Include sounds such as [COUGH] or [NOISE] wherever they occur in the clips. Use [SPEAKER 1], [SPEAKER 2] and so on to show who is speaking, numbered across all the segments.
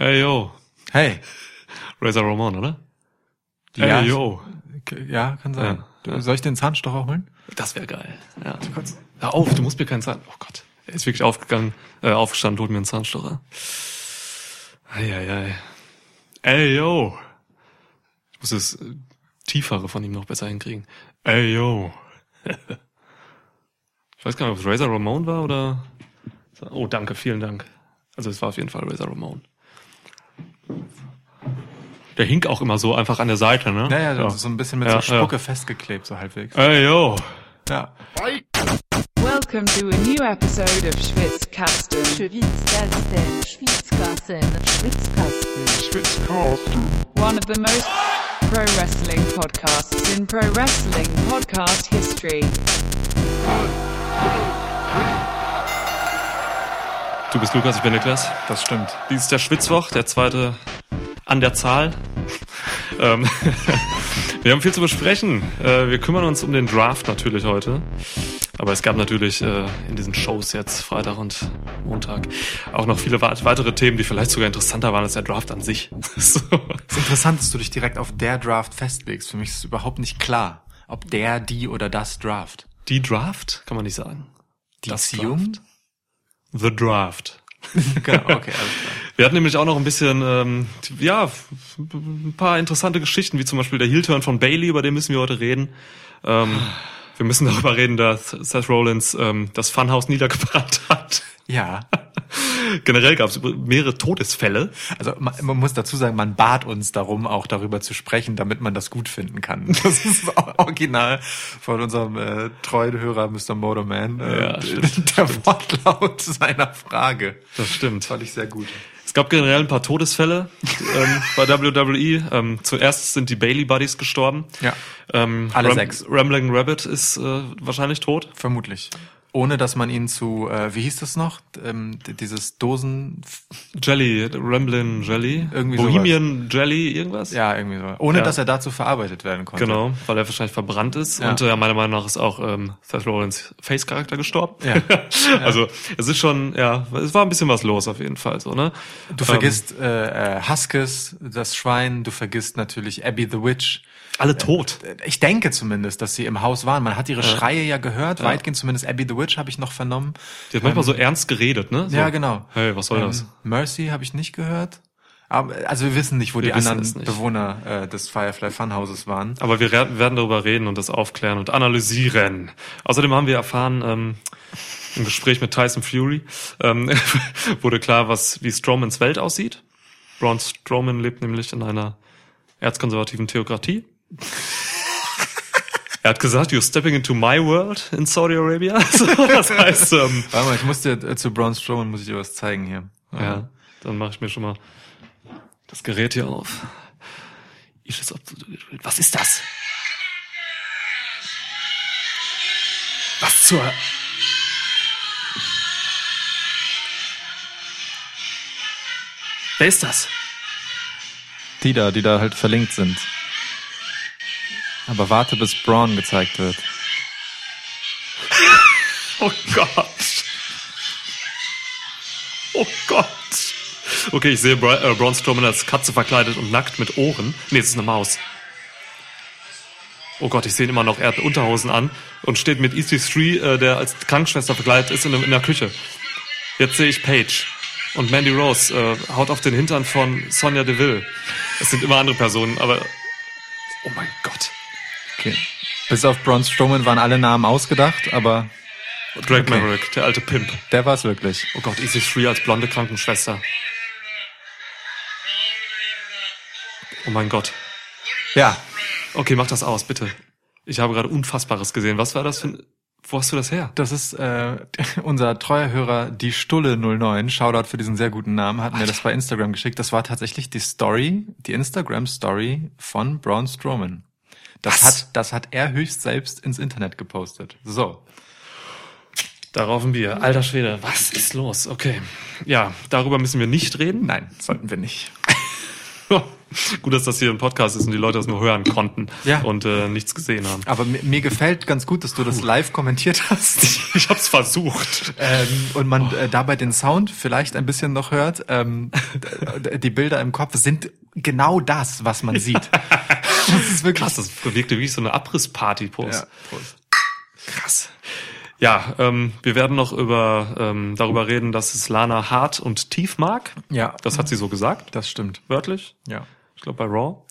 [SPEAKER 1] Ey, yo.
[SPEAKER 2] Hey.
[SPEAKER 1] Razor Ramon, oder?
[SPEAKER 2] Ja,
[SPEAKER 1] Ey, yo.
[SPEAKER 2] Ja, kann sein.
[SPEAKER 1] Ja.
[SPEAKER 2] Soll ich den Zahnstocher holen?
[SPEAKER 1] Das wäre geil. Ja. Hör auf, du musst mir keinen Zahn. Oh Gott. Er ist wirklich aufgegangen, äh, aufgestanden, holt mir einen Zahnstocher. Eieiei. Ey, yo. Ich muss das äh, Tiefere von ihm noch besser hinkriegen. Ey, yo. [LAUGHS] ich weiß gar nicht, ob es Razor Ramon war oder... Oh, danke, vielen Dank. Also es war auf jeden Fall Razor Ramon. Der hink auch immer so einfach an der Seite, ne?
[SPEAKER 2] Ja, ja, so ein bisschen mit
[SPEAKER 1] Ja,
[SPEAKER 2] so Spucke festgeklebt, so halbwegs.
[SPEAKER 1] Ey, yo.
[SPEAKER 2] Ja.
[SPEAKER 3] Welcome to a new episode of Schwitzkasten.
[SPEAKER 4] Schwitzkasten, Schwitzkasten, Schwitzkasten.
[SPEAKER 3] One of the most pro wrestling podcasts in pro wrestling podcast history.
[SPEAKER 1] Du bist Lukas, ich bin Niklas.
[SPEAKER 2] Das stimmt.
[SPEAKER 1] Dies ist der Schwitzwoch, der zweite an der Zahl. [LAUGHS] ähm, [LAUGHS] wir haben viel zu besprechen. Äh, wir kümmern uns um den Draft natürlich heute. Aber es gab natürlich äh, in diesen Shows jetzt, Freitag und Montag, auch noch viele weitere Themen, die vielleicht sogar interessanter waren als der Draft an sich. [LAUGHS] so.
[SPEAKER 2] Es ist interessant, dass du dich direkt auf der Draft festlegst. Für mich ist es überhaupt nicht klar, ob der, die oder das Draft.
[SPEAKER 1] Die Draft kann man nicht sagen.
[SPEAKER 2] Die
[SPEAKER 1] Das? Draft. The Draft. [LAUGHS]
[SPEAKER 2] genau, okay, alles klar.
[SPEAKER 1] Wir hatten nämlich auch noch ein bisschen, ähm, ja, ein paar interessante Geschichten, wie zum Beispiel der Heel-Turn von Bailey, über den müssen wir heute reden. Ähm, wir müssen darüber reden, dass Seth Rollins ähm, das Funhouse niedergebrannt hat.
[SPEAKER 2] Ja. [LAUGHS]
[SPEAKER 1] Generell gab es mehrere Todesfälle.
[SPEAKER 2] Also man, man muss dazu sagen, man bat uns darum, auch darüber zu sprechen, damit man das gut finden kann. [LAUGHS] Das ist auch original von unserem äh, treuen Hörer Mr. Motorman. Äh,
[SPEAKER 1] Ja, stimmt, [LAUGHS]
[SPEAKER 2] der Wortlaut seiner Frage.
[SPEAKER 1] Das stimmt.
[SPEAKER 2] Fand ich sehr gut.
[SPEAKER 1] Es gab generell ein paar Todesfälle ähm, bei WWE. Ähm, zuerst sind die Bailey Buddies gestorben.
[SPEAKER 2] Ja.
[SPEAKER 1] Ähm,
[SPEAKER 2] Alle sechs.
[SPEAKER 1] Rambling Rabbit ist äh, wahrscheinlich tot.
[SPEAKER 2] Vermutlich. Ohne dass man ihn zu, äh, wie hieß das noch? Ähm, dieses Dosen,
[SPEAKER 1] Jelly, Ramblin Jelly,
[SPEAKER 2] Irgendwie
[SPEAKER 1] Bohemian Jelly, irgendwas.
[SPEAKER 2] ja, irgendwie so. Ohne
[SPEAKER 1] Ja.
[SPEAKER 2] dass er dazu verarbeitet werden konnte.
[SPEAKER 1] Genau, weil er wahrscheinlich verbrannt ist.
[SPEAKER 2] Ja.
[SPEAKER 1] Und äh, meiner Meinung nach ist auch ähm, Seth Rollins Face-Charakter gestorben.
[SPEAKER 2] Ja. [LAUGHS]
[SPEAKER 1] also es ist schon, ja, es war ein bisschen was los auf jeden Fall so, ne?
[SPEAKER 2] Du vergisst äh, äh, Huskes, das Schwein, du vergisst natürlich Abby the Witch.
[SPEAKER 1] Alle tot.
[SPEAKER 2] Ich denke zumindest, dass sie im Haus waren. Man hat ihre Schreie ja gehört, weitgehend zumindest Abby the Witch habe ich noch vernommen.
[SPEAKER 1] Die hat manchmal so ernst geredet, ne? So,
[SPEAKER 2] Ja, genau.
[SPEAKER 1] Hey, was soll das?
[SPEAKER 2] Ähm, Mercy habe ich nicht gehört. Aber, also wir wissen nicht, wo
[SPEAKER 1] Wir
[SPEAKER 2] die anderen. Bewohner äh, des Firefly Funhouses waren.
[SPEAKER 1] Aber wir werden darüber reden und das aufklären und analysieren. Außerdem haben wir erfahren, ähm, im Gespräch mit Tyson Fury ähm, [LAUGHS] wurde klar, was wie Strowmans Welt aussieht. Braun Strowman lebt nämlich in einer erzkonservativen Theokratie. [LAUGHS] Er hat gesagt, you're stepping into my world in Saudi Arabia. [LAUGHS] So, das heißt, ähm,
[SPEAKER 2] Warte mal, ich muss dir äh, zu Braun Strowman muss ich dir was zeigen hier.
[SPEAKER 1] ja, dann mache ich mir schon mal das Gerät hier auf. Ich ob- Was ist das? Was zur... Wer ist das?
[SPEAKER 2] Die da, die da halt verlinkt sind. Aber warte, bis Braun gezeigt wird. [LAUGHS]
[SPEAKER 1] Oh Gott. Oh Gott. Okay, ich sehe Bra äh, Braun Strowman als Katze verkleidet und nackt mit Ohren. Nee, es ist eine Maus. Oh Gott, ich sehe ihn immer noch. Er hat Unterhosen an und steht mit EC3, äh, der als Krankenschwester verkleidet ist, in, in der Küche. Jetzt sehe ich Paige. Und Mandy Rose äh, haut auf den Hintern von Sonja Deville. Es sind immer andere Personen, aber... Oh mein Gott.
[SPEAKER 2] Okay. Bis auf Braun Strowman waren alle Namen ausgedacht, aber
[SPEAKER 1] Drake
[SPEAKER 2] Okay.
[SPEAKER 1] Maverick, der alte Pimp.
[SPEAKER 2] der war's wirklich.
[SPEAKER 1] Oh Gott, EC3 als blonde Krankenschwester. Oh mein Gott.
[SPEAKER 2] Ja,
[SPEAKER 1] Okay, mach das aus, bitte. Ich habe gerade Unfassbares gesehen. Was war das für ein... Wo hast du das her?
[SPEAKER 2] das ist äh, [LAUGHS] unser treuer Hörer, die Stulle 09. Shoutout für diesen sehr guten Namen. Hat mir das bei Instagram geschickt. Das war tatsächlich die Story, die Instagram-Story von Braun Strowman. Das
[SPEAKER 1] Was?
[SPEAKER 2] hat, das hat er höchst selbst ins Internet gepostet. So.
[SPEAKER 1] Darauf ein Bier. Alter Schwede, was ist los? Okay. Ja, darüber müssen wir nicht reden.
[SPEAKER 2] Nein, sollten wir nicht. [LAUGHS]
[SPEAKER 1] Gut, dass das hier ein Podcast ist und die Leute das nur hören konnten
[SPEAKER 2] Ja.
[SPEAKER 1] und äh, nichts gesehen haben.
[SPEAKER 2] Aber mir, mir gefällt ganz gut, dass du das live kommentiert hast. [LAUGHS]
[SPEAKER 1] Ich hab's versucht.
[SPEAKER 2] Ähm, und man äh, dabei den Sound vielleicht ein bisschen noch hört. Ähm, [LAUGHS] die Bilder im Kopf sind genau das, was man sieht. Das ist wirklich
[SPEAKER 1] Krass, das wirkte wie so eine Abrissparty, Prost.
[SPEAKER 2] Ja.
[SPEAKER 1] Krass. Ja, ähm, wir werden noch über ähm, darüber reden, dass es Lana hart und tief mag.
[SPEAKER 2] Ja.
[SPEAKER 1] Das hat sie so gesagt,
[SPEAKER 2] Das stimmt.
[SPEAKER 1] wörtlich.
[SPEAKER 2] Ja.
[SPEAKER 1] Ich glaube bei Raw.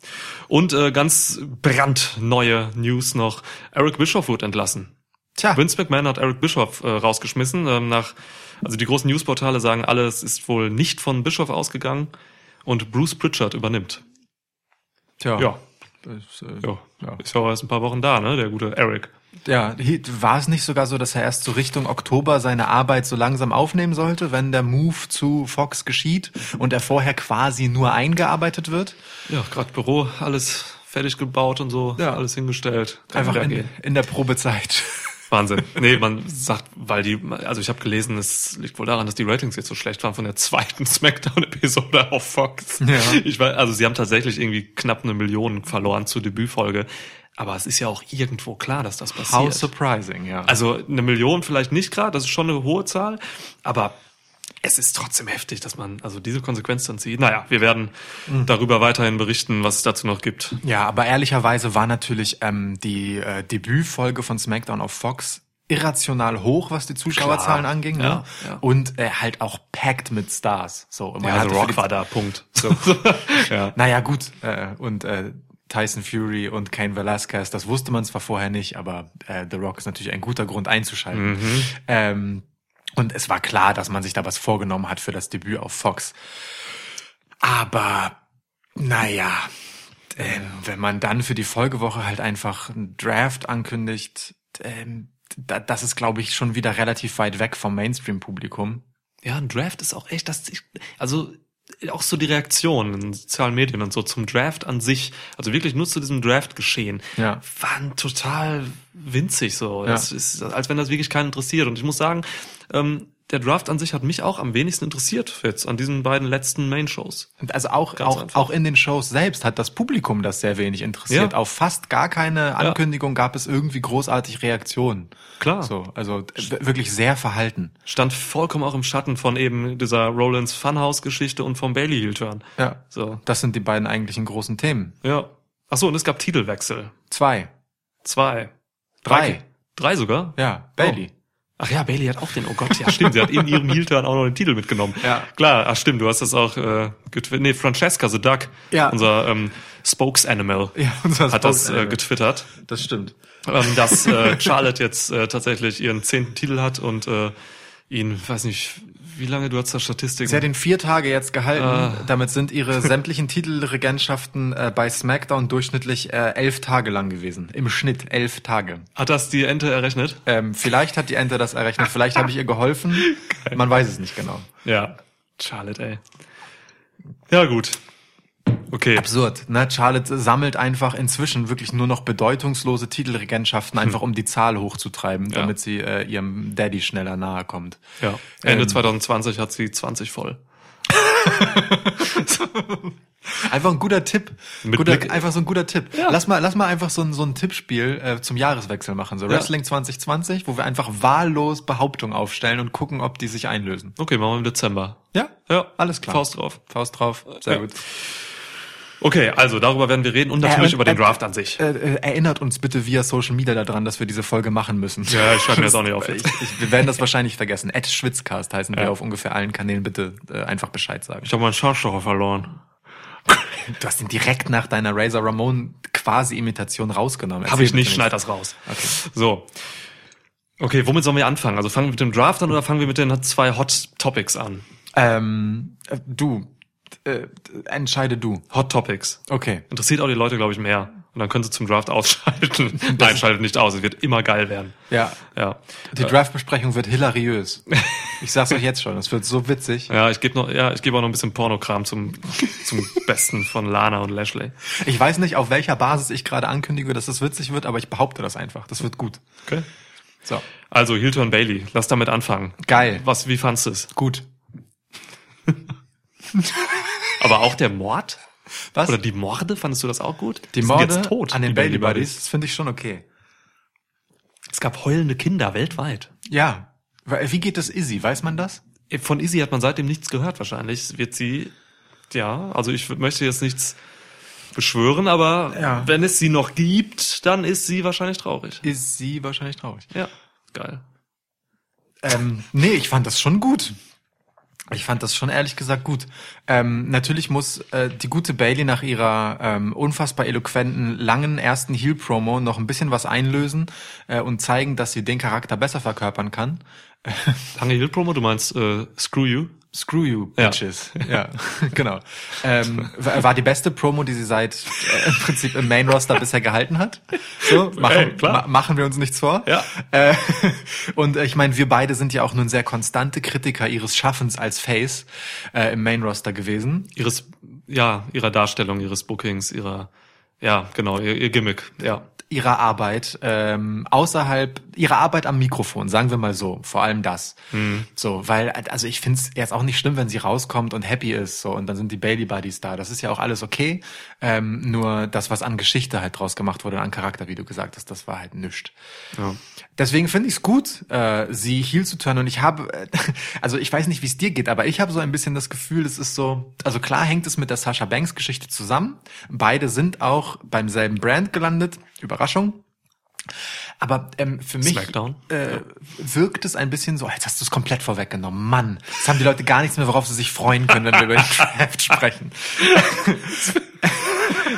[SPEAKER 1] Und äh, ganz brandneue News noch. Eric Bischoff wird entlassen.
[SPEAKER 2] Tja.
[SPEAKER 1] Vince McMahon hat Eric Bischoff äh, rausgeschmissen. Ähm, nach, also die großen Newsportale sagen alle, es ist wohl nicht von Bischoff ausgegangen und Bruce Pritchard übernimmt.
[SPEAKER 2] Tja.
[SPEAKER 1] Ja,
[SPEAKER 2] Das, äh,
[SPEAKER 1] ja.
[SPEAKER 2] Ja.
[SPEAKER 1] Ist ja auch erst ein paar Wochen da, ne? Der gute Eric.
[SPEAKER 2] Ja, war es nicht sogar so, dass er erst so Richtung Oktober seine Arbeit so langsam aufnehmen sollte, wenn der Move zu Fox geschieht und er vorher quasi nur eingearbeitet wird?
[SPEAKER 1] Ja, gerade Büro, alles fertig gebaut und so,
[SPEAKER 2] Ja.
[SPEAKER 1] alles hingestellt. Kann
[SPEAKER 2] Einfach in, in der Probezeit.
[SPEAKER 1] Wahnsinn. Nee, man sagt, weil die, also ich habe gelesen, es liegt wohl daran, dass die Ratings jetzt so schlecht waren von der zweiten [LAUGHS] Smackdown-Episode auf Fox.
[SPEAKER 2] Ja.
[SPEAKER 1] Ich weiß, also sie haben tatsächlich irgendwie knapp eine Million verloren zur Debütfolge. Aber es ist ja auch irgendwo klar, dass das passiert.
[SPEAKER 2] How surprising, ja.
[SPEAKER 1] Also eine Million vielleicht nicht gerade, das ist schon eine hohe Zahl, aber es ist trotzdem heftig, dass man also diese Konsequenz dann zieht. Naja, wir werden darüber weiterhin berichten, was es dazu noch gibt.
[SPEAKER 2] Ja, aber ehrlicherweise war natürlich ähm, die äh, Debütfolge von SmackDown auf Fox irrational hoch, was die Zuschauerzahlen
[SPEAKER 1] Klar.
[SPEAKER 2] anging.
[SPEAKER 1] Ja,
[SPEAKER 2] ne?
[SPEAKER 1] ja.
[SPEAKER 2] Und äh, halt auch packed mit Stars. So, man
[SPEAKER 1] Ja, The Rock war da, Punkt. [LAUGHS] So. [LAUGHS] ja.
[SPEAKER 2] Naja, gut. Äh, und äh, Tyson Fury und Kane Velasquez, das wusste man zwar vorher nicht, aber äh, The Rock ist natürlich ein guter Grund einzuschalten.
[SPEAKER 1] Mhm.
[SPEAKER 2] Ähm, und es war klar, dass man sich da was vorgenommen hat für das Debüt auf Fox. Aber, naja, ähm, wenn man dann für die Folgewoche halt einfach einen Draft ankündigt, ähm, da, das ist, glaube ich, schon wieder relativ weit weg vom Mainstream-Publikum.
[SPEAKER 1] Ja, ein Draft ist auch echt, das, also auch so die Reaktionen in sozialen Medien und so zum Draft an sich, also wirklich nur zu diesem Draft-Geschehen,
[SPEAKER 2] Ja.
[SPEAKER 1] waren total winzig so.
[SPEAKER 2] Ja.
[SPEAKER 1] Das ist, als wenn das wirklich keinen interessiert. Und ich muss sagen, ähm, der Draft an sich hat mich auch am wenigsten interessiert jetzt an diesen beiden letzten Main-Shows.
[SPEAKER 2] Also auch,
[SPEAKER 1] Ganz
[SPEAKER 2] auch,
[SPEAKER 1] einfach.
[SPEAKER 2] auch in den Shows selbst hat das Publikum das sehr wenig interessiert.
[SPEAKER 1] Ja.
[SPEAKER 2] Auf fast gar keine Ankündigung gab es irgendwie großartig Reaktionen.
[SPEAKER 1] Klar.
[SPEAKER 2] So, also wirklich sehr verhalten.
[SPEAKER 1] Stand vollkommen auch im Schatten von eben dieser Rollins Funhouse-Geschichte und vom Bailey Heel-Turn.
[SPEAKER 2] Ja.
[SPEAKER 1] So,
[SPEAKER 2] Das sind die beiden eigentlichen großen Themen.
[SPEAKER 1] ja. Ach so, und es gab Titelwechsel.
[SPEAKER 2] Zwei.
[SPEAKER 1] Zwei.
[SPEAKER 2] Drei.
[SPEAKER 1] Drei sogar?
[SPEAKER 2] Ja, Bailey.
[SPEAKER 1] Ach ja, Bailey hat auch den, oh Gott, ja [LAUGHS] stimmt, sie hat in ihrem Heel-Turn auch noch den Titel mitgenommen.
[SPEAKER 2] Ja.
[SPEAKER 1] Klar, ach stimmt, du hast das auch, äh, getwittert, nee, Francesca the Duck,
[SPEAKER 2] Ja.
[SPEAKER 1] unser ähm, Spokes-Animal, [LAUGHS]
[SPEAKER 2] Ja, unser
[SPEAKER 1] hat das äh, getwittert,
[SPEAKER 2] Das stimmt.
[SPEAKER 1] ähm, dass äh, [LAUGHS] Charlotte jetzt äh, tatsächlich ihren zehnten Titel hat und äh, ihn, weiß nicht, wie lange du hast da Statistiken?
[SPEAKER 2] Sie hat ihn vier Tage jetzt gehalten.
[SPEAKER 1] Ah.
[SPEAKER 2] Damit sind ihre [LAUGHS] sämtlichen Titelregentschaften äh, bei SmackDown durchschnittlich äh, elf Tage lang gewesen. Im Schnitt elf Tage.
[SPEAKER 1] hat das die Ente errechnet?
[SPEAKER 2] Ähm, vielleicht hat die Ente das errechnet, vielleicht habe ich ihr geholfen. [LAUGHS] Man weiß es nicht genau.
[SPEAKER 1] Ja. Charlotte, ey. Ja, gut. Okay.
[SPEAKER 2] Absurd. Ne? Charlotte sammelt einfach inzwischen wirklich nur noch bedeutungslose Titelregentschaften, einfach um die Zahl hochzutreiben,
[SPEAKER 1] Ja.
[SPEAKER 2] damit sie äh, ihrem Daddy schneller nahe kommt.
[SPEAKER 1] Ja. Ende
[SPEAKER 2] Ähm.
[SPEAKER 1] 2020 hat sie 20 voll. [LAUGHS]
[SPEAKER 2] Einfach ein guter Tipp. Guter, einfach so ein guter Tipp. Lass mal, lass mal einfach so ein, so ein Tippspiel äh, zum Jahreswechsel machen. So
[SPEAKER 1] Ja.
[SPEAKER 2] Wrestling 2020, wo wir einfach wahllos Behauptungen aufstellen und gucken, ob die sich einlösen.
[SPEAKER 1] Okay, machen wir im Dezember.
[SPEAKER 2] Ja?
[SPEAKER 1] Ja,
[SPEAKER 2] Alles klar.
[SPEAKER 1] Faust drauf.
[SPEAKER 2] Faust drauf. Sehr
[SPEAKER 1] Ja.
[SPEAKER 2] gut.
[SPEAKER 1] Okay, also darüber werden wir reden und natürlich
[SPEAKER 2] Äh,
[SPEAKER 1] über den
[SPEAKER 2] äh,
[SPEAKER 1] Draft an sich.
[SPEAKER 2] Äh, äh, erinnert uns bitte via Social Media daran, dass wir diese Folge machen müssen.
[SPEAKER 1] Ja, ich schreibe mir das auch nicht auf [LAUGHS]
[SPEAKER 2] Ich, ich, wir werden das wahrscheinlich vergessen. At Schwitzcast heißen wir
[SPEAKER 1] Ja.
[SPEAKER 2] auf ungefähr allen Kanälen. Bitte äh, einfach Bescheid sagen.
[SPEAKER 1] Ich habe meinen Schornstocher verloren. [LAUGHS]
[SPEAKER 2] Du hast ihn direkt nach deiner Razor Ramon quasi Imitation rausgenommen.
[SPEAKER 1] Habe ich nicht, schneid das raus. So. Okay, womit sollen wir anfangen? Also fangen wir mit dem Draft an oder fangen wir mit den zwei Hot Topics an?
[SPEAKER 2] Ähm, äh, du, äh, entscheide du.
[SPEAKER 1] Hot Topics.
[SPEAKER 2] Okay.
[SPEAKER 1] Interessiert auch die Leute, glaube ich, mehr. Und dann können sie zum Draft [LAUGHS] ausschalten. Nein, schaltet nicht aus. Es wird immer geil werden.
[SPEAKER 2] Ja.
[SPEAKER 1] Ja.
[SPEAKER 2] Die Draftbesprechung wird hilariös. [LAUGHS] Ich sag's euch jetzt schon, es wird so witzig.
[SPEAKER 1] Ja, ich gebe noch, ja, ich gebe auch noch ein bisschen Pornokram zum, zum [LAUGHS] Besten von Lana und Lashley.
[SPEAKER 2] Ich weiß nicht, auf welcher Basis ich gerade ankündige, dass es witzig wird, aber ich behaupte das einfach. Das wird gut.
[SPEAKER 1] Okay.
[SPEAKER 2] So.
[SPEAKER 1] Also, Hilton Bailey, lass damit anfangen.
[SPEAKER 2] Geil.
[SPEAKER 1] Was, wie fandst du es?
[SPEAKER 2] Gut. [LAUGHS]
[SPEAKER 1] Aber auch der Mord?
[SPEAKER 2] Was?
[SPEAKER 1] Oder die Morde, fandest du das auch gut?
[SPEAKER 2] die
[SPEAKER 1] sind
[SPEAKER 2] Morde
[SPEAKER 1] jetzt tot,
[SPEAKER 2] an den Bailey Buddies, das finde ich schon okay.
[SPEAKER 1] Es gab heulende Kinder weltweit.
[SPEAKER 2] Ja. Wie geht das Izzy? Weiß man das?
[SPEAKER 1] Von Izzy hat man seitdem nichts gehört wahrscheinlich. Wird sie, ja, also ich möchte jetzt nichts beschwören, aber
[SPEAKER 2] Ja.
[SPEAKER 1] wenn es sie noch gibt, dann ist sie wahrscheinlich traurig.
[SPEAKER 2] Ist sie wahrscheinlich traurig.
[SPEAKER 1] Ja, geil.
[SPEAKER 2] Ähm, nee, ich fand das schon gut. Ich fand das schon ehrlich gesagt gut. Ähm, natürlich muss äh, die gute Bailey nach ihrer ähm, unfassbar eloquenten, langen ersten Heel-Promo noch ein bisschen was einlösen äh, und zeigen, dass sie den Charakter besser verkörpern kann.
[SPEAKER 1] Lange Hill Promo, du meinst äh, Screw You?
[SPEAKER 2] Screw you,
[SPEAKER 1] Ja.
[SPEAKER 2] bitches. Ja, [LAUGHS] genau. Ähm, war die beste Promo, die sie seit äh, im Prinzip im Main Roster bisher gehalten hat. So, machen,
[SPEAKER 1] Ey, klar.
[SPEAKER 2] ma machen wir uns nichts vor.
[SPEAKER 1] Ja.
[SPEAKER 2] Äh, [LAUGHS] und äh, ich meine, wir beide sind ja auch nun sehr konstante Kritiker ihres Schaffens als Face äh, im Main Roster gewesen.
[SPEAKER 1] Ihres, ja, ihrer Darstellung, ihres Bookings, ihrer, ja, genau, ihr, ihr Gimmick, ja.
[SPEAKER 2] Ihrer Arbeit ähm, außerhalb ihrer Arbeit am Mikrofon, sagen wir mal so, vor allem das. So, weil also ich finde es jetzt auch nicht schlimm, wenn sie rauskommt und happy ist so und dann sind die Bailey Buddies da. Das ist ja auch alles okay. Ähm, nur das, was an Geschichte halt draus gemacht wurde, an Charakter, wie du gesagt hast, das war halt nischt.
[SPEAKER 1] ja.
[SPEAKER 2] Deswegen finde ich es gut, äh, sie heel zu turnen. Und ich habe, äh, [LAUGHS] also ich weiß nicht, wie es dir geht, aber ich habe so ein bisschen das Gefühl, es ist so, also klar hängt es mit der Sasha Banks Geschichte zusammen. Beide sind auch beim selben Brand gelandet. Überraschung. Aber ähm, für mich äh, wirkt es ein bisschen so, als hast du es komplett vorweggenommen. Mann, jetzt haben die Leute gar nichts mehr, worauf sie sich freuen können, wenn wir über den [LAUGHS] Draft sprechen. [LAUGHS]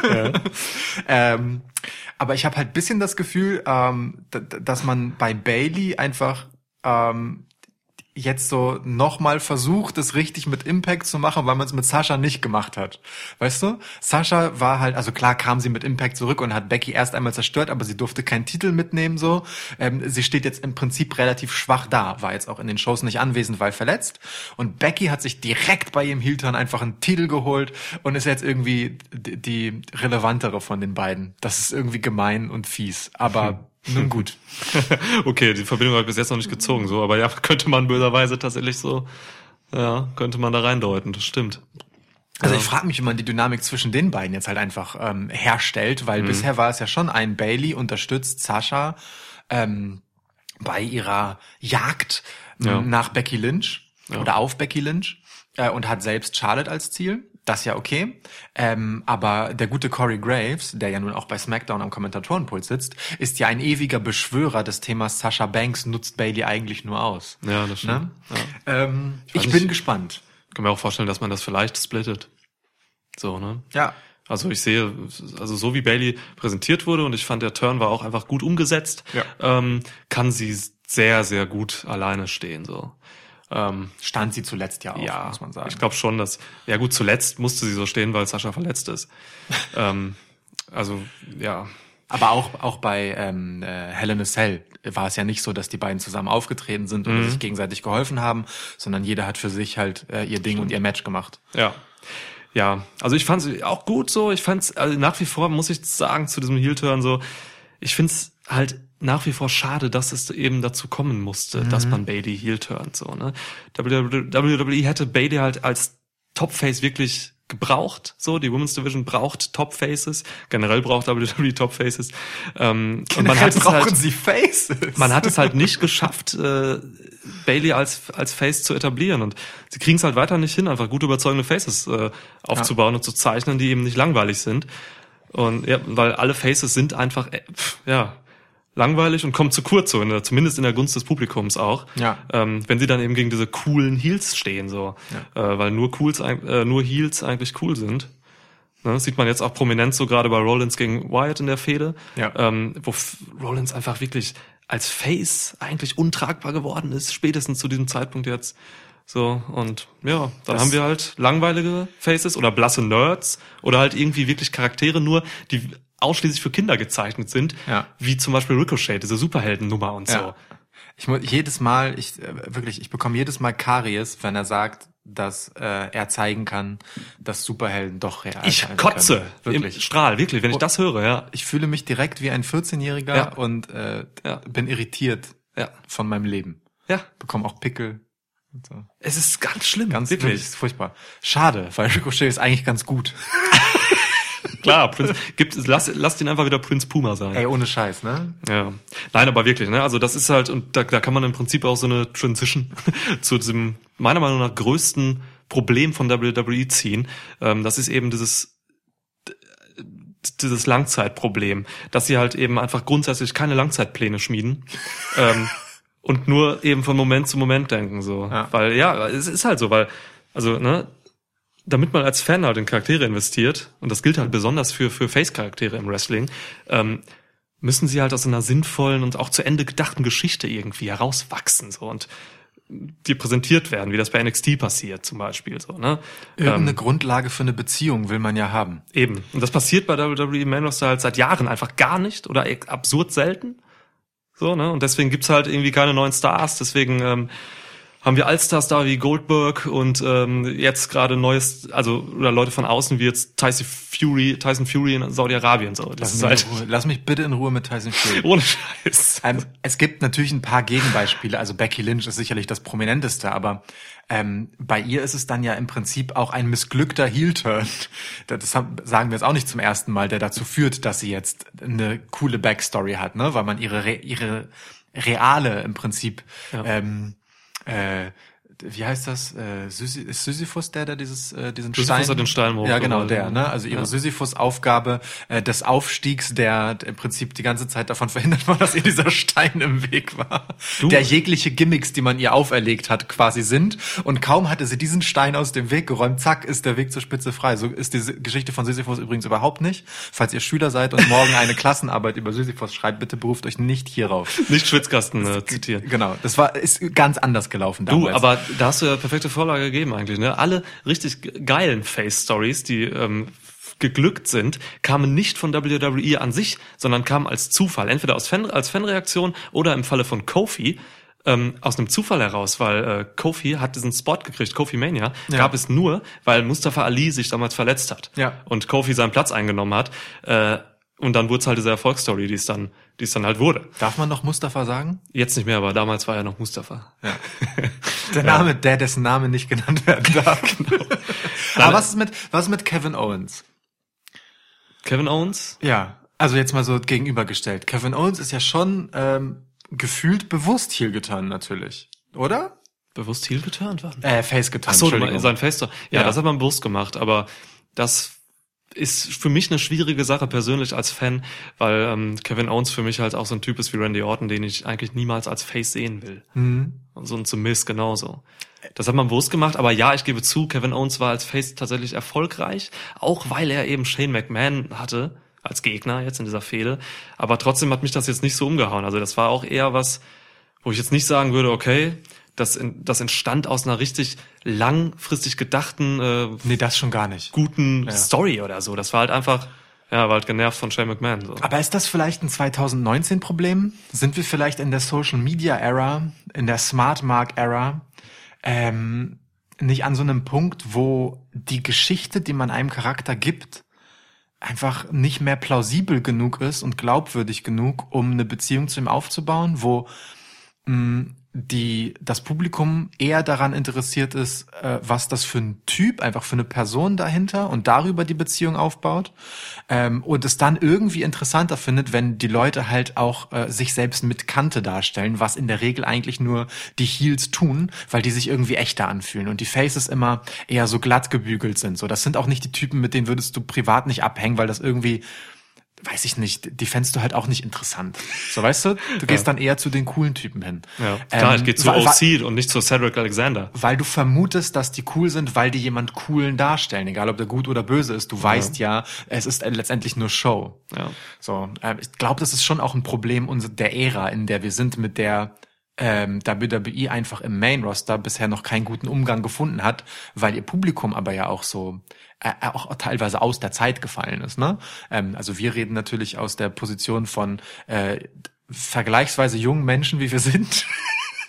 [SPEAKER 2] [LAUGHS] ähm, aber ich habe halt bisschen das Gefühl, ähm, dass man bei Bailey einfach ähm, jetzt so nochmal versucht, es richtig mit Impact zu machen, weil man es mit Sascha nicht gemacht hat. Weißt du? Sascha war halt, also klar kam sie mit Impact zurück und hat Becky erst einmal zerstört, aber sie durfte keinen Titel mitnehmen so. Ähm, sie steht jetzt im Prinzip relativ schwach da, war jetzt auch in den Shows nicht anwesend, weil verletzt. Und Becky hat sich direkt bei ihrem Heel-Turn einfach einen Titel geholt und ist jetzt irgendwie die, die relevantere von den beiden. Das ist irgendwie gemein und fies, aber [LAUGHS] nun gut. [LAUGHS]
[SPEAKER 1] okay, die Verbindung habe ich bis jetzt noch nicht gezogen, so, aber ja, [LAUGHS] könnte man böserweise tatsächlich so, ja, könnte man da reindeuten, das stimmt.
[SPEAKER 2] Also ich frage mich, wie man die Dynamik zwischen den beiden jetzt halt einfach ähm, herstellt, weil bisher war es ja schon ein Bailey unterstützt Sascha ähm, bei ihrer Jagd
[SPEAKER 1] Ja.
[SPEAKER 2] ähm, nach Becky Lynch oder auf Becky Lynch äh, und hat selbst Charlotte als Ziel. Das ja okay. Ähm, aber der gute Corey Graves, der ja nun auch bei SmackDown am Kommentatorenpult sitzt, ist ja ein ewiger Beschwörer des Themas Sascha Banks nutzt Bailey eigentlich nur aus.
[SPEAKER 1] Ja, das stimmt.
[SPEAKER 2] Ne? Ähm, ich
[SPEAKER 1] weiß
[SPEAKER 2] bin
[SPEAKER 1] nicht.
[SPEAKER 2] gespannt.
[SPEAKER 1] Kann mir auch vorstellen, dass man das vielleicht splittet. So, ne?
[SPEAKER 2] Ja.
[SPEAKER 1] Also ich sehe, also so wie Bailey präsentiert wurde und ich fand der Turn war auch einfach gut umgesetzt,
[SPEAKER 2] Ja.
[SPEAKER 1] ähm, kann sie sehr, sehr gut alleine stehen. So. Ähm,
[SPEAKER 2] Stand sie zuletzt ja auch,
[SPEAKER 1] ja,
[SPEAKER 2] muss man sagen.
[SPEAKER 1] ich glaube schon, dass, ja gut, zuletzt musste sie so stehen, weil Sascha verletzt ist. [LAUGHS] ähm, also, ja,
[SPEAKER 2] Aber auch, auch bei ähm, äh, a Cell war es ja nicht so, dass die beiden zusammen aufgetreten sind
[SPEAKER 1] Mhm.
[SPEAKER 2] und sich gegenseitig geholfen haben, sondern jeder hat für sich halt äh, ihr Ding und ihr Match gemacht.
[SPEAKER 1] Ja. Ja, also ich fand es auch gut so. Ich fand's also nach wie vor muss ich sagen zu diesem Heel-Turn so. Ich find's halt nach wie vor schade, dass es eben dazu kommen musste, dass man Bailey Heel turnt so ne. WWE hätte Bailey halt als Topface wirklich gebraucht. So die Women's Division braucht Topfaces. Generell braucht WWE Topfaces. Ähm, und man hat es
[SPEAKER 2] brauchen
[SPEAKER 1] halt,
[SPEAKER 2] sie Faces.
[SPEAKER 1] man hat es halt nicht geschafft, äh, Bailey als als Face zu etablieren und sie kriegen es halt weiter nicht hin, einfach gut überzeugende Faces äh, aufzubauen und zu zeichnen, die eben nicht langweilig sind. Und ja, weil alle Faces sind einfach äh, pff, ja langweilig und kommen zu kurz so, in der, zumindest in der Gunst des Publikums auch.
[SPEAKER 2] Ja.
[SPEAKER 1] Ähm, wenn sie dann eben gegen diese coolen Heels stehen so, äh, weil nur Cools äh, nur Heels eigentlich cool sind. Ne, das sieht man jetzt auch prominent so gerade bei Rollins gegen Wyatt in der Fehde,
[SPEAKER 2] Ja.
[SPEAKER 1] ähm, wo Rollins einfach wirklich als Face eigentlich untragbar geworden ist, spätestens zu diesem Zeitpunkt jetzt. So, und ja, dann
[SPEAKER 2] Das-
[SPEAKER 1] haben wir halt langweilige Faces oder blasse Nerds oder halt irgendwie wirklich Charaktere nur, die ausschließlich für Kinder gezeichnet sind,
[SPEAKER 2] Ja.
[SPEAKER 1] wie zum Beispiel Ricochet, diese Superheldennummer und so.
[SPEAKER 2] Ja. Ich muss jedes Mal, ich äh, wirklich, ich bekomme jedes Mal Karies, wenn er sagt, dass äh, er zeigen kann, dass Superhelden doch real
[SPEAKER 1] Ich
[SPEAKER 2] sein
[SPEAKER 1] kotze
[SPEAKER 2] können.
[SPEAKER 1] im
[SPEAKER 2] Wirklich.
[SPEAKER 1] Strahl, wirklich, wenn ich das höre, ja.
[SPEAKER 2] Ich fühle mich direkt wie ein 14-Jähriger
[SPEAKER 1] Ja.
[SPEAKER 2] und äh,
[SPEAKER 1] Ja.
[SPEAKER 2] bin irritiert
[SPEAKER 1] Ja.
[SPEAKER 2] von meinem Leben.
[SPEAKER 1] Ja,
[SPEAKER 2] Bekomme auch Pickel. Und so.
[SPEAKER 1] es ist ganz schlimm,
[SPEAKER 2] Ganz
[SPEAKER 1] wirklich.
[SPEAKER 2] wirklich furchtbar. Schade, weil Ricochet ist eigentlich ganz gut. [LAUGHS] [LAUGHS]
[SPEAKER 1] Klar, Prinz, gibt, lass, lass den einfach wieder Prinz Puma sein.
[SPEAKER 2] Ey, ohne Scheiß, ne?
[SPEAKER 1] Ja. Nein, aber wirklich, ne? Also das ist halt, und da, da kann man im Prinzip auch so eine Transition [LAUGHS] zu diesem, meiner Meinung nach, größten Problem von WWE ziehen. Ähm, das ist eben dieses dieses Langzeitproblem, dass sie halt eben einfach grundsätzlich keine Langzeitpläne schmieden [LAUGHS] ähm, und nur eben von Moment zu Moment denken so,
[SPEAKER 2] Ja.
[SPEAKER 1] weil ja, es ist halt so, weil also ne, damit man als Fan halt in Charaktere investiert und das gilt halt besonders für für Face-Charaktere im Wrestling, ähm, müssen sie halt aus einer sinnvollen und auch zu Ende gedachten Geschichte irgendwie herauswachsen so und die präsentiert werden, wie das bei NXT passiert zum Beispiel so, ne?
[SPEAKER 2] Irgendeine
[SPEAKER 1] Ähm,
[SPEAKER 2] Grundlage für eine Beziehung will man ja haben.
[SPEAKER 1] Eben. Und das passiert bei WWE Main Roster halt seit Jahren einfach gar nicht oder absurd selten. So, ne? Und deswegen gibt's halt irgendwie keine neuen Stars. Deswegen ähm, haben wir Allstars da wie Goldberg und ähm, jetzt gerade neues, also oder Leute von außen wie jetzt Tyson Fury, Tyson Fury in Saudi-Arabien. So, das
[SPEAKER 2] Lass
[SPEAKER 1] ist
[SPEAKER 2] mich,
[SPEAKER 1] halt
[SPEAKER 2] in Ruhe, lass mich bitte in Ruhe mit Tyson Fury. [LAUGHS]
[SPEAKER 1] ohne Scheiß.
[SPEAKER 2] Ähm, es gibt natürlich ein paar Gegenbeispiele. Also Becky Lynch ist sicherlich das prominenteste, aber ähm, bei ihr ist es dann ja im Prinzip auch ein missglückter Heel-Turn. Das haben, sagen wir jetzt auch nicht zum ersten Mal, der dazu führt, dass sie jetzt eine coole Backstory hat, ne? Weil man ihre Re ihre reale im Prinzip
[SPEAKER 1] Ja.
[SPEAKER 2] ähm, äh, wie heißt das? Äh, Sysi ist Sisyphus der, der dieses, äh, diesen
[SPEAKER 1] Sisyphus
[SPEAKER 2] Stein...
[SPEAKER 1] hat den Stein
[SPEAKER 2] Ja, genau, der, ne? Also ihre
[SPEAKER 1] Ja.
[SPEAKER 2] Sisyphus-Aufgabe äh, des Aufstiegs, der im Prinzip die ganze Zeit davon [LAUGHS] verhindert war, dass ihr dieser Stein im Weg war.
[SPEAKER 1] Du-
[SPEAKER 2] Der jegliche Gimmicks, die man ihr auferlegt hat, quasi sind. Und kaum hatte sie diesen Stein aus dem Weg geräumt, zack, ist der Weg zur Spitze frei. So ist diese Geschichte von Sisyphus übrigens überhaupt nicht. Falls ihr Schüler seid und morgen eine [LAUGHS] Klassenarbeit über Sisyphus schreibt, bitte beruft euch nicht hierauf.
[SPEAKER 1] Nicht Schwitzkasten äh, zitieren.
[SPEAKER 2] Genau, das war ist ganz anders gelaufen
[SPEAKER 1] Du,
[SPEAKER 2] damals.
[SPEAKER 1] aber da hast du ja perfekte Vorlage gegeben eigentlich. Ne? Alle richtig ge- geilen Face-Stories, die ähm, geglückt sind, kamen nicht von WWE an sich, sondern kamen als Zufall. Entweder aus Fan, als Fanreaktion oder im Falle von Kofi ähm, aus einem Zufall heraus, weil äh, Kofi hat diesen Spot gekriegt, Kofi Mania,
[SPEAKER 2] Ja.
[SPEAKER 1] gab es nur, weil Mustafa Ali sich damals verletzt hat
[SPEAKER 2] Ja.
[SPEAKER 1] und Kofi seinen Platz eingenommen hat. Äh, und dann wurde es halt diese Erfolgsstory, die es dann, die es dann halt wurde.
[SPEAKER 2] Darf man noch Mustafa sagen?
[SPEAKER 1] Jetzt nicht mehr, aber damals war ja noch Mustafa.
[SPEAKER 2] Ja. [LAUGHS] Der Name, der dessen Name nicht genannt werden [LAUGHS] darf. Aber was ist mit, was ist mit Kevin Owens?
[SPEAKER 1] Kevin Owens,
[SPEAKER 2] Ja, also jetzt mal so gegenübergestellt. Kevin Owens ist ja schon ähm, gefühlt bewusst heel getan natürlich, oder?
[SPEAKER 1] bewusst heel geturnt waren.
[SPEAKER 2] Äh, face getan.
[SPEAKER 1] Ach so, sein Fester. Ja,
[SPEAKER 2] Ja.
[SPEAKER 1] das hat man bewusst gemacht, aber das ist für mich eine schwierige Sache persönlich als Fan, weil ähm, Kevin Owens für mich halt auch so ein Typ ist wie Randy Orton, den ich eigentlich niemals als Face sehen will.
[SPEAKER 2] Mhm.
[SPEAKER 1] Und so ein zum Miss genauso. Das hat man bewusst gemacht, aber ja, ich gebe zu, Kevin Owens war als Face tatsächlich erfolgreich, auch weil er eben Shane McMahon hatte als Gegner jetzt in dieser Fehde. Aber trotzdem hat mich das jetzt nicht so umgehauen. Also das war auch eher was, wo ich jetzt nicht sagen würde, okay, das, in, das entstand aus einer richtig langfristig gedachten, äh,
[SPEAKER 2] Nee, das schon gar nicht.
[SPEAKER 1] guten
[SPEAKER 2] Ja.
[SPEAKER 1] Story oder so. Das war halt einfach, ja, war halt genervt von Shane McMahon. So.
[SPEAKER 2] Aber ist das vielleicht ein 2019-Problem? Sind wir vielleicht in der Social-Media-Ära, in der Smart-Mark-Ära, ähm, nicht an so einem Punkt, wo die Geschichte, die man einem Charakter gibt, einfach nicht mehr plausibel genug ist und glaubwürdig genug, um eine Beziehung zu ihm aufzubauen, wo mh, die das Publikum eher daran interessiert ist, äh, was das für ein Typ, einfach für eine Person dahinter und darüber die Beziehung aufbaut ähm, und es dann irgendwie interessanter findet, wenn die Leute halt auch äh, sich selbst mit Kante darstellen, was in der Regel eigentlich nur die Heels tun, weil die sich irgendwie echter anfühlen und die Faces immer eher so glatt gebügelt sind. So, das sind auch nicht die Typen, mit denen würdest du privat nicht abhängen, weil das irgendwie weiß ich nicht, die fändest du halt auch nicht interessant. So, weißt du? Du gehst dann eher zu den coolen Typen hin.
[SPEAKER 1] Ja, klar,
[SPEAKER 2] Ähm,
[SPEAKER 1] ich gehe zu OC und nicht zu Cedric Alexander.
[SPEAKER 2] weil du vermutest, dass die cool sind, weil die jemand coolen darstellen, egal ob der gut oder böse ist. Du weißt ja, es ist letztendlich nur Show.
[SPEAKER 1] Ja.
[SPEAKER 2] So, ähm, ich glaube, das ist schon auch ein Problem der Ära, in der wir sind, mit der ähm, WWE einfach im Main Roster bisher noch keinen guten Umgang gefunden hat, weil ihr Publikum aber ja auch so äh, auch teilweise aus der Zeit gefallen ist. Ne? Ähm, also wir reden natürlich aus der Position von äh, vergleichsweise jungen Menschen, wie wir sind.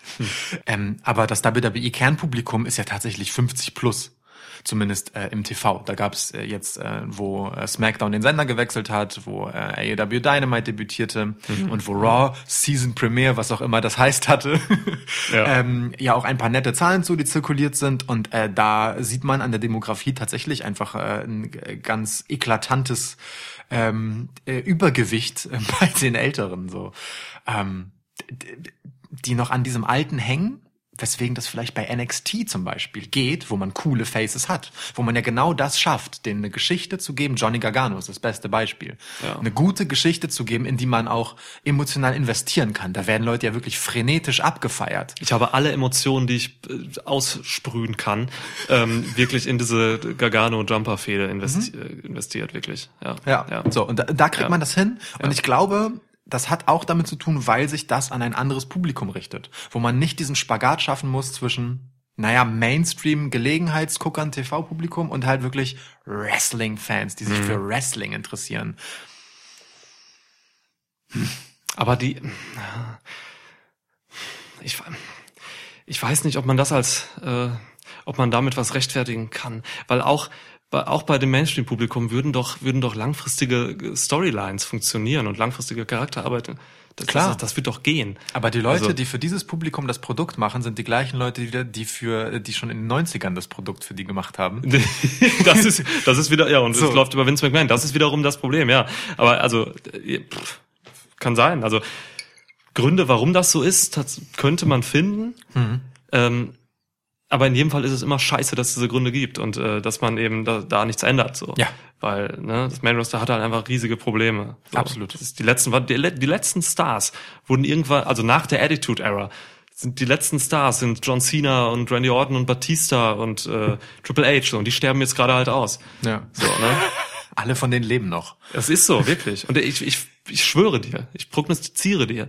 [SPEAKER 2] [LAUGHS] ähm, aber das WWE-Kernpublikum ist ja tatsächlich 50 plus. Zumindest äh, im TV. Da gab's äh, jetzt, äh, wo äh, SmackDown den Sender gewechselt hat, wo äh, AEW Dynamite debütierte und wo Raw Season Premiere, was auch immer das heißt, hatte, [LAUGHS]
[SPEAKER 1] Ja.
[SPEAKER 2] ähm, ja auch ein paar nette Zahlen zu, die zirkuliert sind und äh, da sieht man an der Demografie tatsächlich einfach äh, ein ganz eklatantes ähm, äh, Übergewicht äh, [LAUGHS] bei den Älteren so, ähm, die noch an diesem Alten hängen. Weswegen das vielleicht bei NXT zum Beispiel geht, wo man coole Faces hat, wo man ja genau das schafft, denen eine Geschichte zu geben. Johnny Gargano ist das beste Beispiel.
[SPEAKER 1] Ja.
[SPEAKER 2] Eine gute Geschichte zu geben, in die man auch emotional investieren kann. Da werden Leute ja wirklich frenetisch abgefeiert.
[SPEAKER 1] Ich habe alle Emotionen, die ich äh, aussprühen kann, ähm, [LAUGHS] wirklich in diese Gargano-Jumper-Fehde investi äh, investiert, wirklich. Ja.
[SPEAKER 2] Ja,
[SPEAKER 1] ja.
[SPEAKER 2] so, und da, da kriegt
[SPEAKER 1] Ja.
[SPEAKER 2] man das hin. Und ich glaube, das hat auch damit zu tun, weil sich das an ein anderes Publikum richtet. Wo man nicht diesen Spagat schaffen muss zwischen, naja, Mainstream-Gelegenheitsguckern, TV-Publikum und halt wirklich Wrestling-Fans, die sich
[SPEAKER 1] Mhm.
[SPEAKER 2] für Wrestling interessieren.
[SPEAKER 1] Aber die, ich, ich weiß nicht, ob man das als, äh, ob man damit was rechtfertigen kann, weil auch auch bei dem Mainstream-Publikum würden doch würden doch langfristige Storylines funktionieren und langfristige Charakterarbeit. Das,
[SPEAKER 2] Klar.
[SPEAKER 1] das, das wird doch gehen.
[SPEAKER 2] Aber die Leute,
[SPEAKER 1] Also-
[SPEAKER 2] die für dieses Publikum das Produkt machen, sind die gleichen Leute, die, die für, die schon in den 90ern das Produkt für die gemacht haben. [LAUGHS]
[SPEAKER 1] das ist das ist wieder ja und
[SPEAKER 2] So.
[SPEAKER 1] es läuft über Vince McMahon. Das ist wiederum das Problem, ja. Aber also äh, pff, kann sein. Also Gründe, warum das so ist, das könnte man finden.
[SPEAKER 2] Mhm.
[SPEAKER 1] Ähm, aber in jedem Fall ist es immer scheiße, dass es diese Gründe gibt und äh, dass man eben da, da nichts ändert. So.
[SPEAKER 2] Ja.
[SPEAKER 1] Weil ne, das Main Roster hat halt einfach riesige Probleme. So.
[SPEAKER 2] Absolut.
[SPEAKER 1] Das die letzten, die, die letzten Stars wurden irgendwann, also nach der Attitude Era, sind die letzten Stars sind John Cena und Randy Orton und Batista und äh, Triple H so, und die sterben jetzt gerade halt aus.
[SPEAKER 2] Ja.
[SPEAKER 1] So, ne? [LAUGHS]
[SPEAKER 2] Alle von denen leben noch.
[SPEAKER 1] Es ist so, wirklich. Und ich, ich, ich schwöre dir, ich prognostiziere dir,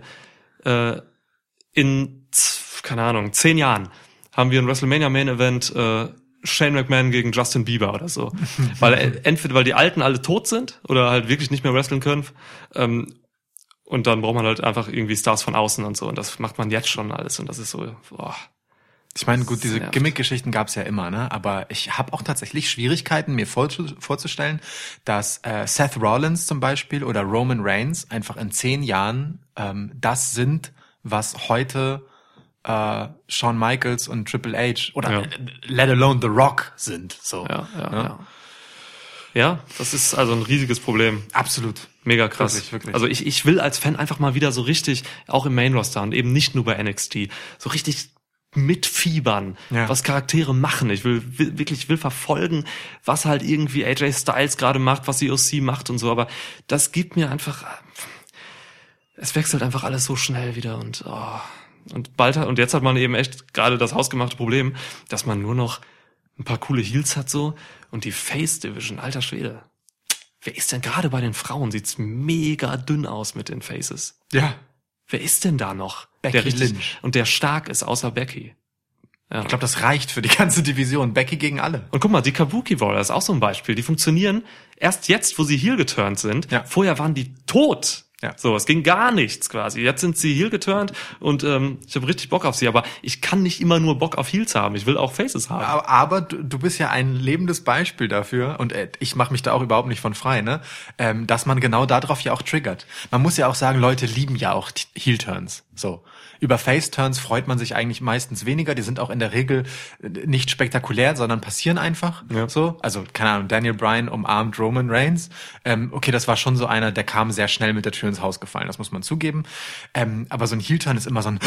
[SPEAKER 1] äh, in, keine Ahnung, zehn Jahren haben wir ein WrestleMania Main Event äh, Shane McMahon gegen Justin Bieber oder so. [LAUGHS] weil äh, entweder weil die Alten alle tot sind oder halt wirklich nicht mehr wrestlen können. Ähm, und dann braucht man halt einfach irgendwie Stars von außen und so. Und das macht man jetzt schon alles. Und das ist so, boah.
[SPEAKER 2] Ich meine, gut, diese. Gimmick-Geschichten gab's ja immer, ne? Aber ich habe auch tatsächlich Schwierigkeiten, mir vorzu- vorzustellen, dass äh, Seth Rollins zum Beispiel oder Roman Reigns einfach in zehn Jahren ähm, das sind, was heute äh, Shawn Michaels und Triple H oder
[SPEAKER 1] Ja.
[SPEAKER 2] let alone The Rock sind. So.
[SPEAKER 1] Ja, ja,
[SPEAKER 2] Ja.
[SPEAKER 1] ja. Das ist also ein riesiges Problem.
[SPEAKER 2] Absolut.
[SPEAKER 1] Mega krass.
[SPEAKER 2] Wirklich, wirklich.
[SPEAKER 1] Also ich, ich will als Fan einfach mal wieder so richtig, auch im Main Roster und eben nicht nur bei NXT, so richtig mitfiebern,
[SPEAKER 2] Ja.
[SPEAKER 1] was Charaktere machen. Ich will, wirklich ich will verfolgen, was halt irgendwie AJ Styles gerade macht, was die OC macht und so, aber das gibt mir einfach es wechselt einfach alles so schnell wieder und oh, und bald hat, und jetzt hat man eben echt gerade das hausgemachte Problem, dass man nur noch ein paar coole Heels hat so und die Face Division, alter Schwede. Wer ist denn gerade bei den Frauen? Sieht's mega dünn aus mit den Faces.
[SPEAKER 2] Ja.
[SPEAKER 1] Wer ist denn da noch?
[SPEAKER 2] Becky
[SPEAKER 1] der richtig,
[SPEAKER 2] Lynch.
[SPEAKER 1] Und der stark ist, außer Becky. Ja.
[SPEAKER 2] Ich glaube, das reicht für die ganze Division. Becky gegen alle.
[SPEAKER 1] Und guck mal, die Kabuki Warriors, auch so ein Beispiel. Die funktionieren erst jetzt, wo sie heel geturnt sind.
[SPEAKER 2] Ja.
[SPEAKER 1] Vorher waren die tot.
[SPEAKER 2] Ja.
[SPEAKER 1] So, es ging gar nichts quasi. Jetzt sind sie heel geturnt und ähm, ich habe richtig Bock auf sie. Aber ich kann nicht immer nur Bock auf Heels haben. Ich will auch Faces haben.
[SPEAKER 2] Aber, aber du, du bist ja ein lebendes Beispiel dafür, und äh, ich mache mich da auch überhaupt nicht von frei, ne? Ähm, dass man genau darauf ja auch triggert. Man muss ja auch sagen, Leute lieben ja auch Heel-Turns. So. Über Face-Turns freut man sich eigentlich meistens weniger. Die sind auch in der Regel äh, nicht spektakulär, sondern passieren einfach.
[SPEAKER 1] Ja.
[SPEAKER 2] So. Also, keine Ahnung, Daniel Bryan umarmt Roman Reigns. Ähm, okay, das war schon so einer, der kam sehr schnell mit der Tür ins Haus gefallen, das muss man zugeben. Ähm, aber so ein Heel-Turn ist immer so ein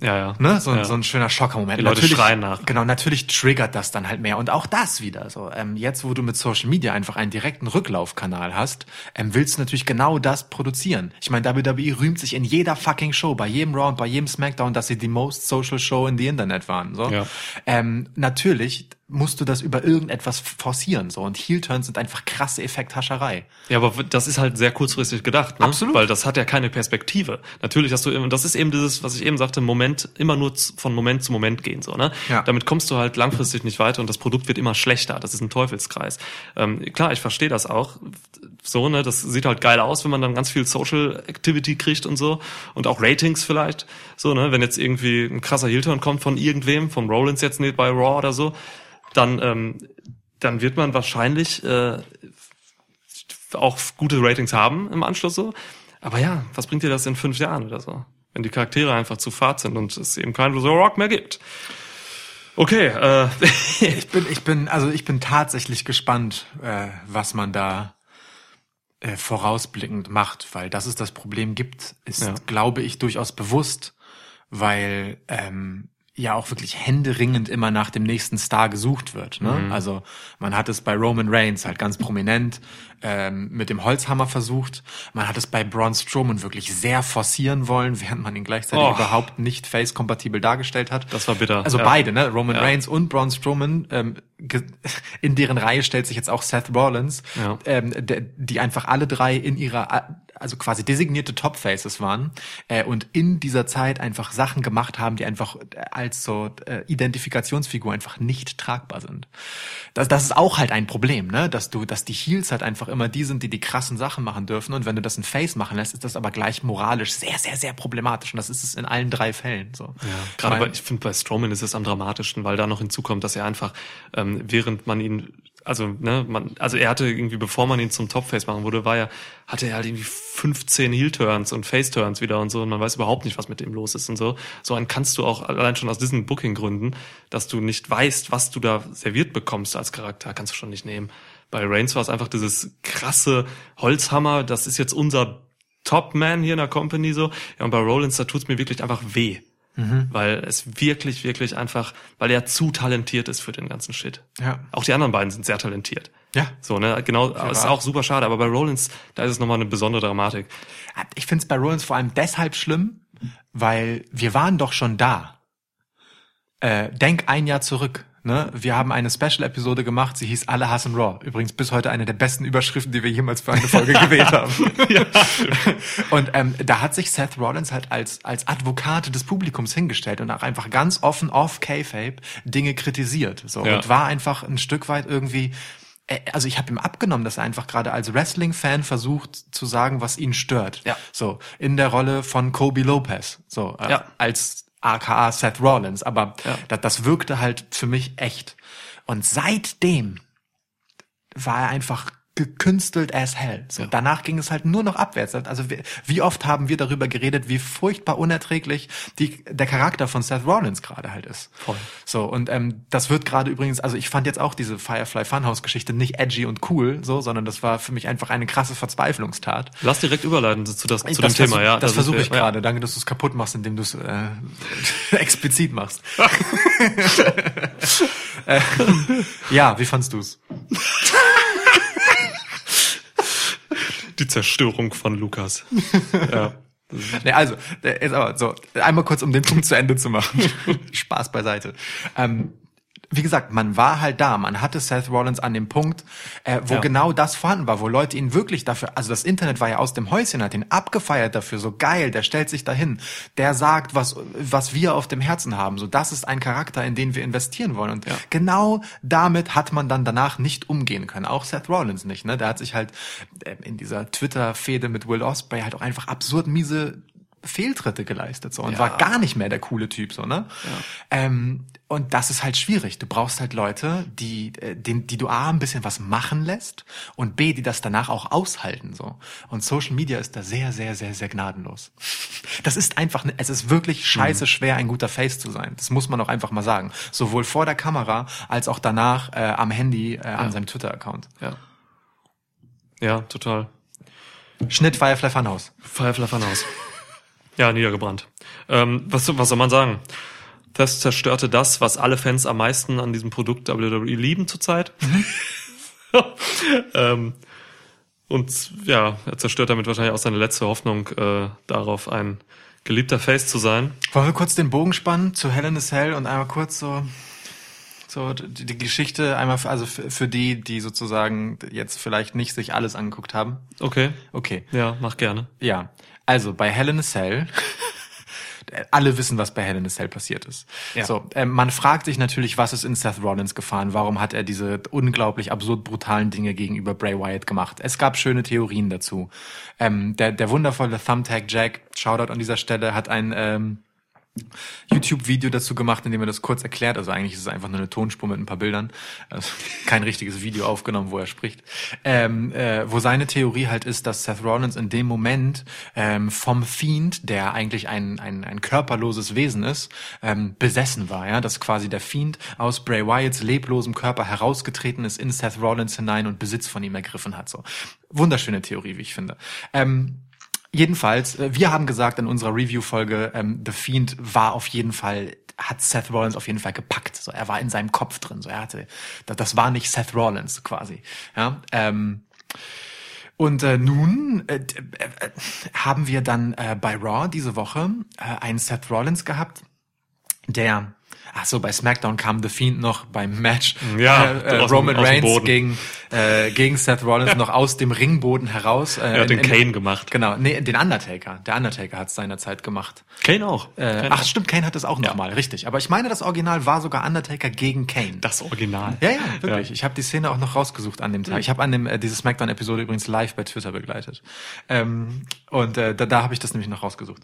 [SPEAKER 1] ja, ja.
[SPEAKER 2] ne? So, ein
[SPEAKER 1] ja.
[SPEAKER 2] so ein schöner Schockermoment.
[SPEAKER 1] Die Leute schreien nach.
[SPEAKER 2] Genau, natürlich triggert das dann halt mehr. Und auch das wieder. So, ähm, jetzt, wo du mit Social Media einfach einen direkten Rücklaufkanal hast, ähm, willst du natürlich genau das produzieren. Ich meine, WWE rühmt sich in jeder fucking Show, bei jedem Round, bei jedem Smackdown, dass sie die most social Show in the Internet waren. So.
[SPEAKER 1] Ja.
[SPEAKER 2] Ähm, natürlich musst du das über irgendetwas forcieren. So. Und Heel-Turns sind einfach krasse Effekthascherei.
[SPEAKER 1] Ja, aber das ist halt sehr kurzfristig gedacht, ne?
[SPEAKER 2] Absolut.
[SPEAKER 1] Weil das hat ja keine Perspektive. Natürlich hast du immer, das ist eben dieses, was ich eben sagte, Moment, immer nur von Moment zu Moment gehen, so, ne?
[SPEAKER 2] Ja.
[SPEAKER 1] Damit kommst du halt langfristig nicht weiter und das Produkt wird immer schlechter. Das ist ein Teufelskreis. Ähm, klar, ich verstehe das auch. So, ne? Das sieht halt geil aus, wenn man dann ganz viel Social Activity kriegt und so. Und auch Ratings vielleicht. So, ne? Wenn jetzt irgendwie ein krasser Heel-Turn kommt von irgendwem, vom Rollins jetzt nicht bei Raw oder so. Dann, ähm, dann wird man wahrscheinlich äh, auch gute Ratings haben im Anschluss so. Aber ja, was bringt dir das in fünf Jahren oder so? Wenn die Charaktere einfach zu fad sind und es eben keinen so Rock mehr gibt. Okay, äh, [LAUGHS]
[SPEAKER 2] Ich bin, ich bin, also ich bin tatsächlich gespannt, äh, was man da äh, vorausblickend macht, weil dass es das Problem gibt, ist,
[SPEAKER 1] Ja.
[SPEAKER 2] glaube ich, durchaus bewusst, weil ähm, ja auch wirklich händeringend immer nach dem nächsten Star gesucht wird. Ne?
[SPEAKER 1] Mhm.
[SPEAKER 2] Also man hat es bei Roman Reigns halt ganz prominent ähm, mit dem Holzhammer versucht. Man hat es bei Braun Strowman wirklich sehr forcieren wollen, während man ihn gleichzeitig
[SPEAKER 1] Oh.
[SPEAKER 2] überhaupt nicht face-kompatibel dargestellt hat.
[SPEAKER 1] Das war bitter,
[SPEAKER 2] Also
[SPEAKER 1] ja.
[SPEAKER 2] beide, ne? Roman
[SPEAKER 1] Ja.
[SPEAKER 2] Reigns und Braun Strowman. Ähm, [LAUGHS] in deren Reihe stellt sich jetzt auch Seth Rollins,
[SPEAKER 1] Ja.
[SPEAKER 2] ähm, die einfach alle drei in ihrer, also quasi designierte Top-Faces waren äh, und in dieser Zeit einfach Sachen gemacht haben, die einfach äh, als so äh, Identifikationsfigur einfach nicht tragbar sind. Das, das ist auch halt ein Problem, ne? Dass du, dass die Heels halt einfach immer die sind, die die krassen Sachen machen dürfen und wenn du das ein Face machen lässt, ist das aber gleich moralisch sehr, sehr, sehr problematisch und das ist es in allen drei Fällen so.
[SPEAKER 1] Ja, gerade
[SPEAKER 2] Ich mein-
[SPEAKER 1] ich finde bei Strowman ist es am dramatischsten, weil da noch hinzukommt, dass er einfach, ähm, während man ihn, also, ne, man, also er hatte irgendwie, bevor man ihn zum Topface machen wurde, war er, hatte er halt irgendwie 15 Heel-Turns und Face-Turns wieder und so und man weiß überhaupt nicht, was mit ihm los ist und so. So einen kannst du auch allein schon aus diesen Booking-Gründen, dass du nicht weißt, was du da serviert bekommst als Charakter, kannst du schon nicht nehmen. Bei Reigns war es einfach dieses krasse Holzhammer, das ist jetzt unser Top-Man hier in der Company so. Ja, und bei Rollins, da tut's mir wirklich einfach weh. Weil es wirklich, wirklich einfach, weil er zu talentiert ist für den ganzen Shit.
[SPEAKER 2] Ja.
[SPEAKER 1] Auch die anderen beiden sind sehr talentiert.
[SPEAKER 2] Ja.
[SPEAKER 1] So, ne, genau, ist
[SPEAKER 2] wahr.
[SPEAKER 1] auch super schade, aber bei Rollins, da ist es nochmal eine besondere Dramatik.
[SPEAKER 2] Ich finde es bei Rollins vor allem deshalb schlimm, weil wir waren doch schon da. Äh, denk ein Jahr zurück. Ne? Wir haben eine Special-Episode gemacht, sie hieß Alle hassen Raw. Übrigens bis heute eine der besten Überschriften, die wir jemals für eine Folge [LAUGHS] gewählt haben. Und ähm, da hat sich Seth Rollins halt als, als Advokat des Publikums hingestellt und auch einfach ganz offen off K-Fape Dinge kritisiert. So,
[SPEAKER 1] Ja.
[SPEAKER 2] Und war einfach ein Stück weit irgendwie äh, also ich habe ihm abgenommen, dass er einfach gerade als Wrestling-Fan versucht zu sagen, was ihn stört.
[SPEAKER 1] Ja.
[SPEAKER 2] So in der Rolle von Kobe Lopez, so äh,
[SPEAKER 1] Ja.
[SPEAKER 2] als AKA Seth Rollins. Aber
[SPEAKER 1] Ja.
[SPEAKER 2] das, das wirkte halt für mich echt. Und seitdem war er einfach gekünstelt as hell. So, Danach ging es halt nur noch abwärts. Also wie, oft haben wir darüber geredet, wie furchtbar unerträglich die, der Charakter von Seth Rollins gerade halt ist.
[SPEAKER 1] Voll.
[SPEAKER 2] So, und ähm, das wird gerade übrigens, also ich fand jetzt auch diese Firefly Funhouse-Geschichte nicht edgy und cool, so, sondern das war für mich einfach eine krasse Verzweiflungstat.
[SPEAKER 1] Lass direkt überleiten zu, das, zu dem
[SPEAKER 2] das
[SPEAKER 1] Thema,
[SPEAKER 2] versuch-
[SPEAKER 1] ja.
[SPEAKER 2] Das
[SPEAKER 1] ist-
[SPEAKER 2] versuche ich
[SPEAKER 1] ja.
[SPEAKER 2] gerade. Danke, dass du es kaputt machst, indem du es äh, [LAUGHS] explizit machst. [LAUGHS] äh, [LAUGHS] ja, wie fandst du's?
[SPEAKER 1] Die Zerstörung von Lukas. [LAUGHS] ja.
[SPEAKER 2] Nee, also, ist aber so, einmal kurz, um den Punkt zu Ende zu machen. [LAUGHS] Spaß beiseite. Ähm, wie gesagt, man war halt da, man hatte Seth Rollins an dem Punkt, äh, wo
[SPEAKER 1] Ja.
[SPEAKER 2] genau das vorhanden war, wo Leute ihn wirklich dafür, also das Internet war ja aus dem Häuschen, hat ihn abgefeiert dafür, so geil, der stellt sich dahin, der sagt, was, was wir auf dem Herzen haben, so das ist ein Charakter, in den wir investieren wollen. Und genau damit hat man dann danach nicht umgehen können, auch Seth Rollins nicht, ne, der hat sich halt äh, in dieser Twitter-Fehde mit Will Ospreay halt auch einfach absurd miese Fehltritte geleistet so und
[SPEAKER 1] Ja.
[SPEAKER 2] war gar nicht mehr der coole Typ so ne? Ähm, und das ist halt schwierig. Du brauchst halt Leute die äh, den, die du a ein bisschen was machen lässt und b die das danach auch aushalten so. Und Social Media ist da sehr sehr sehr sehr gnadenlos. [LAUGHS] Das ist einfach ne- es ist wirklich scheiße schwer ein guter Face zu sein. Das muss man auch einfach mal sagen. Sowohl vor der Kamera als auch danach äh, am Handy äh, an seinem Twitter Account
[SPEAKER 1] Ja. Ja, total.
[SPEAKER 2] Schnitt Firefly Funhouse.
[SPEAKER 1] Firefly Funhouse. Ja, niedergebrannt. Ähm, was, was soll man sagen? Das zerstörte das, was alle Fans am meisten an diesem Produkt WWE lieben zurzeit. [LAUGHS] ähm, und ja, er zerstört damit wahrscheinlich auch seine letzte Hoffnung äh, darauf, ein geliebter Face zu sein.
[SPEAKER 2] Wollen wir kurz den Bogen spannen zu Hell in a Cell und einmal kurz so, so die, die Geschichte einmal, für, also für, für die, die sozusagen jetzt vielleicht nicht sich alles angeguckt haben.
[SPEAKER 1] Okay.
[SPEAKER 2] Okay,
[SPEAKER 1] Ja, mach gerne.
[SPEAKER 2] ja. Also bei Hell in a Cell, [LAUGHS] alle wissen, was bei Hell in a Cell passiert ist.
[SPEAKER 1] Ja.
[SPEAKER 2] So, ähm, man fragt sich natürlich, was ist in Seth Rollins gefahren? Warum hat er diese unglaublich absurd brutalen Dinge gegenüber Bray Wyatt gemacht? Es gab schöne Theorien dazu. Ähm, der, der wundervolle Thumbtack Jack, Shoutout an dieser Stelle, hat ein ähm, YouTube-Video dazu gemacht, in dem er das kurz erklärt. Also eigentlich ist es einfach nur eine Tonspur mit ein paar Bildern. Also [LAUGHS] kein richtiges Video aufgenommen, wo er spricht. Ähm, äh, wo seine Theorie halt ist, dass Seth Rollins in dem Moment ähm, vom Fiend, der eigentlich ein, ein, ein körperloses Wesen ist, ähm, besessen war. Ja, Dass quasi der Fiend aus Bray Wyatts leblosem Körper herausgetreten ist in Seth Rollins hinein und Besitz von ihm ergriffen hat. So Wunderschöne Theorie, wie ich finde. Ähm, Jedenfalls, äh, wir haben gesagt in unserer Review-Folge, ähm, The Fiend war auf jeden Fall, hat Seth Rollins auf jeden Fall gepackt. So, er war in seinem Kopf drin. So, er hatte, das, war nicht Seth Rollins quasi. Ja, ähm, und äh, nun äh, äh, haben wir dann äh, bei Raw diese Woche äh, einen Seth Rollins gehabt, der Ach so, bei SmackDown kam The Fiend noch beim Match
[SPEAKER 1] Ja,
[SPEAKER 2] äh, äh, Roman
[SPEAKER 1] dem
[SPEAKER 2] Reigns gegen äh, gegen Seth Rollins noch aus dem Ringboden heraus. Äh,
[SPEAKER 1] Er hat den Kane gemacht.
[SPEAKER 2] Genau, nee, den Undertaker. Der Undertaker hat es seinerzeit gemacht.
[SPEAKER 1] Kane auch.
[SPEAKER 2] Äh, ach
[SPEAKER 1] auch.
[SPEAKER 2] stimmt, Kane hat es auch noch mal, richtig. Aber ich meine, das Original war sogar Undertaker gegen Kane.
[SPEAKER 1] Das Original.
[SPEAKER 2] ja, ja, wirklich. Ich habe die Szene auch noch rausgesucht an dem Tag. Ich habe an dem äh, diese Smackdown-Episode übrigens live bei Twitter begleitet. Ähm, und äh, da, da habe ich das nämlich noch rausgesucht.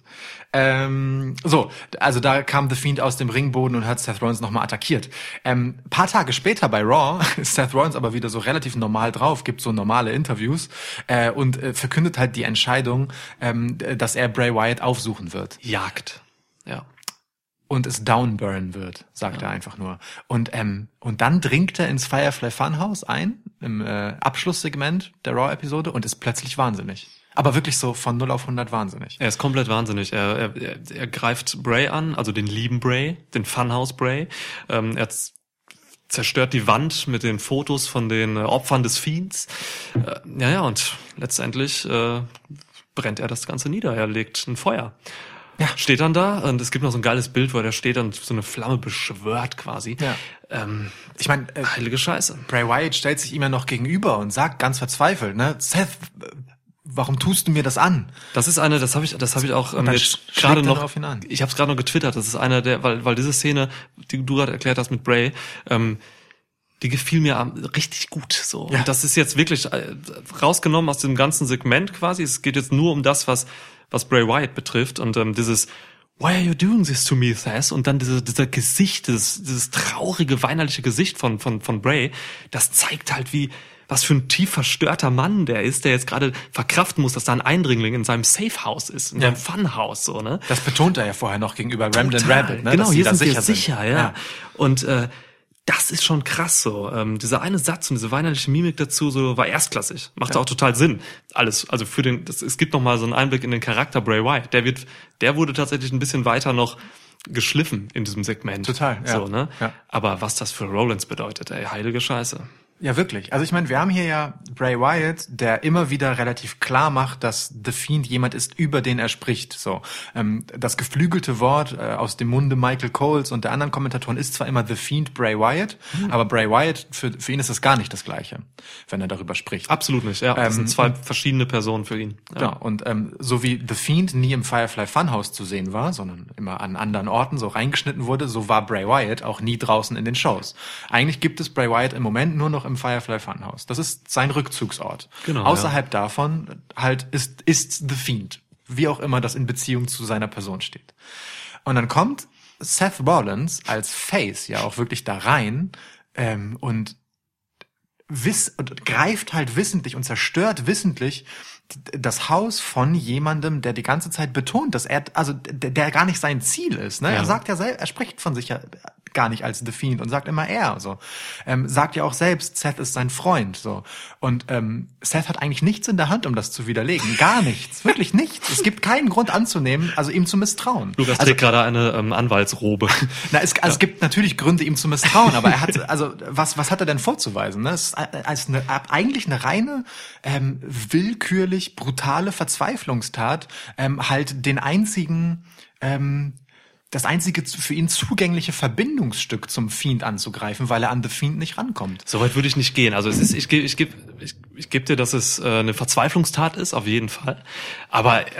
[SPEAKER 2] Ähm, so, also da kam The Fiend aus dem Ringboden und hat Seth Rollins nochmal attackiert. Ähm, paar Tage später bei Raw [LAUGHS] ist Seth Rollins aber wieder so relativ normal drauf, gibt so normale Interviews äh, und äh, verkündet halt die Entscheidung, ähm, dass er Bray Wyatt aufsuchen wird
[SPEAKER 1] Jagd. Ja.
[SPEAKER 2] und es downburn wird, sagt er einfach nur. Und ähm, und dann dringt er ins Firefly Funhouse ein im äh, Abschlusssegment der Raw-Episode und ist plötzlich wahnsinnig. Aber wirklich so von 0 auf 100 wahnsinnig.
[SPEAKER 1] Er ist komplett wahnsinnig. Er, er, er, greift Bray an, also den lieben Bray, den Funhouse Bray. Ähm, er zerstört die Wand mit den Fotos von den äh, Opfern des Fiends. Äh, ja, ja, und letztendlich äh, brennt er das Ganze nieder. Er legt ein Feuer.
[SPEAKER 2] Ja.
[SPEAKER 1] Steht dann da und es gibt noch so ein geiles Bild, wo er da steht und so eine Flamme beschwört quasi.
[SPEAKER 2] Ja.
[SPEAKER 1] Ähm,
[SPEAKER 2] Ich meine, äh,
[SPEAKER 1] heilige Scheiße.
[SPEAKER 2] Bray Wyatt stellt sich ihm ja noch gegenüber und sagt ganz verzweifelt, ne, Seth, warum tust du mir das an?
[SPEAKER 1] Das ist eine, das habe ich, das habe ich auch ähm, jetzt gerade
[SPEAKER 2] er
[SPEAKER 1] noch.
[SPEAKER 2] auf ihn an.
[SPEAKER 1] Ich habe es gerade noch getwittert. Das ist einer der, weil, weil diese Szene, die du gerade erklärt hast mit Bray, ähm, die gefiel mir richtig gut. So.
[SPEAKER 2] Ja.
[SPEAKER 1] Und das ist jetzt wirklich äh, rausgenommen aus dem ganzen Segment quasi. Es geht jetzt nur um das, was was Bray Wyatt betrifft und ähm, dieses Why are you doing this to me, Thess? Und dann diese, dieser Gesicht, dieses, dieses traurige, weinerliche Gesicht von, von, von Bray, das zeigt halt, wie, was für ein tief verstörter Mann der ist, der jetzt gerade verkraften muss, dass da ein Eindringling in seinem Safehouse ist, in
[SPEAKER 2] Ja.
[SPEAKER 1] seinem Funhouse, so, ne?
[SPEAKER 2] Das betont er ja vorher noch gegenüber Ramblin'. Rabbit, ne?
[SPEAKER 1] Genau, hier sind wir sicher,
[SPEAKER 2] sind.
[SPEAKER 1] ja. Und äh, das ist schon krass so. Ähm, dieser eine Satz und diese weinerliche Mimik dazu so war erstklassig. Macht auch total Sinn. Alles, also für den, das, es gibt noch mal so einen Einblick in den Charakter Bray Wyatt. Der wird, der wurde tatsächlich ein bisschen weiter noch geschliffen in diesem Segment.
[SPEAKER 2] Total, ja.
[SPEAKER 1] So, ne?
[SPEAKER 2] Ja.
[SPEAKER 1] Aber was das für Rollins bedeutet, ey, heilige Scheiße.
[SPEAKER 2] Ja, wirklich. Also ich meine, wir haben hier ja Bray Wyatt, der immer wieder relativ klar macht, dass The Fiend jemand ist, über den er spricht. So ähm, Das geflügelte Wort äh, aus dem Munde Michael Coles und der anderen Kommentatoren ist zwar immer The Fiend Bray Wyatt, aber Bray Wyatt, für, für ihn ist das gar nicht das Gleiche, wenn er darüber spricht.
[SPEAKER 1] Absolut nicht, ja. Das
[SPEAKER 2] Ähm,
[SPEAKER 1] sind zwei verschiedene Personen für ihn. Ja.
[SPEAKER 2] Genau. Und ähm, so wie The Fiend nie im Firefly Funhouse zu sehen war, sondern immer an anderen Orten so reingeschnitten wurde, so war Bray Wyatt auch nie draußen in den Shows. Eigentlich gibt es Bray Wyatt im Moment nur noch im Firefly Funhouse. Das ist sein Rückzugsort.
[SPEAKER 1] Genau,
[SPEAKER 2] Außerhalb davon halt ist, ist The Fiend. Wie auch immer das in Beziehung zu seiner Person steht. Und dann kommt Seth Rollins als Face ja auch wirklich da rein ähm, und wiss und greift halt wissentlich und zerstört wissentlich das Haus von jemandem, der die ganze Zeit betont, dass er, also der, der gar nicht sein Ziel ist. Ne?
[SPEAKER 1] Ja.
[SPEAKER 2] Er sagt ja selbst, er spricht von sich ja gar nicht als The Fiend und sagt immer er. So ähm, sagt ja auch selbst, Seth ist sein Freund. So und ähm, Seth hat eigentlich nichts in der Hand, um das zu widerlegen. Gar nichts, wirklich nichts. Es gibt keinen Grund anzunehmen, also ihm zu misstrauen.
[SPEAKER 1] Lukas
[SPEAKER 2] also,
[SPEAKER 1] trägt gerade eine ähm, Anwaltsrobe. [LAUGHS]
[SPEAKER 2] na, es, also es gibt natürlich Gründe, ihm zu misstrauen, aber er hat, also was, was hat er denn vorzuweisen? Ne? Es ist eine, eigentlich eine reine, ähm, willkürlich brutale Verzweiflungstat, ähm, halt den einzigen, ähm, das einzige für ihn zugängliche Verbindungsstück zum Fiend anzugreifen, weil er an The Fiend nicht rankommt.
[SPEAKER 1] Soweit würde ich nicht gehen. Also es ist, ich gebe, ich gebe, ich, ich gebe dir, dass es äh, eine Verzweiflungstat ist, auf jeden Fall. Aber äh,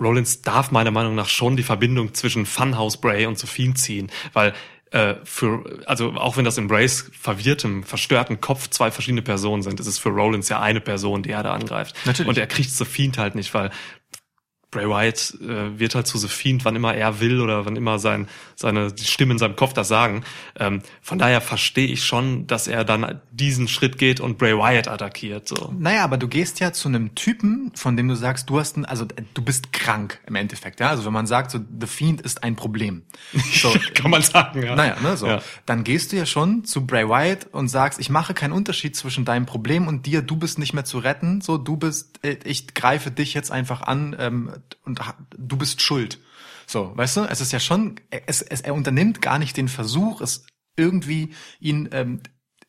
[SPEAKER 1] Rollins darf meiner Meinung nach schon die Verbindung zwischen Funhouse Bray und Sophie ziehen, weil äh, für, also auch wenn das in Brays verwirrtem, verstörten Kopf zwei verschiedene Personen sind, ist es für Rollins ja eine Person, die er da angreift.
[SPEAKER 2] Natürlich.
[SPEAKER 1] Und er kriegt Sophie halt nicht, weil Bray Wyatt äh, wird halt zu The Fiend, wann immer er will oder wann immer sein, seine die Stimmen in seinem Kopf das sagen. Ähm, von daher verstehe ich schon, dass er dann diesen Schritt geht und Bray Wyatt attackiert. So.
[SPEAKER 2] Naja, aber du gehst ja zu einem Typen, von dem du sagst, du hast ein, also äh, du bist krank im Endeffekt, ja. Also wenn man sagt, so The Fiend ist ein Problem. So, [LAUGHS]
[SPEAKER 1] Kann man sagen, ja.
[SPEAKER 2] Naja, ne, so.
[SPEAKER 1] Ja.
[SPEAKER 2] Dann gehst du ja schon zu Bray Wyatt und sagst, ich mache keinen Unterschied zwischen deinem Problem und dir, du bist nicht mehr zu retten, so, du bist, äh, ich greife dich jetzt einfach an ähm, und du bist schuld. So, weißt du, es ist ja schon, es, es, er unternimmt gar nicht den Versuch, es irgendwie ihn ähm,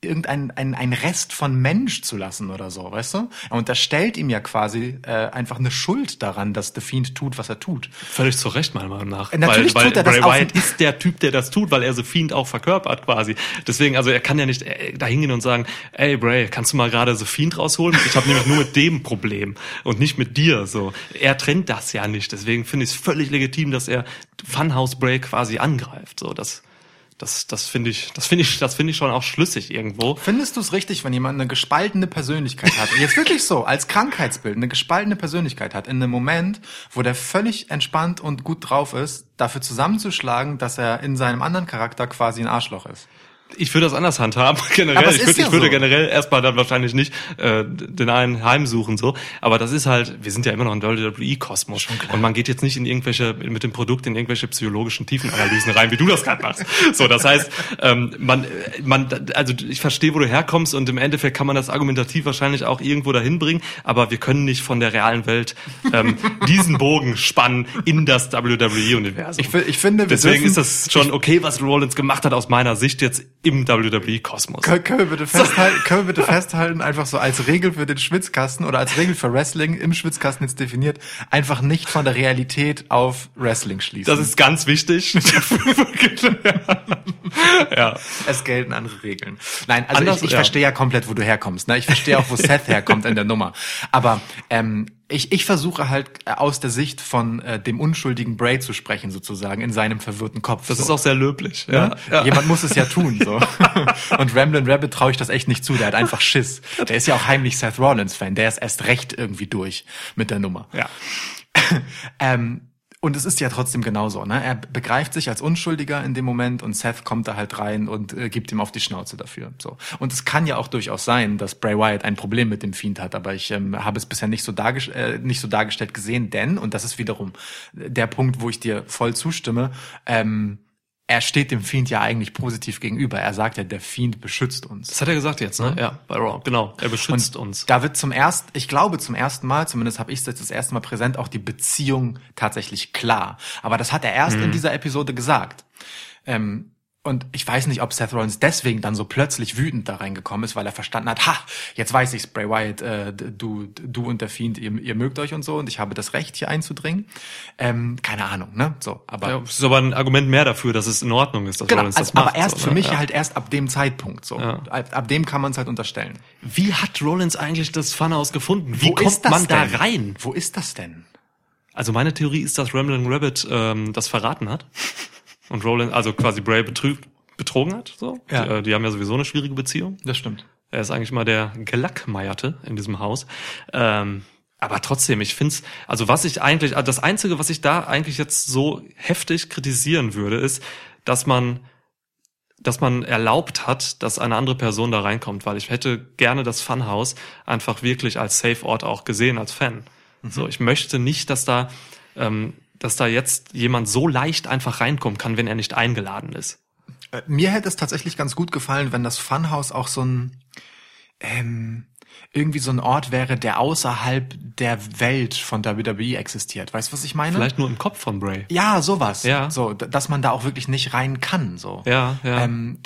[SPEAKER 2] irgendein ein, ein Rest von Mensch zu lassen oder so, weißt du? Er unterstellt ihm ja quasi äh, einfach eine Schuld daran, dass The Fiend tut, was er tut.
[SPEAKER 1] Völlig zu Recht, meiner Meinung nach.
[SPEAKER 2] Äh, natürlich
[SPEAKER 1] weil, weil
[SPEAKER 2] tut er das
[SPEAKER 1] Bray
[SPEAKER 2] auf-
[SPEAKER 1] Wyatt ist der Typ, der das tut, weil er The Fiend auch verkörpert quasi. Deswegen, also er kann ja nicht äh, da hingehen und sagen, ey Bray, kannst du mal gerade The Fiend rausholen? Ich habe nämlich nur mit dem Problem und nicht mit dir. So, Er trennt das ja nicht. Deswegen finde ich es völlig legitim, dass er Funhouse Bray quasi angreift. So, das, das, das finde ich, das finde ich, das finde ich schon auch schlüssig irgendwo.
[SPEAKER 2] Findest du es richtig, wenn jemand eine gespaltene Persönlichkeit hat? Jetzt wirklich so, als Krankheitsbild, eine gespaltene Persönlichkeit hat, in einem Moment, wo der völlig entspannt und gut drauf ist, dafür zusammenzuschlagen, dass er in seinem anderen Charakter quasi ein Arschloch ist?
[SPEAKER 1] Ich würde das anders handhaben, [LAUGHS] generell. Ich
[SPEAKER 2] ist
[SPEAKER 1] würde,
[SPEAKER 2] ja
[SPEAKER 1] ich würde
[SPEAKER 2] so.
[SPEAKER 1] generell erstmal dann wahrscheinlich nicht äh, den einen heimsuchen so. Aber das ist halt, wir sind ja immer noch im WWE-Kosmos. Und man geht jetzt nicht in irgendwelche, mit dem Produkt in irgendwelche psychologischen Tiefenanalysen rein, wie du das gerade machst. So, das heißt, ähm, man, man, also ich verstehe, wo du herkommst und im Endeffekt kann man das argumentativ wahrscheinlich auch irgendwo dahin bringen, aber wir können nicht von der realen Welt ähm, [LAUGHS] diesen Bogen spannen in das WWE-Universum.
[SPEAKER 2] Ich, ich finde, wir
[SPEAKER 1] Deswegen
[SPEAKER 2] dürfen,
[SPEAKER 1] ist das schon okay, was Rollins gemacht hat aus meiner Sicht jetzt im WWE-Kosmos.
[SPEAKER 2] Können, können, wir bitte festhalten, können wir bitte festhalten, einfach so als Regel für den Schwitzkasten oder als Regel für Wrestling im Schwitzkasten jetzt definiert, einfach nicht von der Realität auf Wrestling schließen.
[SPEAKER 1] Das ist ganz wichtig. [LAUGHS] ja.
[SPEAKER 2] es gelten andere Regeln. Nein, also
[SPEAKER 1] Anders-
[SPEAKER 2] ich, ich
[SPEAKER 1] ja.
[SPEAKER 2] verstehe ja komplett, wo du herkommst. Ne? Ich verstehe auch, wo [LAUGHS] Seth herkommt in der Nummer. Aber ähm, ich, ich versuche halt äh, aus der Sicht von äh, dem unschuldigen Bray zu sprechen, sozusagen, in seinem verwirrten Kopf.
[SPEAKER 1] Das
[SPEAKER 2] so.
[SPEAKER 1] ist auch sehr löblich.
[SPEAKER 2] Ja?
[SPEAKER 1] Ja. Ja.
[SPEAKER 2] Jemand muss es ja tun. So. [LAUGHS] Und Ramblin' Rabbit traue ich das echt nicht zu. Der hat einfach Schiss. Der ist ja auch heimlich Seth Rollins-Fan. Der ist erst recht irgendwie durch mit der Nummer.
[SPEAKER 1] ja. [LAUGHS]
[SPEAKER 2] Ähm, und es ist ja trotzdem genauso. Ne? Er begreift sich als Unschuldiger in dem Moment und Seth kommt da halt rein und äh, gibt ihm auf die Schnauze dafür. So. Und es kann ja auch durchaus sein, dass Bray Wyatt ein Problem mit dem Fiend hat, aber ich ähm, habe es bisher nicht so, äh, nicht so dargestellt gesehen, denn, und das ist wiederum der Punkt, wo ich dir voll zustimme, ähm, er steht dem Fiend ja eigentlich positiv gegenüber. Er sagt ja, der Fiend beschützt uns.
[SPEAKER 1] Das hat er gesagt jetzt, ne? Ja, bei Raw. Genau. Er beschützt uns.
[SPEAKER 2] Da wird zum ersten, ich glaube zum ersten Mal, zumindest habe ich es jetzt das erste Mal präsent, auch die Beziehung tatsächlich klar. Aber das hat er erst
[SPEAKER 1] Mhm.
[SPEAKER 2] in dieser Episode gesagt. Ähm, und ich weiß nicht, ob Seth Rollins deswegen dann so plötzlich wütend da reingekommen ist, weil er verstanden hat, ha, jetzt weiß ich's, Bray Wyatt, äh, du, du und der Fiend, ihr, ihr mögt euch und so und ich habe das Recht, hier einzudringen. Ähm, keine Ahnung, ne? So, aber
[SPEAKER 1] Ja, es ist aber ein Argument mehr dafür, dass es in Ordnung ist, dass
[SPEAKER 2] Genau,
[SPEAKER 1] Rollins
[SPEAKER 2] also,
[SPEAKER 1] das macht.
[SPEAKER 2] aber erst
[SPEAKER 1] so,
[SPEAKER 2] für
[SPEAKER 1] ne?
[SPEAKER 2] mich
[SPEAKER 1] ja.
[SPEAKER 2] halt erst ab dem Zeitpunkt so.
[SPEAKER 1] Ja.
[SPEAKER 2] Ab, ab dem kann man es halt unterstellen.
[SPEAKER 1] Wie hat Rollins eigentlich das Funhouse gefunden? Wie
[SPEAKER 2] Wo
[SPEAKER 1] kommt
[SPEAKER 2] ist das
[SPEAKER 1] man da
[SPEAKER 2] denn?
[SPEAKER 1] rein?
[SPEAKER 2] Wo ist das denn?
[SPEAKER 1] Also meine Theorie ist, dass Ramblin' Rabbit ähm, das verraten hat und Rollins, also quasi Bray betrügt, betrogen hat. So.
[SPEAKER 2] Ja.
[SPEAKER 1] Die, äh, die haben ja sowieso eine schwierige Beziehung.
[SPEAKER 2] Das stimmt.
[SPEAKER 1] Er ist eigentlich mal der Gelackmeierte in diesem Haus. Ähm, aber trotzdem, ich find's, also was ich eigentlich, also das Einzige, was ich da eigentlich jetzt so heftig kritisieren würde, ist, dass man, dass man erlaubt hat, dass eine andere Person da reinkommt, weil ich hätte gerne das Funhouse einfach wirklich als Safe-Ort auch gesehen, als Fan. So, ich möchte nicht, dass da, ähm, dass da jetzt jemand so leicht einfach reinkommen kann, wenn er nicht eingeladen ist.
[SPEAKER 2] Äh, Mir hätte es tatsächlich ganz gut gefallen, wenn das Funhouse auch so ein ähm, irgendwie so ein Ort wäre, der außerhalb der Welt von WWE existiert. Weißt du, was ich meine?
[SPEAKER 1] Vielleicht nur im Kopf von Bray.
[SPEAKER 2] Ja, sowas.
[SPEAKER 1] Ja.
[SPEAKER 2] So, dass man da auch wirklich nicht rein kann. So.
[SPEAKER 1] Ja, ja.
[SPEAKER 2] Ähm,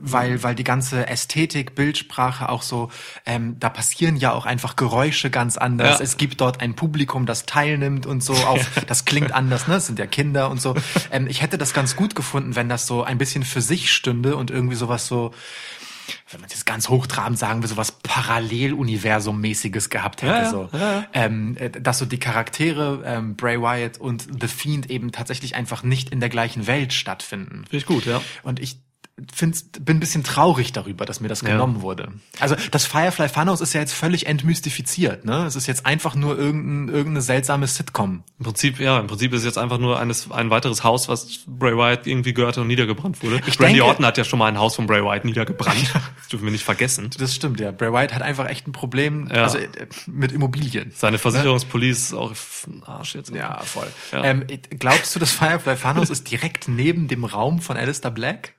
[SPEAKER 2] weil, weil die ganze Ästhetik, Bildsprache auch so, ähm, da passieren ja auch einfach Geräusche ganz anders.
[SPEAKER 1] Ja.
[SPEAKER 2] Es gibt dort ein Publikum, das teilnimmt und so. Auch, [LAUGHS] das klingt anders, ne? Es sind ja Kinder und so. Ähm, ich hätte das ganz gut gefunden, wenn das so ein bisschen für sich stünde und irgendwie sowas so, wenn man es jetzt ganz hochtrabend sagen will, sowas Paralleluniversum-mäßiges gehabt hätte.
[SPEAKER 1] Ja, ja,
[SPEAKER 2] so.
[SPEAKER 1] ja, ja.
[SPEAKER 2] Ähm, äh, dass so die Charaktere ähm, Bray Wyatt und The Fiend eben tatsächlich einfach nicht in der gleichen Welt stattfinden.
[SPEAKER 1] Finde ich gut, ja.
[SPEAKER 2] Und ich find's, bin ein bisschen traurig darüber, dass mir das
[SPEAKER 1] Ja.
[SPEAKER 2] genommen wurde. Also das Firefly Funhouse ist ja jetzt völlig entmystifiziert. Ne? Es ist jetzt einfach nur irgendein, irgendeine seltsame Sitcom.
[SPEAKER 1] Im Prinzip, ja, im Prinzip ist jetzt einfach nur eines, ein weiteres Haus, was Bray Wyatt irgendwie gehörte und niedergebrannt wurde.
[SPEAKER 2] Ich
[SPEAKER 1] Randy
[SPEAKER 2] denke-
[SPEAKER 1] Orton hat ja schon mal ein Haus von Bray Wyatt niedergebrannt. [LAUGHS] Das dürfen wir nicht vergessen.
[SPEAKER 2] Das stimmt, ja. Bray Wyatt hat einfach echt ein Problem
[SPEAKER 1] Ja.
[SPEAKER 2] also, äh, mit Immobilien.
[SPEAKER 1] Seine Versicherungspolice ist auch Arsch jetzt.
[SPEAKER 2] Ja, voll.
[SPEAKER 1] Ja.
[SPEAKER 2] Ähm, glaubst du, das Firefly Funhouse ist direkt neben dem Raum von Alistair Black?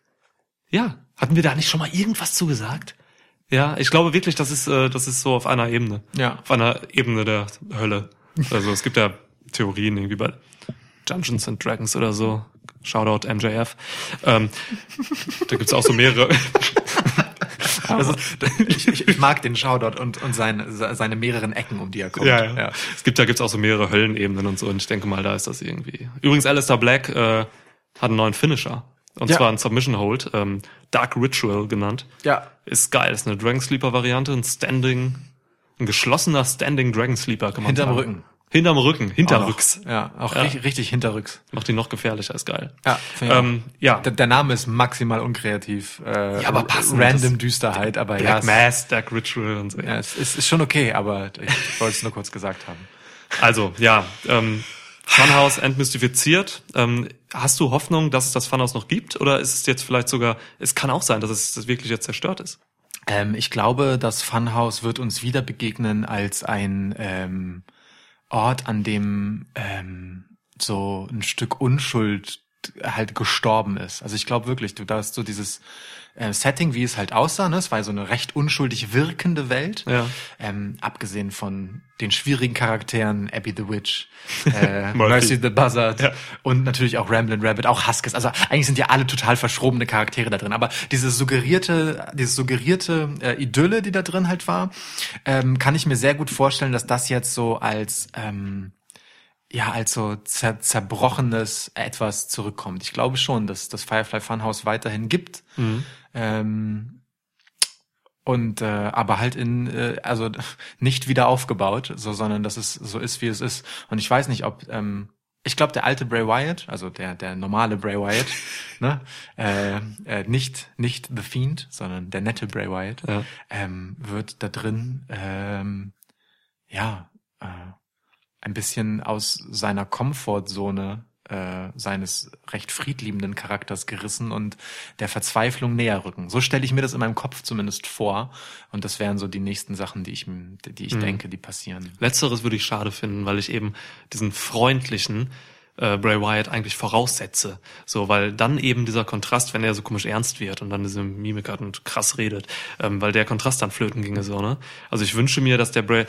[SPEAKER 1] Ja, hatten wir da nicht schon mal irgendwas zugesagt? Ja, ich glaube wirklich, das ist, äh, das ist so auf einer Ebene.
[SPEAKER 2] Ja.
[SPEAKER 1] Auf einer Ebene der Hölle. Also es gibt ja Theorien irgendwie bei Dungeons and Dragons oder so. Shoutout MJF. Ähm, da gibt's auch so mehrere.
[SPEAKER 2] Ist, [LAUGHS] ich, ich, ich mag den Shoutout und, und seine, seine mehreren Ecken, um die er kommt.
[SPEAKER 1] Ja, ja. Es gibt, da gibt's auch so mehrere Höllenebenen und so. Und ich denke mal, da ist das irgendwie. Übrigens, Alistair Black äh, hat einen neuen Finisher. Und
[SPEAKER 2] Ja.
[SPEAKER 1] zwar einen Submission Hold, ähm, Dark Ritual genannt.
[SPEAKER 2] Ja.
[SPEAKER 1] Ist geil. Ist eine Dragon Sleeper Variante, ein Standing, ein geschlossener Standing Dragon Sleeper kann man
[SPEAKER 2] Hinterm
[SPEAKER 1] sagen.
[SPEAKER 2] Rücken.
[SPEAKER 1] Hinterm Rücken, hinterrücks.
[SPEAKER 2] Ja, auch
[SPEAKER 1] Ja.
[SPEAKER 2] Richtig, richtig hinterrücks.
[SPEAKER 1] Macht ihn noch gefährlicher, ist geil.
[SPEAKER 2] Ja,
[SPEAKER 1] Ähm, ja.
[SPEAKER 2] Der, der Name ist maximal unkreativ. Äh,
[SPEAKER 1] Ja, aber passend.
[SPEAKER 2] Random Düsterheit, aber ja,
[SPEAKER 1] Black Mass, Dark Ritual und so.
[SPEAKER 2] ja, es ist, ist schon okay, aber ich wollte es nur kurz gesagt haben.
[SPEAKER 1] Also, ja, ähm, Funhouse entmystifiziert. Ähm, hast du Hoffnung, dass es das Funhouse noch gibt? Oder ist es jetzt vielleicht sogar, es kann auch sein, dass es das wirklich jetzt zerstört ist.
[SPEAKER 2] Ähm, ich glaube, das Funhouse wird uns wieder begegnen als ein ähm, Ort, an dem ähm, so ein Stück Unschuld halt gestorben ist. Also ich glaube wirklich, du da hast so dieses äh, Setting, wie es halt aussah, ne? es war so eine recht unschuldig wirkende Welt.
[SPEAKER 1] Ja.
[SPEAKER 2] Ähm, abgesehen von den schwierigen Charakteren, Abby the Witch, [LAUGHS] äh. Mercy the Buzzard
[SPEAKER 1] Ja.
[SPEAKER 2] und natürlich auch Ramblin' Rabbit, auch Huskers. Also eigentlich sind ja alle total verschrobene Charaktere da drin. Aber diese suggerierte, diese suggerierte äh, Idylle, die da drin halt war, ähm, kann ich mir sehr gut vorstellen, dass das jetzt so als ähm, ja, als so zer zerbrochenes etwas zurückkommt. Ich glaube schon, dass das Firefly Funhouse weiterhin gibt. Ähm, und äh, aber halt in äh, also [LAUGHS] nicht wieder aufgebaut, so sondern dass es so ist wie es ist. Und ich weiß nicht, ob ähm, ich glaube der alte Bray Wyatt, also der der normale Bray Wyatt, [LAUGHS] ne, äh, äh, nicht nicht The Fiend, sondern der nette Bray Wyatt,
[SPEAKER 1] Ja.
[SPEAKER 2] ähm, wird da drin ähm, ja äh, ein bisschen aus seiner Komfortzone äh, seines recht friedliebenden Charakters gerissen und der Verzweiflung näher rücken. So stelle ich mir das in meinem Kopf zumindest vor. Und das wären so die nächsten Sachen, die ich, die ich denke, die passieren.
[SPEAKER 1] Letzteres würde ich schade finden, weil ich eben diesen freundlichen äh, Bray Wyatt eigentlich voraussetze. So, weil dann eben dieser Kontrast, wenn er so komisch ernst wird und dann diese Mimik hat und krass redet, ähm, weil der Kontrast dann flöten ginge so, ne? Also ich wünsche mir, dass der Bray,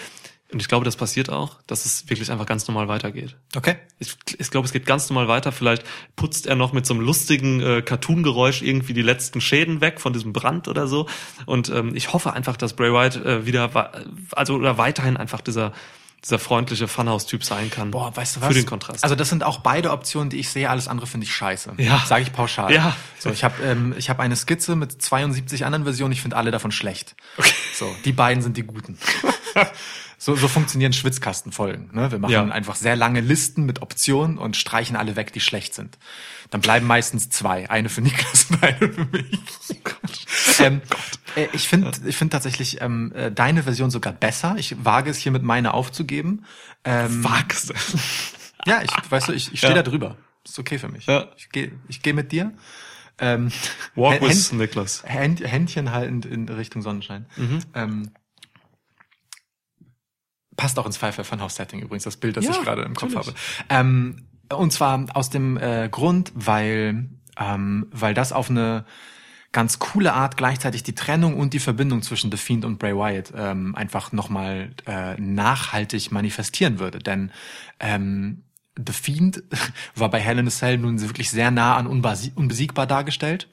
[SPEAKER 1] und ich glaube, das passiert auch, dass es wirklich einfach ganz normal weitergeht.
[SPEAKER 2] Okay.
[SPEAKER 1] Ich, ich glaube, es geht ganz normal weiter. Vielleicht putzt er noch mit so einem lustigen äh, Cartoon-Geräusch irgendwie die letzten Schäden weg von diesem Brand oder so. Und ähm, ich hoffe einfach, dass Bray Wyatt äh, wieder, also oder weiterhin einfach dieser dieser freundliche Funhouse-Typ sein kann.
[SPEAKER 2] Boah, weißt du was?
[SPEAKER 1] Für den Kontrast.
[SPEAKER 2] Also das sind auch beide Optionen, die ich sehe. Alles andere finde ich scheiße.
[SPEAKER 1] Ja.
[SPEAKER 2] Sage ich pauschal.
[SPEAKER 1] Ja.
[SPEAKER 2] So, ich habe ähm, ich habe eine Skizze mit 72 anderen Versionen. Ich finde alle davon schlecht. Okay. So, die beiden sind die guten. [LAUGHS] So, so funktionieren Schwitzkastenfolgen. Ne? Wir machen
[SPEAKER 1] Ja.
[SPEAKER 2] einfach sehr lange Listen mit Optionen und streichen alle weg, die schlecht sind. Dann bleiben meistens zwei. Eine für Niklas und eine für mich. ähm, äh, ich finde ich finde tatsächlich ähm, äh, deine Version sogar besser. Ich wage es hiermit meine aufzugeben. Ähm,
[SPEAKER 1] Wagst.
[SPEAKER 2] ja, ich, weißt du, ich, ich stehe
[SPEAKER 1] Ja.
[SPEAKER 2] da drüber. Ist okay für mich.
[SPEAKER 1] Ja.
[SPEAKER 2] Ich gehe ich geh mit dir. Ähm,
[SPEAKER 1] Walk
[SPEAKER 2] Händ-
[SPEAKER 1] with Nicholas.
[SPEAKER 2] Händ, Händchen haltend in Richtung Sonnenschein.
[SPEAKER 1] Mhm.
[SPEAKER 2] Ähm, passt auch ins Firefly Funhouse Setting übrigens, das Bild, das
[SPEAKER 1] Ja,
[SPEAKER 2] ich gerade im Kopf
[SPEAKER 1] natürlich.
[SPEAKER 2] habe. Ähm, und zwar aus dem äh, Grund, weil, ähm, weil das auf eine ganz coole Art gleichzeitig die Trennung und die Verbindung zwischen The Fiend und Bray Wyatt ähm, einfach nochmal äh, nachhaltig manifestieren würde. Denn ähm, The Fiend [LAUGHS] war bei Hell in a Cell nun wirklich sehr nah an unbesiegbar dargestellt.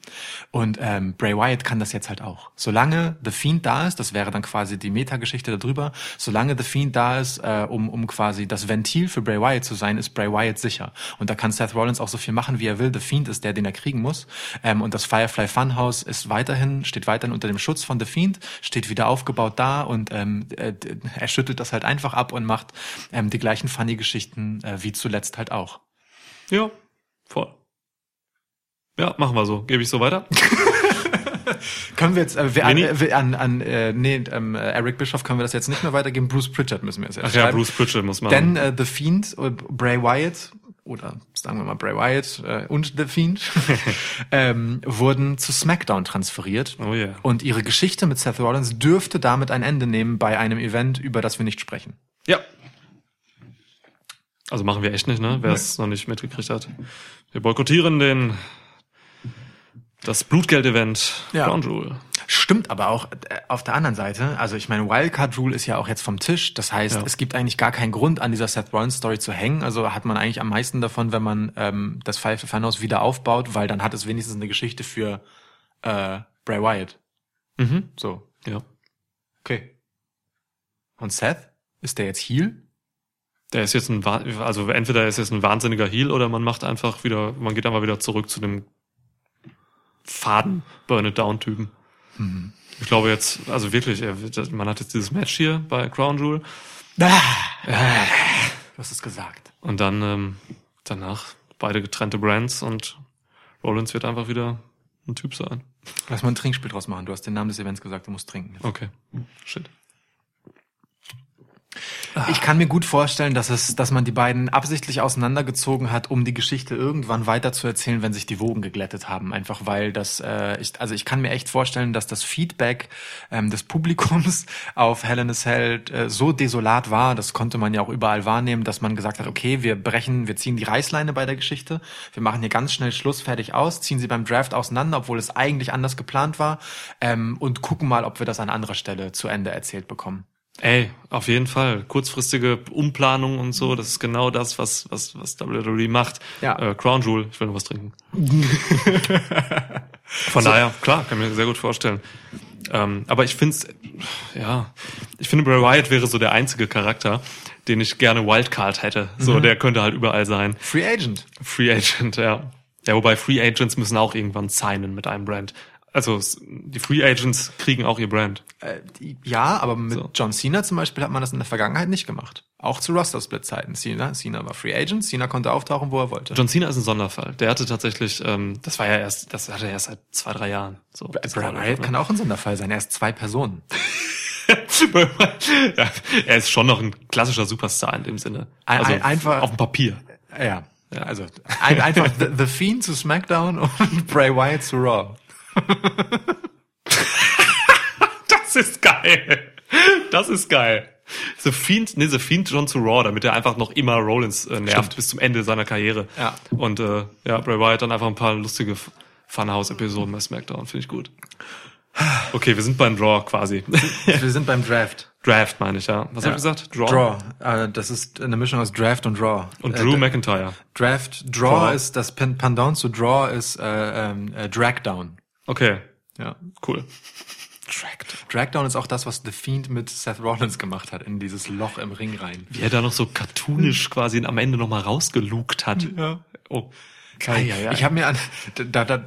[SPEAKER 2] Und ähm, Bray Wyatt kann das jetzt halt auch. Solange The Fiend da ist, das wäre dann quasi die Metageschichte darüber, solange The Fiend da ist, äh, um, um quasi das Ventil für Bray Wyatt zu sein, ist Bray Wyatt sicher. Und da kann Seth Rollins auch so viel machen, wie er will. The Fiend ist der, den er kriegen muss. Ähm, und das Firefly Funhouse ist weiterhin, steht weiterhin unter dem Schutz von The Fiend, steht wieder aufgebaut da und ähm, äh, er schüttelt das halt einfach ab und macht ähm, die gleichen Funny-Geschichten äh, wie zuletzt halt auch.
[SPEAKER 1] Ja, voll. Ja, machen wir so. Gebe ich so weiter. [LAUGHS]
[SPEAKER 2] Können wir jetzt äh, wir, an, äh, an, an äh, nee, ähm, äh, Eric Bischoff können wir das jetzt nicht mehr weitergeben. Bruce Pritchard müssen wir jetzt erst
[SPEAKER 1] Ach ja,
[SPEAKER 2] schreiben.
[SPEAKER 1] Bruce Pritchard muss man.
[SPEAKER 2] Denn äh, The Fiend, äh, Bray Wyatt oder sagen wir mal Bray Wyatt äh, und The Fiend [LAUGHS] ähm, wurden zu SmackDown transferiert.
[SPEAKER 1] Oh yeah.
[SPEAKER 2] Und ihre Geschichte mit Seth Rollins dürfte damit ein Ende nehmen bei einem Event, über das wir nicht sprechen.
[SPEAKER 1] Ja. Also machen wir echt nicht, ne? Wer es noch nicht mitgekriegt hat. Wir boykottieren den das Blutgeld-Event
[SPEAKER 2] Ja.
[SPEAKER 1] Crown Jewel.
[SPEAKER 2] Stimmt aber auch äh, auf der anderen Seite. Also ich meine, Wildcard Rule ist ja auch jetzt vom Tisch. Das heißt,
[SPEAKER 1] Ja.
[SPEAKER 2] es gibt eigentlich gar keinen Grund, an dieser Seth Rollins Story zu hängen. Also hat man eigentlich am meisten davon, wenn man ähm, das Five Funhouse wieder aufbaut, weil dann hat es wenigstens eine Geschichte für äh, Bray Wyatt.
[SPEAKER 1] Mhm.
[SPEAKER 2] So,
[SPEAKER 1] Ja.
[SPEAKER 2] okay. Und Seth? Ist der jetzt Heel?
[SPEAKER 1] Der ist jetzt ein, also entweder er ist jetzt ein wahnsinniger Heel oder man macht einfach wieder, man geht einfach wieder zurück zu dem faden Burn It Down Typen.
[SPEAKER 2] Mhm.
[SPEAKER 1] Ich glaube jetzt, also wirklich, man hat jetzt dieses Match hier bei Crown Jewel
[SPEAKER 2] Ah, du hast es gesagt.
[SPEAKER 1] und dann ähm, danach beide getrennte Brands und Rollins wird einfach wieder ein Typ sein.
[SPEAKER 2] Lass mal ein Trinkspiel draus machen. Du hast den Namen des Events gesagt, du musst trinken.
[SPEAKER 1] Okay. Shit.
[SPEAKER 2] Ich kann mir gut vorstellen, dass es, dass man die beiden absichtlich auseinandergezogen hat, um die Geschichte irgendwann weiter zu erzählen, wenn sich die Wogen geglättet haben. Einfach weil das, äh, ich, also ich kann mir echt vorstellen, dass das Feedback ähm, des Publikums [LAUGHS] auf Hell in a Cell äh, so desolat war, das konnte man ja auch überall wahrnehmen, dass man gesagt hat, okay, wir brechen, wir ziehen die Reißleine bei der Geschichte, wir machen hier ganz schnell Schluss, fertig aus, ziehen sie beim Draft auseinander, obwohl es eigentlich anders geplant war, ähm, und gucken mal, ob wir das an anderer Stelle zu Ende erzählt bekommen.
[SPEAKER 1] Ey, auf jeden Fall. Kurzfristige Umplanung und so, das ist genau das, was, was, was WWE macht.
[SPEAKER 2] Ja.
[SPEAKER 1] Äh, Crown Jewel, ich will noch was trinken. [LAUGHS] Von daher, klar, kann mir sehr gut vorstellen. Ähm, aber ich finde ja, ich finde Bray Wyatt wäre so der einzige Charakter, den ich gerne Wildcard hätte. So, der könnte halt überall sein.
[SPEAKER 2] Free Agent.
[SPEAKER 1] Free Agent, ja. Ja, wobei Free Agents müssen auch irgendwann signen mit einem Brand. Also die Free Agents kriegen auch ihr Brand.
[SPEAKER 2] Äh, die- ja, aber mit
[SPEAKER 1] So.
[SPEAKER 2] John Cena zum Beispiel hat man das in der Vergangenheit nicht gemacht. Auch zu Roster-Split-Zeiten. Cena, Cena war Free Agent, Cena konnte auftauchen, wo er wollte.
[SPEAKER 1] John Cena ist ein Sonderfall. Der hatte tatsächlich, ähm, das war ja erst, das hatte er erst seit zwei, drei Jahren. So,
[SPEAKER 2] Bray Wyatt kann auch ein Sonderfall sein. Er ist zwei Personen. [LAUGHS]
[SPEAKER 1] ja, er ist schon noch ein klassischer Superstar in dem Sinne. Also
[SPEAKER 2] ein- einfach-
[SPEAKER 1] auf dem Papier.
[SPEAKER 2] Ja. Also ein, einfach The, The Fiend zu SmackDown [LAUGHS] und Bray Wyatt zu Raw. [LAUGHS]
[SPEAKER 1] Das ist geil. Das ist geil. The Fiend, nee, The Fiend schon zu Raw, damit er einfach noch immer Rollins äh, nervt
[SPEAKER 2] Stimmt.
[SPEAKER 1] bis zum Ende seiner Karriere.
[SPEAKER 2] Ja.
[SPEAKER 1] Und äh, ja, Bray Wyatt dann einfach ein paar lustige Funhouse-Episoden bei SmackDown, finde ich gut. Okay, wir sind beim Draw quasi. [LAUGHS]
[SPEAKER 2] Wir sind beim Draft.
[SPEAKER 1] Draft meine ich, ja. Was
[SPEAKER 2] Ja.
[SPEAKER 1] hab ich gesagt? Draw.
[SPEAKER 2] Draw. Äh, das ist eine Mischung aus Draft und Draw.
[SPEAKER 1] Und
[SPEAKER 2] Äh,
[SPEAKER 1] Drew
[SPEAKER 2] D-
[SPEAKER 1] McIntyre.
[SPEAKER 2] Draft, Draw
[SPEAKER 1] Draw.
[SPEAKER 2] ist das Pen- Pendant zu Draw ist äh, ähm, äh, Dragdown.
[SPEAKER 1] Okay,
[SPEAKER 2] Ja.
[SPEAKER 1] cool.
[SPEAKER 2] Dragdown ist auch das, was The Fiend mit Seth Rollins gemacht hat, in dieses Loch im Ring rein.
[SPEAKER 1] Wie er da noch so cartoonisch quasi am Ende nochmal rausgelugt hat.
[SPEAKER 2] Ja.
[SPEAKER 1] Oh.
[SPEAKER 2] Geil.
[SPEAKER 1] ja, ja.
[SPEAKER 2] Ich habe mir an, da, da,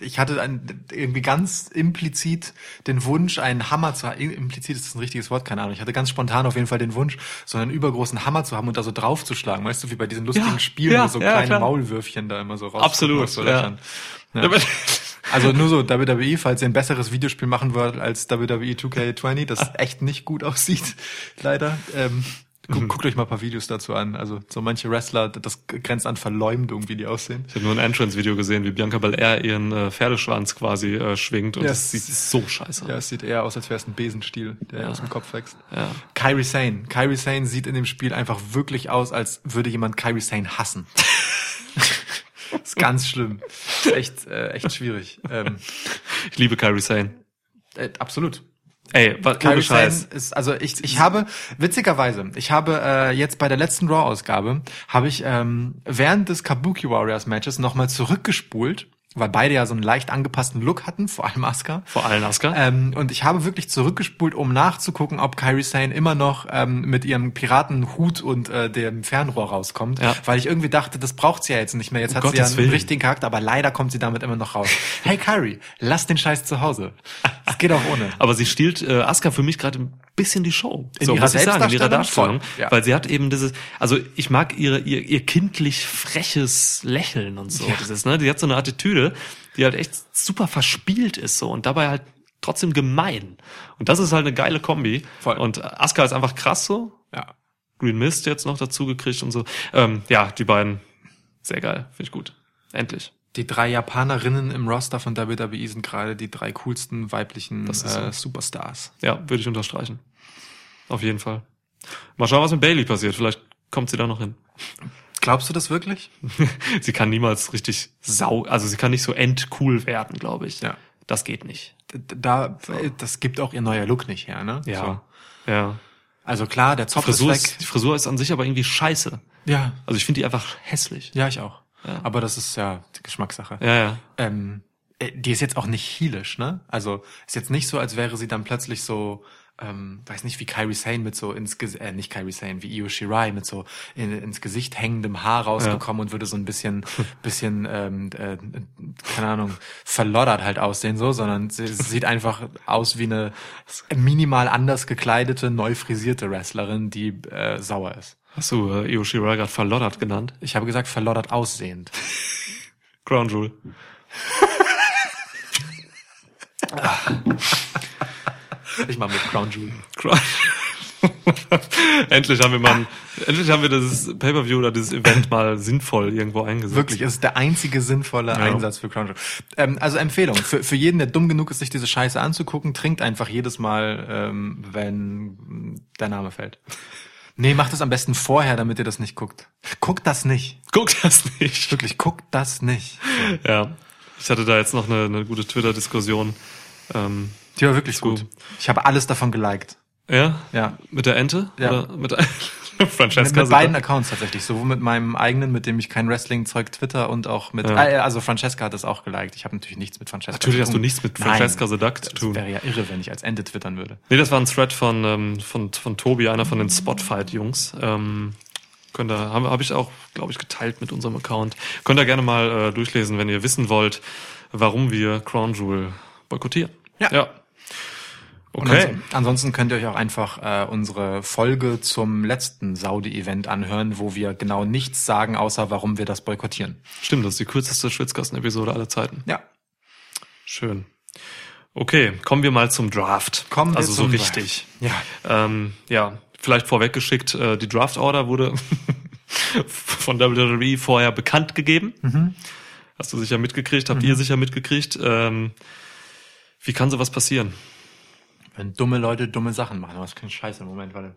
[SPEAKER 2] ich hatte ein, irgendwie ganz implizit den Wunsch, einen Hammer zu haben. Implizit ist das ein richtiges Wort, keine Ahnung. Ich hatte ganz spontan auf jeden Fall den Wunsch, so einen übergroßen Hammer zu haben und da so draufzuschlagen. Weißt du, wie bei diesen lustigen
[SPEAKER 1] Ja,
[SPEAKER 2] Spielen,
[SPEAKER 1] ja,
[SPEAKER 2] wo so
[SPEAKER 1] ja,
[SPEAKER 2] kleine
[SPEAKER 1] klar.
[SPEAKER 2] Maulwürfchen da immer so raus.
[SPEAKER 1] Absolut, ja.
[SPEAKER 2] Ja. Also nur so WWE, falls ihr ein besseres Videospiel machen wollt als WWE 2K20, das echt nicht gut aussieht, [LAUGHS] leider. Ähm, gu
[SPEAKER 1] Mhm.
[SPEAKER 2] guckt euch mal ein paar Videos dazu an. Also so manche Wrestler, das grenzt an Verleumdung, wie die aussehen.
[SPEAKER 1] Ich habe nur ein Entrance-Video gesehen, wie Bianca Belair ihren äh, Pferdeschwanz quasi äh, schwingt und
[SPEAKER 2] Ja,
[SPEAKER 1] das sieht so scheiße aus.
[SPEAKER 2] Ja, es sieht eher aus, als wäre es ein Besenstiel, der aus dem Kopf wächst.
[SPEAKER 1] Ja.
[SPEAKER 2] Kyrie Sane. Kyrie Sane sieht in dem Spiel einfach wirklich aus, als würde jemand Kyrie Sane hassen. [LAUGHS] [LAUGHS] ist ganz schlimm. Ist echt, äh, echt schwierig. Ähm,
[SPEAKER 1] Ich liebe Kyrie Sane.
[SPEAKER 2] äh, absolut.
[SPEAKER 1] Ey, was
[SPEAKER 2] Kyrie Sane ist, also ich, ich habe, witzigerweise, ich habe äh, jetzt bei der letzten Raw-Ausgabe, habe ich ähm, während des Kabuki Warriors Matches nochmal zurückgespult, weil beide ja so einen leicht angepassten Look hatten, vor allem Asuka.
[SPEAKER 1] Vor allem Asuka.
[SPEAKER 2] Ähm, und ich habe wirklich zurückgespult, um nachzugucken, ob Kyrie Sane immer noch ähm, mit ihrem Piratenhut und äh, dem Fernrohr rauskommt.
[SPEAKER 1] Ja.
[SPEAKER 2] Weil ich irgendwie dachte, das braucht sie ja jetzt nicht mehr. Jetzt
[SPEAKER 1] Um
[SPEAKER 2] hat sie ja
[SPEAKER 1] Gottes
[SPEAKER 2] einen
[SPEAKER 1] Willen.
[SPEAKER 2] richtigen Charakter, aber leider kommt sie damit immer noch raus. Hey Kyrie, lass den Scheiß zu Hause. Es geht auch ohne. [LAUGHS]
[SPEAKER 1] Aber sie stiehlt äh, Asuka für mich gerade ein bisschen die Show.
[SPEAKER 2] In
[SPEAKER 1] so
[SPEAKER 2] ihrer
[SPEAKER 1] muss ich sagen, in ihrer Darstellung.
[SPEAKER 2] ja.
[SPEAKER 1] Weil sie hat eben dieses, also ich mag ihre, ihr, ihr kindlich freches Lächeln und so. Dieses, ne? Die hat so eine Attitüde, die halt echt super verspielt ist so und dabei halt trotzdem gemein. Und das ist halt eine geile Kombi.
[SPEAKER 2] Voll.
[SPEAKER 1] Und Asuka ist einfach krass so.
[SPEAKER 2] Ja.
[SPEAKER 1] Green Mist jetzt noch dazu gekriegt und so. Ähm, ja, die beiden, sehr geil, finde ich gut. Endlich.
[SPEAKER 2] Die drei Japanerinnen im Roster von WWE sind gerade die drei coolsten weiblichen äh,
[SPEAKER 1] so.
[SPEAKER 2] Superstars.
[SPEAKER 1] Ja, würde ich unterstreichen. Auf jeden Fall. Mal schauen, was mit Bailey passiert. Vielleicht kommt sie da noch hin.
[SPEAKER 2] Glaubst du das wirklich? [LAUGHS]
[SPEAKER 1] sie kann niemals richtig sau, also sie kann nicht so endcool werden, glaube ich.
[SPEAKER 2] Ja.
[SPEAKER 1] Das geht nicht.
[SPEAKER 2] Da, äh, das gibt auch ihr neuer Look nicht her, ne?
[SPEAKER 1] Ja.
[SPEAKER 2] So.
[SPEAKER 1] Ja.
[SPEAKER 2] Also klar, der Zopf ist weg.
[SPEAKER 1] ist, die Frisur ist an sich aber irgendwie scheiße.
[SPEAKER 2] ja,
[SPEAKER 1] Also ich finde die einfach hässlich.
[SPEAKER 2] ja, ich auch.
[SPEAKER 1] Ja.
[SPEAKER 2] Aber das ist ja die Geschmackssache.
[SPEAKER 1] Ja, ja.
[SPEAKER 2] Ähm, äh, die ist jetzt auch nicht heelisch, ne? Also ist jetzt nicht so, als wäre sie dann plötzlich so, ähm, weiß nicht, wie Kairi Sane mit so ins Gesicht, äh, nicht Kairi Sane, wie Io Shirai mit so in, ins Gesicht hängendem Haar rausgekommen und würde so ein bisschen, [LAUGHS] bisschen, ähm, äh, keine Ahnung, verloddert halt aussehen so, sondern sie sieht einfach aus wie eine minimal anders gekleidete, neu frisierte Wrestlerin, die äh, sauer ist.
[SPEAKER 1] Hast du äh, Io Shirai gerade verloddert genannt?
[SPEAKER 2] Ich habe gesagt, verloddert aussehend. [LAUGHS]
[SPEAKER 1] Crown Jewel. [LAUGHS]
[SPEAKER 2] Ich mache mit Crown Jewel.
[SPEAKER 1] Crown [LAUGHS] endlich haben wir mal, endlich haben wir dieses Pay-per-View oder dieses Event mal sinnvoll irgendwo eingesetzt.
[SPEAKER 2] Wirklich, es ist der einzige sinnvolle
[SPEAKER 1] Ja.
[SPEAKER 2] Einsatz für Crown Jewel. Ähm, also Empfehlung, für, für jeden, der dumm genug ist, sich diese Scheiße anzugucken, trinkt einfach jedes Mal, ähm, wenn der Name fällt. Nee, macht es am besten vorher, damit ihr das nicht guckt. Guckt das nicht.
[SPEAKER 1] Guck das nicht.
[SPEAKER 2] Wirklich, guckt das nicht.
[SPEAKER 1] Ja. Ich hatte da jetzt noch eine, eine gute Twitter-Diskussion. Ähm,
[SPEAKER 2] Die war wirklich
[SPEAKER 1] So.
[SPEAKER 2] gut. Ich habe alles davon geliked.
[SPEAKER 1] ja?
[SPEAKER 2] Ja.
[SPEAKER 1] Mit der Ente?
[SPEAKER 2] Ja.
[SPEAKER 1] Oder mit [LAUGHS]
[SPEAKER 2] Mit,
[SPEAKER 1] Francesca?
[SPEAKER 2] mit beiden
[SPEAKER 1] sogar?
[SPEAKER 2] Accounts tatsächlich. Sowohl mit meinem eigenen, mit dem ich kein Wrestling-Zeug twitter und auch mit,
[SPEAKER 1] Ja.
[SPEAKER 2] äh, also Francesca hat das auch geliked. Ich habe natürlich nichts mit Francesca
[SPEAKER 1] Natürlich
[SPEAKER 2] zu
[SPEAKER 1] hast du nichts mit. Francesca the Duck zu
[SPEAKER 2] Das
[SPEAKER 1] tun.
[SPEAKER 2] wäre ja irre, wenn ich als Ende twittern würde.
[SPEAKER 1] Nee, das war ein Thread von, ähm, von, von Tobi, einer von den Spotfight-Jungs. Ähm, könnt ihr, habe hab ich auch, glaube ich, geteilt mit unserem Account. Könnt ihr gerne mal äh, durchlesen, wenn ihr wissen wollt, warum wir Crown Jewel boykottieren.
[SPEAKER 2] Ja.
[SPEAKER 1] Ja. Okay.
[SPEAKER 2] ans ansonsten könnt ihr euch auch einfach äh, unsere Folge zum letzten Saudi-Event anhören, wo wir genau nichts sagen, außer warum wir das boykottieren.
[SPEAKER 1] Stimmt, das ist die kürzeste Schwitzkasten-Episode aller Zeiten.
[SPEAKER 2] Ja.
[SPEAKER 1] Schön. Okay, kommen wir mal zum Draft.
[SPEAKER 2] Kommen wir
[SPEAKER 1] also
[SPEAKER 2] zum
[SPEAKER 1] so
[SPEAKER 2] Draft.
[SPEAKER 1] richtig.
[SPEAKER 2] Ja.
[SPEAKER 1] Ähm, ja, vielleicht vorweggeschickt, äh, die Draft Order wurde [LAUGHS] von WWE vorher bekannt gegeben.
[SPEAKER 2] Mhm.
[SPEAKER 1] Hast du sicher mitgekriegt, habt ihr sicher mitgekriegt. Ähm, wie kann sowas passieren?
[SPEAKER 2] Wenn dumme Leute dumme Sachen machen, aber das klingt scheiße im Moment, weil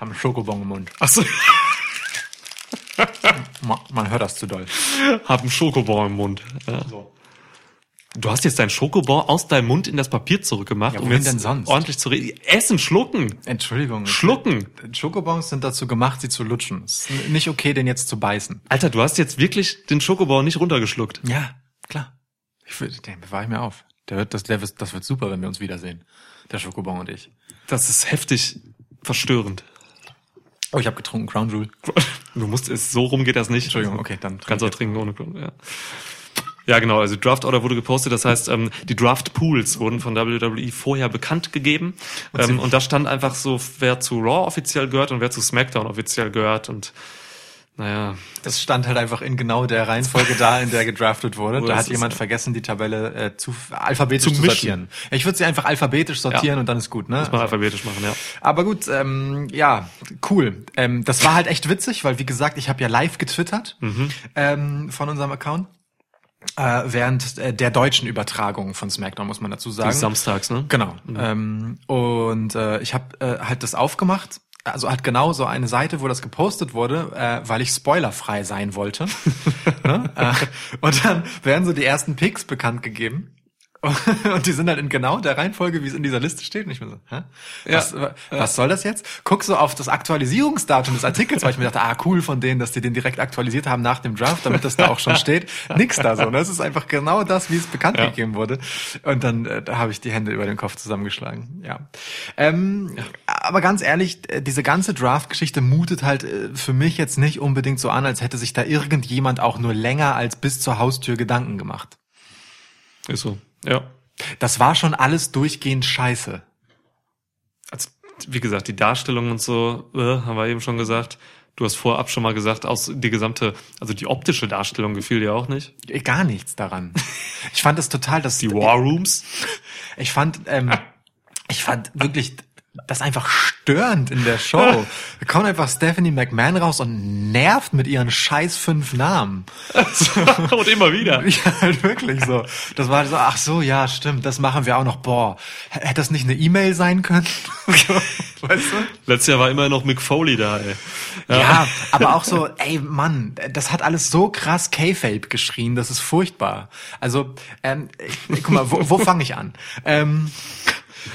[SPEAKER 2] haben einen Schokobon im Mund.
[SPEAKER 1] Achso,
[SPEAKER 2] Ma- Man hört das zu doll.
[SPEAKER 1] hab einen Schokobon im Mund. Ja.
[SPEAKER 2] So.
[SPEAKER 1] Du hast jetzt deinen Schokobon aus deinem Mund in das Papier zurückgemacht,
[SPEAKER 2] Ja,
[SPEAKER 1] um jetzt
[SPEAKER 2] denn sonst?
[SPEAKER 1] ordentlich zu reden. Essen, schlucken,
[SPEAKER 2] Entschuldigung.
[SPEAKER 1] schlucken.
[SPEAKER 2] Schokobons sind dazu gemacht, sie zu lutschen. Es ist nicht okay, den jetzt zu beißen.
[SPEAKER 1] Alter, du hast jetzt wirklich den Schokobon nicht runtergeschluckt.
[SPEAKER 2] Ja, klar. Ich will, den bewahre ich mir auf. Der wird, das, der wird, das wird super, wenn wir uns wiedersehen. Der Schokobon und ich.
[SPEAKER 1] Das ist heftig verstörend.
[SPEAKER 2] Oh, ich habe getrunken, Crown Jewel. [LAUGHS]
[SPEAKER 1] Du musst es, so rum geht das nicht.
[SPEAKER 2] Entschuldigung, okay, dann
[SPEAKER 1] Kannst auch trinken ohne Grund, ja. Ja, genau, also Draft Order wurde gepostet, das heißt, ähm, die Draft Pools wurden von WWE vorher bekannt gegeben. Und, ähm, und da stand einfach so, wer zu Raw offiziell gehört und wer zu SmackDown offiziell gehört und naja,
[SPEAKER 2] Das stand halt einfach in genau der Reihenfolge da, in der gedraftet wurde. [LAUGHS] Da hat jemand vergessen, die Tabelle äh, zu alphabetisch
[SPEAKER 1] Zu
[SPEAKER 2] zu, sortieren. Ich würde sie einfach alphabetisch sortieren
[SPEAKER 1] Ja.
[SPEAKER 2] und dann ist gut, ne?
[SPEAKER 1] muss man alphabetisch machen, ja.
[SPEAKER 2] Aber gut, ähm, ja, cool. Ähm, das war halt echt witzig, weil wie gesagt, ich habe ja live getwittert ähm, von unserem Account. Äh, während äh, der deutschen Übertragung von SmackDown, muss man dazu
[SPEAKER 1] Die
[SPEAKER 2] sagen.
[SPEAKER 1] ist samstags, ne?
[SPEAKER 2] Genau. Ähm, und äh, ich habe äh, halt das aufgemacht. Also hat genau so eine Seite, wo das gepostet wurde, äh, weil ich spoilerfrei sein wollte. [LAUGHS] ne? äh, und dann werden so die ersten Picks bekannt gegeben. [LAUGHS] Und die sind halt in genau der Reihenfolge, wie es in dieser Liste steht. Und ich bin so, hä? Was, was soll das jetzt? Guck so auf das Aktualisierungsdatum des Artikels, weil ich mir dachte, ah, cool von denen, dass die den direkt aktualisiert haben nach dem Draft, damit das da auch schon steht. [LAUGHS] Nix da so. Ne? Das ist einfach genau das, wie es bekannt
[SPEAKER 1] Ja.
[SPEAKER 2] gegeben wurde. Und dann äh, da habe ich die Hände über den Kopf zusammengeschlagen. Ja. Ähm, Aber ganz ehrlich, äh, diese ganze Draft-Geschichte mutet halt äh, für mich jetzt nicht unbedingt so an, als hätte sich da irgendjemand auch nur länger als bis zur Haustür Gedanken gemacht.
[SPEAKER 1] Ist so. Ja.
[SPEAKER 2] Das war schon alles durchgehend scheiße.
[SPEAKER 1] Also, wie gesagt, die Darstellung und so, äh, haben wir eben schon gesagt, Du hast vorab schon mal gesagt, aus die gesamte, also die optische Darstellung gefiel dir auch nicht.
[SPEAKER 2] Äh, Gar nichts daran. [LAUGHS] Ich fand es total, dass
[SPEAKER 1] Die War Rooms.
[SPEAKER 2] Ich fand, ähm, [LAUGHS] ich fand wirklich das einfach störend in der Show. [LAUGHS] Da kommt einfach Stephanie McMahon raus und nervt mit ihren scheiß fünf Namen. [LAUGHS]
[SPEAKER 1] Und immer wieder. [LAUGHS]
[SPEAKER 2] Ja, halt wirklich so. Das war so, ach so, ja, stimmt, das machen wir auch noch. Boah, hätte das nicht eine E-Mail sein können? So, weißt du?
[SPEAKER 1] Letztes Jahr war immer noch Mick Foley da, ey.
[SPEAKER 2] Ja. aber auch so, ey Mann, das hat alles so krass K-Fape geschrien, das ist furchtbar. Also, ähm, guck mal, wo, wo fange ich an? Ähm,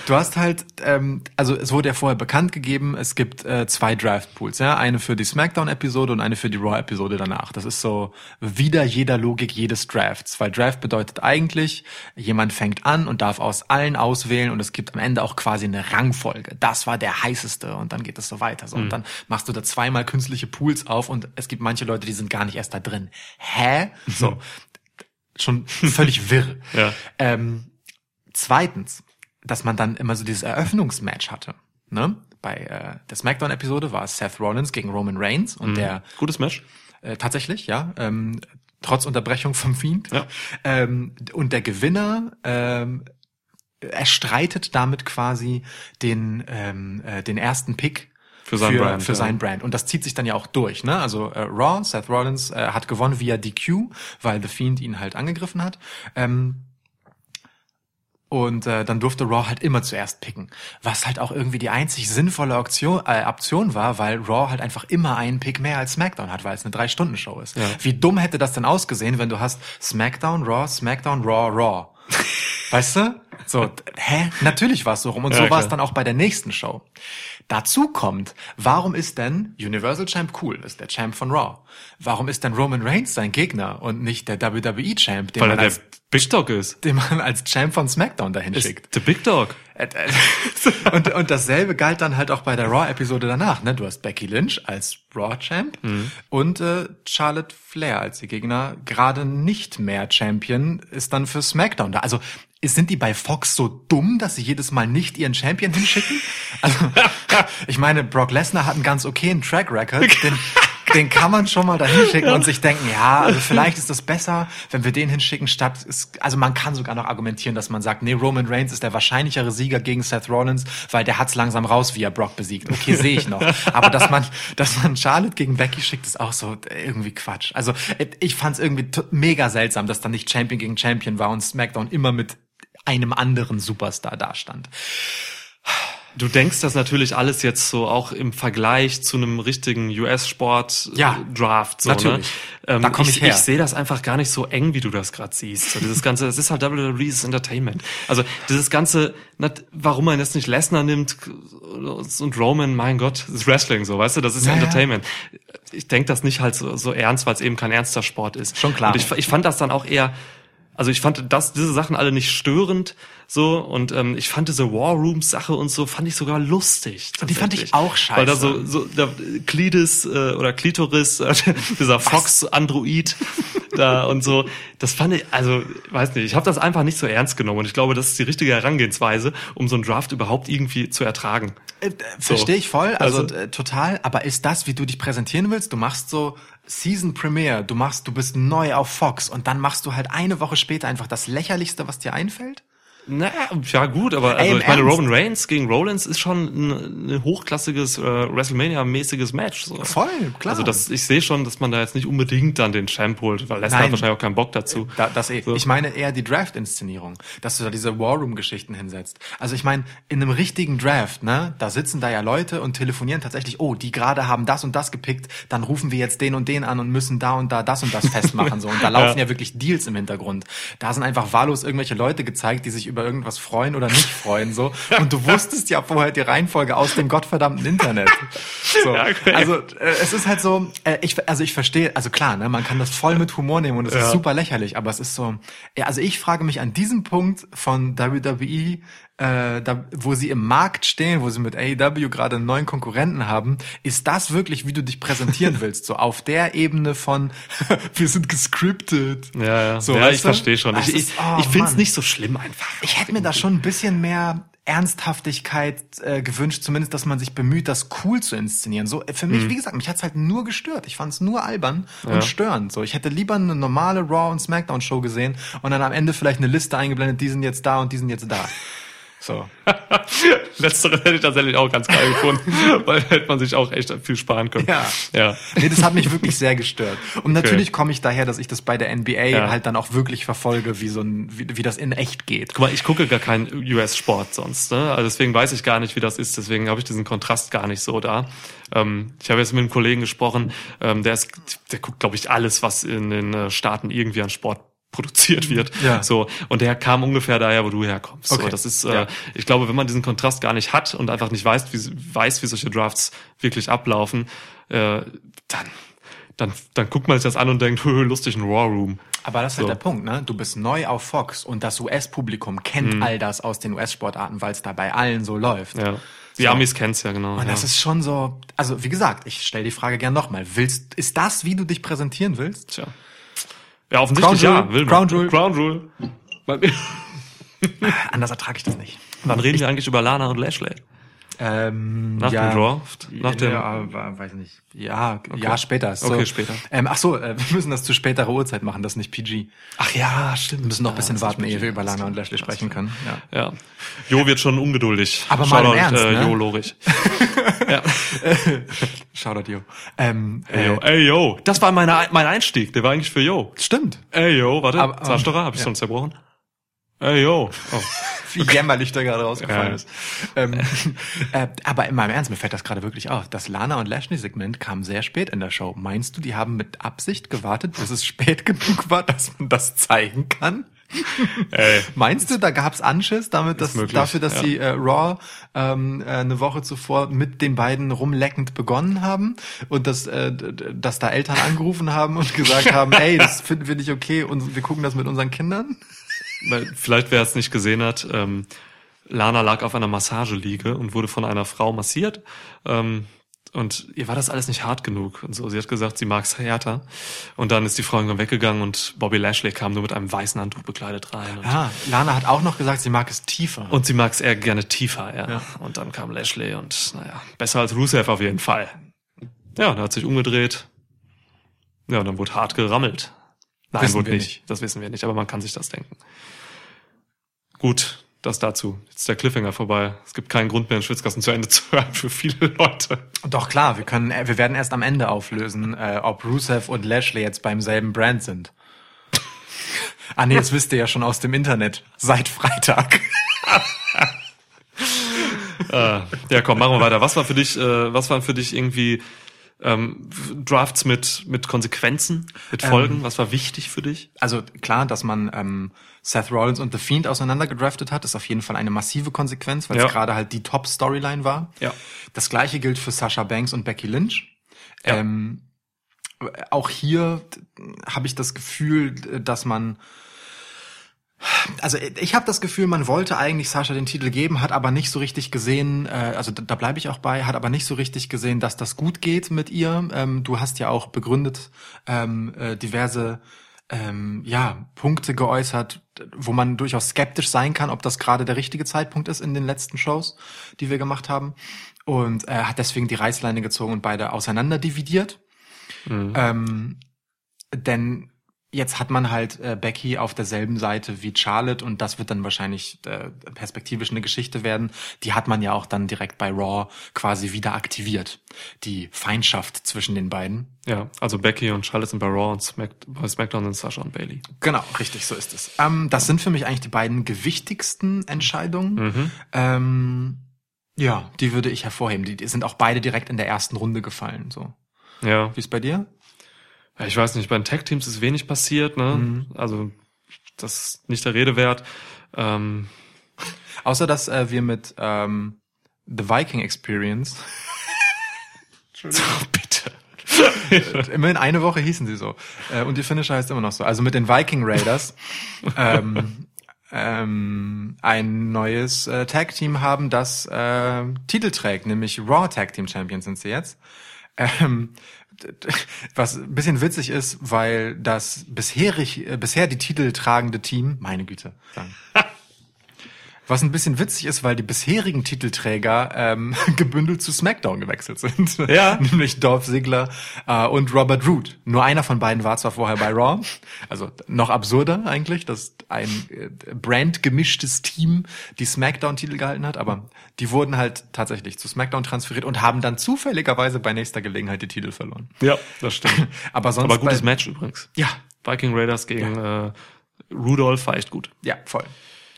[SPEAKER 2] du hast halt, ähm, also es wurde ja vorher bekannt gegeben, es gibt äh, zwei Draft-Pools, ja, eine für die SmackDown-Episode und eine für die Raw-Episode danach. Das ist so wieder jeder Logik jedes Drafts, weil Draft bedeutet eigentlich, jemand fängt an und darf aus allen auswählen und es gibt am Ende auch quasi eine Rangfolge. Das war der heißeste und dann geht es so weiter. So. Und dann machst du da zweimal künstliche Pools auf und es gibt manche Leute, die sind gar nicht erst da drin. Hä? So. [LAUGHS] Schon völlig wirr.
[SPEAKER 1] Ja.
[SPEAKER 2] Ähm, zweitens, dass man dann immer so dieses Eröffnungsmatch hatte. Ne? Bei äh, der SmackDown-Episode war es Seth Rollins gegen Roman Reigns und der
[SPEAKER 1] Gutes Match.
[SPEAKER 2] äh, tatsächlich, ja, ähm, trotz Unterbrechung vom Fiend.
[SPEAKER 1] Ja.
[SPEAKER 2] Ähm, und der Gewinner ähm, erstreitet damit quasi den ähm, äh, den ersten Pick
[SPEAKER 1] Für sein Brand,
[SPEAKER 2] für
[SPEAKER 1] ja.
[SPEAKER 2] sein Brand. Und das zieht sich dann ja auch durch. Ne? Also äh, Raw, Seth Rollins äh, hat gewonnen via DQ, weil The Fiend ihn halt angegriffen hat. Ähm, und äh, dann durfte Raw halt immer zuerst picken. Was halt auch irgendwie die einzig sinnvolle Option, äh, Option war, weil Raw halt einfach immer einen Pick mehr als SmackDown hat, weil es eine Drei-Stunden-Show ist.
[SPEAKER 1] Ja.
[SPEAKER 2] Wie dumm hätte das denn ausgesehen, wenn du hast SmackDown, Raw, SmackDown, Raw, Raw. [LAUGHS] Weißt du? So, hä? Natürlich war es so rum. Und
[SPEAKER 1] Ja,
[SPEAKER 2] so war es dann auch bei der nächsten Show. Dazu kommt, warum ist denn Universal Champ cool? Ist der Champ von Raw. Warum ist denn Roman Reigns sein Gegner und nicht der WWE Champ, den
[SPEAKER 1] Weil er
[SPEAKER 2] man
[SPEAKER 1] der
[SPEAKER 2] als
[SPEAKER 1] Big Dog ist.
[SPEAKER 2] den man als Champ von SmackDown dahin schickt.
[SPEAKER 1] Ist the Big Dog.
[SPEAKER 2] Äh, äh, [LAUGHS] und, und dasselbe galt dann halt auch bei der Raw-Episode danach. Ne? Du hast Becky Lynch als Raw-Champ und äh, Charlotte Flair als die Gegner. Gerade nicht mehr Champion ist dann für SmackDown da. Also sind die bei Fox so dumm, dass sie jedes Mal nicht ihren Champion hinschicken? Also [LAUGHS] ich meine, Brock Lesnar hat einen ganz okayen Track Record. Den, den kann man schon mal da hinschicken und sich denken, ja, also vielleicht ist das besser, wenn wir den hinschicken, statt, ist, also man kann sogar noch argumentieren, dass man sagt, nee, Roman Reigns ist der wahrscheinlichere Sieger gegen Seth Rollins, weil der hat's langsam raus, wie er Brock besiegt. Okay, sehe ich noch. Aber dass man, dass man Charlotte gegen Becky schickt, ist auch so irgendwie Quatsch. Also ich fand's irgendwie mega seltsam, dass dann nicht Champion gegen Champion war und SmackDown immer mit einem anderen Superstar dastand.
[SPEAKER 1] Du denkst das natürlich alles jetzt so auch im Vergleich zu einem richtigen US-Sport
[SPEAKER 2] Ja,
[SPEAKER 1] Draft. So,
[SPEAKER 2] natürlich.
[SPEAKER 1] Ne? Ähm,
[SPEAKER 2] Da komm ich
[SPEAKER 1] ich
[SPEAKER 2] her.
[SPEAKER 1] Ich sehe das einfach gar nicht so eng, wie du das gerade siehst. So, dieses ganze, das ist halt WWE's Entertainment. Also dieses ganze, warum man jetzt nicht Lesnar nimmt und Roman, mein Gott, das ist Wrestling so, weißt du, das ist
[SPEAKER 2] Ja, ja.
[SPEAKER 1] Entertainment. Ich denke das nicht halt so, so ernst, weil es eben kein ernster Sport ist.
[SPEAKER 2] Schon klar.
[SPEAKER 1] Und ich, ich fand das dann auch eher, also ich fand das, diese Sachen alle nicht störend so und ähm, ich fand diese War Room Sache und so fand ich sogar lustig.
[SPEAKER 2] Und die fand ich auch scheiße.
[SPEAKER 1] Weil da so, so der Klidis äh, oder Klitoris, äh, [LAUGHS] dieser Fox Android da und so, das fand ich, also weiß nicht, ich habe das einfach nicht so ernst genommen und ich glaube, das ist die richtige Herangehensweise, um so einen Draft überhaupt irgendwie zu ertragen.
[SPEAKER 2] Äh, Verstehe ich voll, also,
[SPEAKER 1] Also-
[SPEAKER 2] äh, total. Aber ist das, wie du dich präsentieren willst? Du machst so Season Premiere, du machst, du bist neu auf Fox und dann machst du halt eine Woche später einfach das lächerlichste, was dir einfällt?
[SPEAKER 1] Na, ja gut, aber
[SPEAKER 2] Ey,
[SPEAKER 1] also
[SPEAKER 2] im
[SPEAKER 1] ich meine,
[SPEAKER 2] Ernst?
[SPEAKER 1] Roman Reigns gegen Rollins ist schon ein, ein hochklassiges äh, WrestleMania-mäßiges Match. So.
[SPEAKER 2] Voll, klar.
[SPEAKER 1] Also das, ich sehe schon, dass man da jetzt nicht unbedingt dann den Champ holt, weil Lesnar hat wahrscheinlich auch keinen Bock dazu.
[SPEAKER 2] Da, das eh.
[SPEAKER 1] So.
[SPEAKER 2] Ich meine eher die Draft-Inszenierung, dass du da diese War Room-Geschichten hinsetzt. Also ich meine, in einem richtigen Draft, ne, da sitzen da ja Leute und telefonieren tatsächlich, oh, die gerade haben das und das gepickt, dann rufen wir jetzt den und den an und müssen da und da das und das festmachen. so. Und da [LAUGHS] laufen ja. wirklich Deals im Hintergrund. Da sind einfach wahllos irgendwelche Leute gezeigt, die sich über irgendwas freuen oder nicht freuen. so. Und du wusstest ja vorher die Reihenfolge aus dem gottverdammten Internet. So. Also äh, es ist halt so, äh, ich, also ich verstehe, also klar, ne, man kann das voll mit Humor nehmen und es ist
[SPEAKER 1] Ja.
[SPEAKER 2] super lächerlich, aber es ist so, ja, also ich frage mich an diesem Punkt von WWE, äh, da, wo sie im Markt stehen, wo sie mit AEW gerade einen neuen Konkurrenten haben, ist das wirklich, wie du dich präsentieren [LAUGHS] willst? So auf der Ebene von, [LAUGHS] wir sind gescriptet.
[SPEAKER 1] Ja, ja.
[SPEAKER 2] So,
[SPEAKER 1] ja ich verstehe schon.
[SPEAKER 2] Das
[SPEAKER 1] Ich,
[SPEAKER 2] ist- oh,
[SPEAKER 1] ich finde es nicht so schlimm einfach.
[SPEAKER 2] Ich hätte mir da schon ein bisschen mehr Ernsthaftigkeit äh, gewünscht, zumindest, dass man sich bemüht, das cool zu inszenieren. So äh, für mich, wie gesagt, mich hat's halt nur gestört. Ich fand's nur albern und störend. So, ich hätte lieber eine normale Raw und Smackdown Show gesehen und dann am Ende vielleicht eine Liste eingeblendet, die sind jetzt da und die sind jetzt da. [LAUGHS] So. [LAUGHS]
[SPEAKER 1] Letztere hätte ich tatsächlich auch ganz geil gefunden, [LAUGHS] weil hätte man sich auch echt viel sparen können.
[SPEAKER 2] Ja.
[SPEAKER 1] Ja.
[SPEAKER 2] Nee, das hat mich wirklich sehr gestört. Und natürlich komme ich daher, dass ich das bei der NBA
[SPEAKER 1] Ja.
[SPEAKER 2] halt dann auch wirklich verfolge, wie so ein, wie, wie das in echt geht.
[SPEAKER 1] Guck mal, ich gucke gar keinen US-Sport sonst, ne? Also deswegen weiß ich gar nicht, wie das ist. Deswegen habe ich diesen Kontrast gar nicht so da. Ähm, ich habe jetzt mit einem Kollegen gesprochen, ähm, der ist, der guckt, glaube ich, alles, was in den äh, Staaten irgendwie an Sport produziert wird.
[SPEAKER 2] Ja.
[SPEAKER 1] So und der kam ungefähr daher, wo du herkommst. So,
[SPEAKER 2] Okay.
[SPEAKER 1] das ist, äh,
[SPEAKER 2] Ja.
[SPEAKER 1] ich glaube, wenn man diesen Kontrast gar nicht hat und einfach nicht weiß, wie weiß, wie solche Drafts wirklich ablaufen, äh, dann dann dann guckt man sich das an und denkt, [LAUGHS] lustig ein War Room.
[SPEAKER 2] Aber das ist halt
[SPEAKER 1] So.
[SPEAKER 2] der Punkt, ne? Du bist neu auf Fox und das US-Publikum kennt all das aus den US-Sportarten, weil es da bei allen so läuft.
[SPEAKER 1] Mhm. Ja. Die
[SPEAKER 2] So.
[SPEAKER 1] Amis kennen's ja genau.
[SPEAKER 2] Und
[SPEAKER 1] ja.
[SPEAKER 2] das ist schon so, also wie gesagt, ich stelle die Frage gern nochmal. Willst, ist das, wie du dich präsentieren willst?
[SPEAKER 1] Tja. Ja, offensichtlich
[SPEAKER 2] Crown
[SPEAKER 1] ja. Man.
[SPEAKER 2] Crown Jewel.
[SPEAKER 1] Crown Jewel. Wann,
[SPEAKER 2] Anders ertrage ich das nicht.
[SPEAKER 1] wann reden wir eigentlich über Lana und Lashley?
[SPEAKER 2] Ähm,
[SPEAKER 1] Nach
[SPEAKER 2] ja,
[SPEAKER 1] dem Draft? Nach dem,
[SPEAKER 2] ja, weiß nicht. Ja, ja, später. Ist
[SPEAKER 1] Okay,
[SPEAKER 2] so.
[SPEAKER 1] später.
[SPEAKER 2] Ähm, ach so, äh, wir müssen das zu späterer Uhrzeit machen, das ist nicht PG.
[SPEAKER 1] Ach ja, stimmt.
[SPEAKER 2] Wir müssen noch ein bisschen warten, ehe wir über Lana und Lashley sprechen können. Ja.
[SPEAKER 1] Ja. Jo wird schon ungeduldig.
[SPEAKER 2] Aber mal im
[SPEAKER 1] Shoutout,
[SPEAKER 2] Ernst,
[SPEAKER 1] äh,
[SPEAKER 2] ne?
[SPEAKER 1] Jo Lorich. [LAUGHS] ja. [LAUGHS]
[SPEAKER 2] Shoutout, Jo. Ähm,
[SPEAKER 1] Ey, yo.
[SPEAKER 2] äh,
[SPEAKER 1] Ey, yo. Das war meine, mein Einstieg. Der war eigentlich für Yo.
[SPEAKER 2] stimmt.
[SPEAKER 1] Ey, yo. Warte.
[SPEAKER 2] Aber-
[SPEAKER 1] Zahnstocher? Hab ich
[SPEAKER 2] ja.
[SPEAKER 1] schon zerbrochen? Ey, yo. Oh. [LAUGHS]
[SPEAKER 2] Wie jämmerlich da gerade rausgefallen
[SPEAKER 1] Ja.
[SPEAKER 2] ist. Ähm, [LAUGHS] äh, aber in meinem Ernst, mir fällt das gerade wirklich auf. Das Lana und Lashley-Segment kam sehr spät in der Show. Meinst du, die haben mit Absicht gewartet, bis es spät genug war, dass man das zeigen kann? [LAUGHS]
[SPEAKER 1] Ey.
[SPEAKER 2] Meinst du, da gab's Anschiss damit, dass, dafür, dass
[SPEAKER 1] ja.
[SPEAKER 2] sie äh, Raw ähm, äh, eine Woche zuvor mit den beiden rumleckend begonnen haben und dass, äh, dass da Eltern angerufen haben und gesagt [LAUGHS] haben, ey, das finden wir nicht okay und wir gucken das mit unseren Kindern?
[SPEAKER 1] Weil Vielleicht, wer es nicht gesehen hat, ähm, Lana lag auf einer Massageliege und wurde von einer Frau massiert. Ähm, und ihr war das alles nicht hart genug. Und so, sie hat gesagt, sie mag's härter. Und dann ist die Frau irgendwann weggegangen und Bobby Lashley kam nur mit einem weißen Handtuch bekleidet rein. Und,
[SPEAKER 2] Ah, Lana hat auch noch gesagt, sie mag es tiefer.
[SPEAKER 1] und sie mag's eher gerne tiefer, ja. Und dann kam Lashley und naja, besser als Rusev auf jeden Fall. Ja, und er hat sich umgedreht. Ja, und dann wurde hart gerammelt. Nein,
[SPEAKER 2] Wissen
[SPEAKER 1] wurde nicht.
[SPEAKER 2] nicht.
[SPEAKER 1] Das wissen wir nicht, aber man kann sich das denken. Gut, das dazu. Jetzt ist der Cliffhanger vorbei. Es gibt keinen Grund mehr, den Schwitzkasten zu Ende [LAUGHS] zu hören für viele Leute.
[SPEAKER 2] Doch klar, wir können, wir werden erst am Ende auflösen, äh, ob Rusev und Lashley jetzt beim selben Brand sind. [LAUGHS] ah nee, das wisst ihr ja schon aus dem Internet. Seit Freitag.
[SPEAKER 1] Äh, [LAUGHS] ja, komm, machen wir weiter. Was war für dich, äh, was waren für dich irgendwie ähm, Drafts mit, mit Konsequenzen, mit Folgen? was war wichtig für dich?
[SPEAKER 2] Also klar, dass man ähm, Seth Rollins und The Fiend auseinander gedraftet hat, ist auf jeden Fall eine massive Konsequenz, weil
[SPEAKER 1] Ja.
[SPEAKER 2] es gerade halt die Top-Storyline war.
[SPEAKER 1] Ja.
[SPEAKER 2] Das gleiche gilt für Sasha Banks und Becky Lynch.
[SPEAKER 1] Ja.
[SPEAKER 2] Ähm, auch hier habe ich das Gefühl, dass man also ich habe das Gefühl, man wollte eigentlich Sascha den Titel geben, hat aber nicht so richtig gesehen, äh, also da, da bleibe ich auch bei, hat aber nicht so richtig gesehen, dass das gut geht mit ihr. Ähm, du hast ja auch begründet ähm, äh, diverse ähm, ja, Punkte geäußert, wo man durchaus skeptisch sein kann, ob das gerade der richtige Zeitpunkt ist in den letzten Shows, die wir gemacht haben. Und äh, hat deswegen die Reißleine gezogen und beide auseinander dividiert. Ähm, denn jetzt hat man halt äh, Becky auf derselben Seite wie Charlotte und das wird dann wahrscheinlich äh, perspektivisch eine Geschichte werden. Die hat man ja auch dann direkt bei Raw quasi wieder aktiviert. Die Feindschaft zwischen den beiden.
[SPEAKER 1] Ja, also Becky und Charlotte sind bei Raw und Smack, bei SmackDown sind Sasha und Bailey.
[SPEAKER 2] Genau, richtig, so ist es. Ähm, das sind für mich eigentlich die beiden gewichtigsten Entscheidungen.
[SPEAKER 1] Mhm.
[SPEAKER 2] Ähm, ja, die würde ich hervorheben. Die, die sind auch beide direkt in der ersten Runde gefallen. So,
[SPEAKER 1] Ja,
[SPEAKER 2] wie ist bei dir?
[SPEAKER 1] Ich weiß nicht, bei den Tag-Teams ist wenig passiert, ne?
[SPEAKER 2] Mhm.
[SPEAKER 1] Also, das ist nicht der Rede wert. Ähm,
[SPEAKER 2] Außer dass äh, wir mit ähm, The Viking Experience [LAUGHS]
[SPEAKER 1] bitte.
[SPEAKER 2] Immerhin eine Woche hießen sie so. Äh, und die Finisher heißt immer noch so. Also mit den Viking Raiders ähm, ähm, ein neues äh, Tag Team haben, das äh, Titel trägt, nämlich Raw Tag Team Champions sind sie jetzt. Ähm, [LAUGHS] was ein bisschen witzig ist, weil das bisherig, äh, bisher die Titel tragende Team, meine Güte, Was ein bisschen witzig ist, weil die bisherigen Titelträger ähm, [LAUGHS] gebündelt zu SmackDown gewechselt sind.
[SPEAKER 1] Ja. [LAUGHS]
[SPEAKER 2] Nämlich Dolph Ziggler äh, und Robert Root. Nur einer von beiden war zwar vorher bei Raw, also noch absurder eigentlich, dass ein äh, brandgemischtes Team die SmackDown-Titel gehalten hat, aber die wurden halt tatsächlich zu SmackDown transferiert und haben dann zufälligerweise bei nächster Gelegenheit die Titel verloren.
[SPEAKER 1] Ja, das stimmt. [LAUGHS]
[SPEAKER 2] Aber sonst
[SPEAKER 1] Aber gutes
[SPEAKER 2] bei,
[SPEAKER 1] Match übrigens.
[SPEAKER 2] Ja,
[SPEAKER 1] Viking Raiders gegen äh, Rudolph war echt gut.
[SPEAKER 2] ja, voll.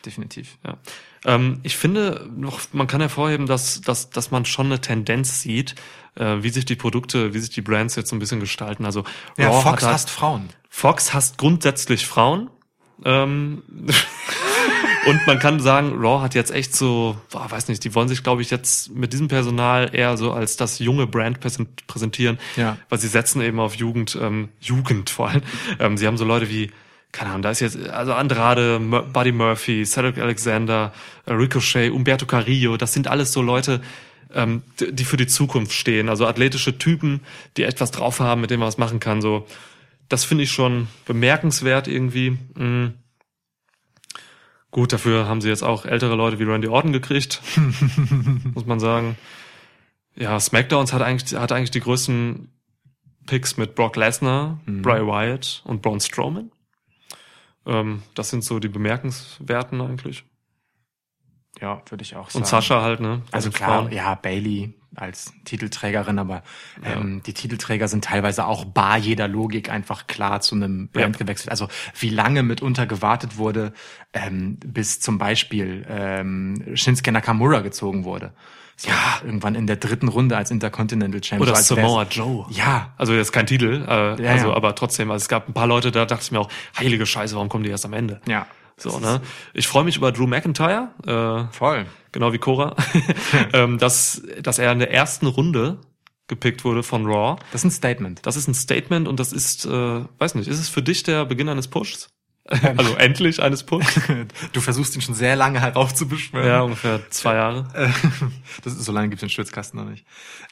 [SPEAKER 2] Definitiv.
[SPEAKER 1] Ja. Ähm, ich finde noch, man kann hervorheben, dass, dass, dass man schon eine Tendenz sieht, äh, wie sich die Produkte, wie sich die Brands jetzt so ein bisschen gestalten. Also
[SPEAKER 2] Ja,
[SPEAKER 1] Raw
[SPEAKER 2] Fox
[SPEAKER 1] hat halt-
[SPEAKER 2] hasst Frauen.
[SPEAKER 1] Fox hasst grundsätzlich Frauen. Ähm, [LAUGHS] und man kann sagen, Raw hat jetzt echt so, boah, weiß nicht, die wollen sich, glaube ich, jetzt mit diesem Personal eher so als das junge Brand präsent- präsentieren,
[SPEAKER 2] Ja.
[SPEAKER 1] weil sie setzen eben auf Jugend, ähm, Jugend vor allem. Ähm, sie haben so Leute wie, keine Ahnung, da ist jetzt, also Andrade, Buddy Murphy, Cedric Alexander, äh, Ricochet, Umberto Carrillo, das sind alles so Leute, ähm, die für die Zukunft stehen. Also athletische Typen, die etwas drauf haben, mit dem man was machen kann. So, das finde ich schon bemerkenswert irgendwie. Mm. Gut, dafür haben sie jetzt auch ältere Leute wie Randy Orton gekriegt, [LAUGHS] muss man sagen. Ja, SmackDowns hat eigentlich, hat eigentlich die größten Picks mit Brock Lesnar, Bray Wyatt und Braun Strowman. Ähm, das sind so die bemerkenswerten eigentlich.
[SPEAKER 2] Ja, würde ich auch sagen.
[SPEAKER 1] Und Sascha halt, ne?
[SPEAKER 2] Also klar,
[SPEAKER 1] Frauen.
[SPEAKER 2] ja, Bailey als Titelträgerin, aber ähm, die Titelträger sind teilweise auch bar jeder Logik einfach klar zu einem Brand
[SPEAKER 1] Ja.
[SPEAKER 2] gewechselt. Also wie lange mitunter gewartet wurde, ähm, bis zum Beispiel ähm, Shinsuke Nakamura gezogen wurde.
[SPEAKER 1] Ja.
[SPEAKER 2] Irgendwann in der dritten Runde als Intercontinental Champion.
[SPEAKER 1] Oder
[SPEAKER 2] so als
[SPEAKER 1] Samoa Joe.
[SPEAKER 2] Ja,
[SPEAKER 1] Also das ist kein Titel, äh,
[SPEAKER 2] Ja,
[SPEAKER 1] also
[SPEAKER 2] ja.
[SPEAKER 1] aber trotzdem, also es gab ein paar Leute, da dachte ich mir auch, heilige Scheiße, warum kommen die erst am Ende?
[SPEAKER 2] ja.
[SPEAKER 1] So, ne? Ich freue mich über Drew McIntyre, äh,
[SPEAKER 2] Voll.
[SPEAKER 1] genau wie Cora, [LAUGHS] ähm, dass, dass er in der ersten Runde gepickt wurde von Raw.
[SPEAKER 2] Das ist ein Statement.
[SPEAKER 1] Das ist ein Statement und das ist, äh, weiß nicht, ist es für dich der Beginn eines Pushs? [LAUGHS] also endlich eines Pushs?
[SPEAKER 2] Du versuchst ihn schon sehr lange heraufzubeschwören.
[SPEAKER 1] ja, ungefähr zwei Jahre.
[SPEAKER 2] Äh, Das ist, so lange gibt's den Schwitzkasten noch nicht.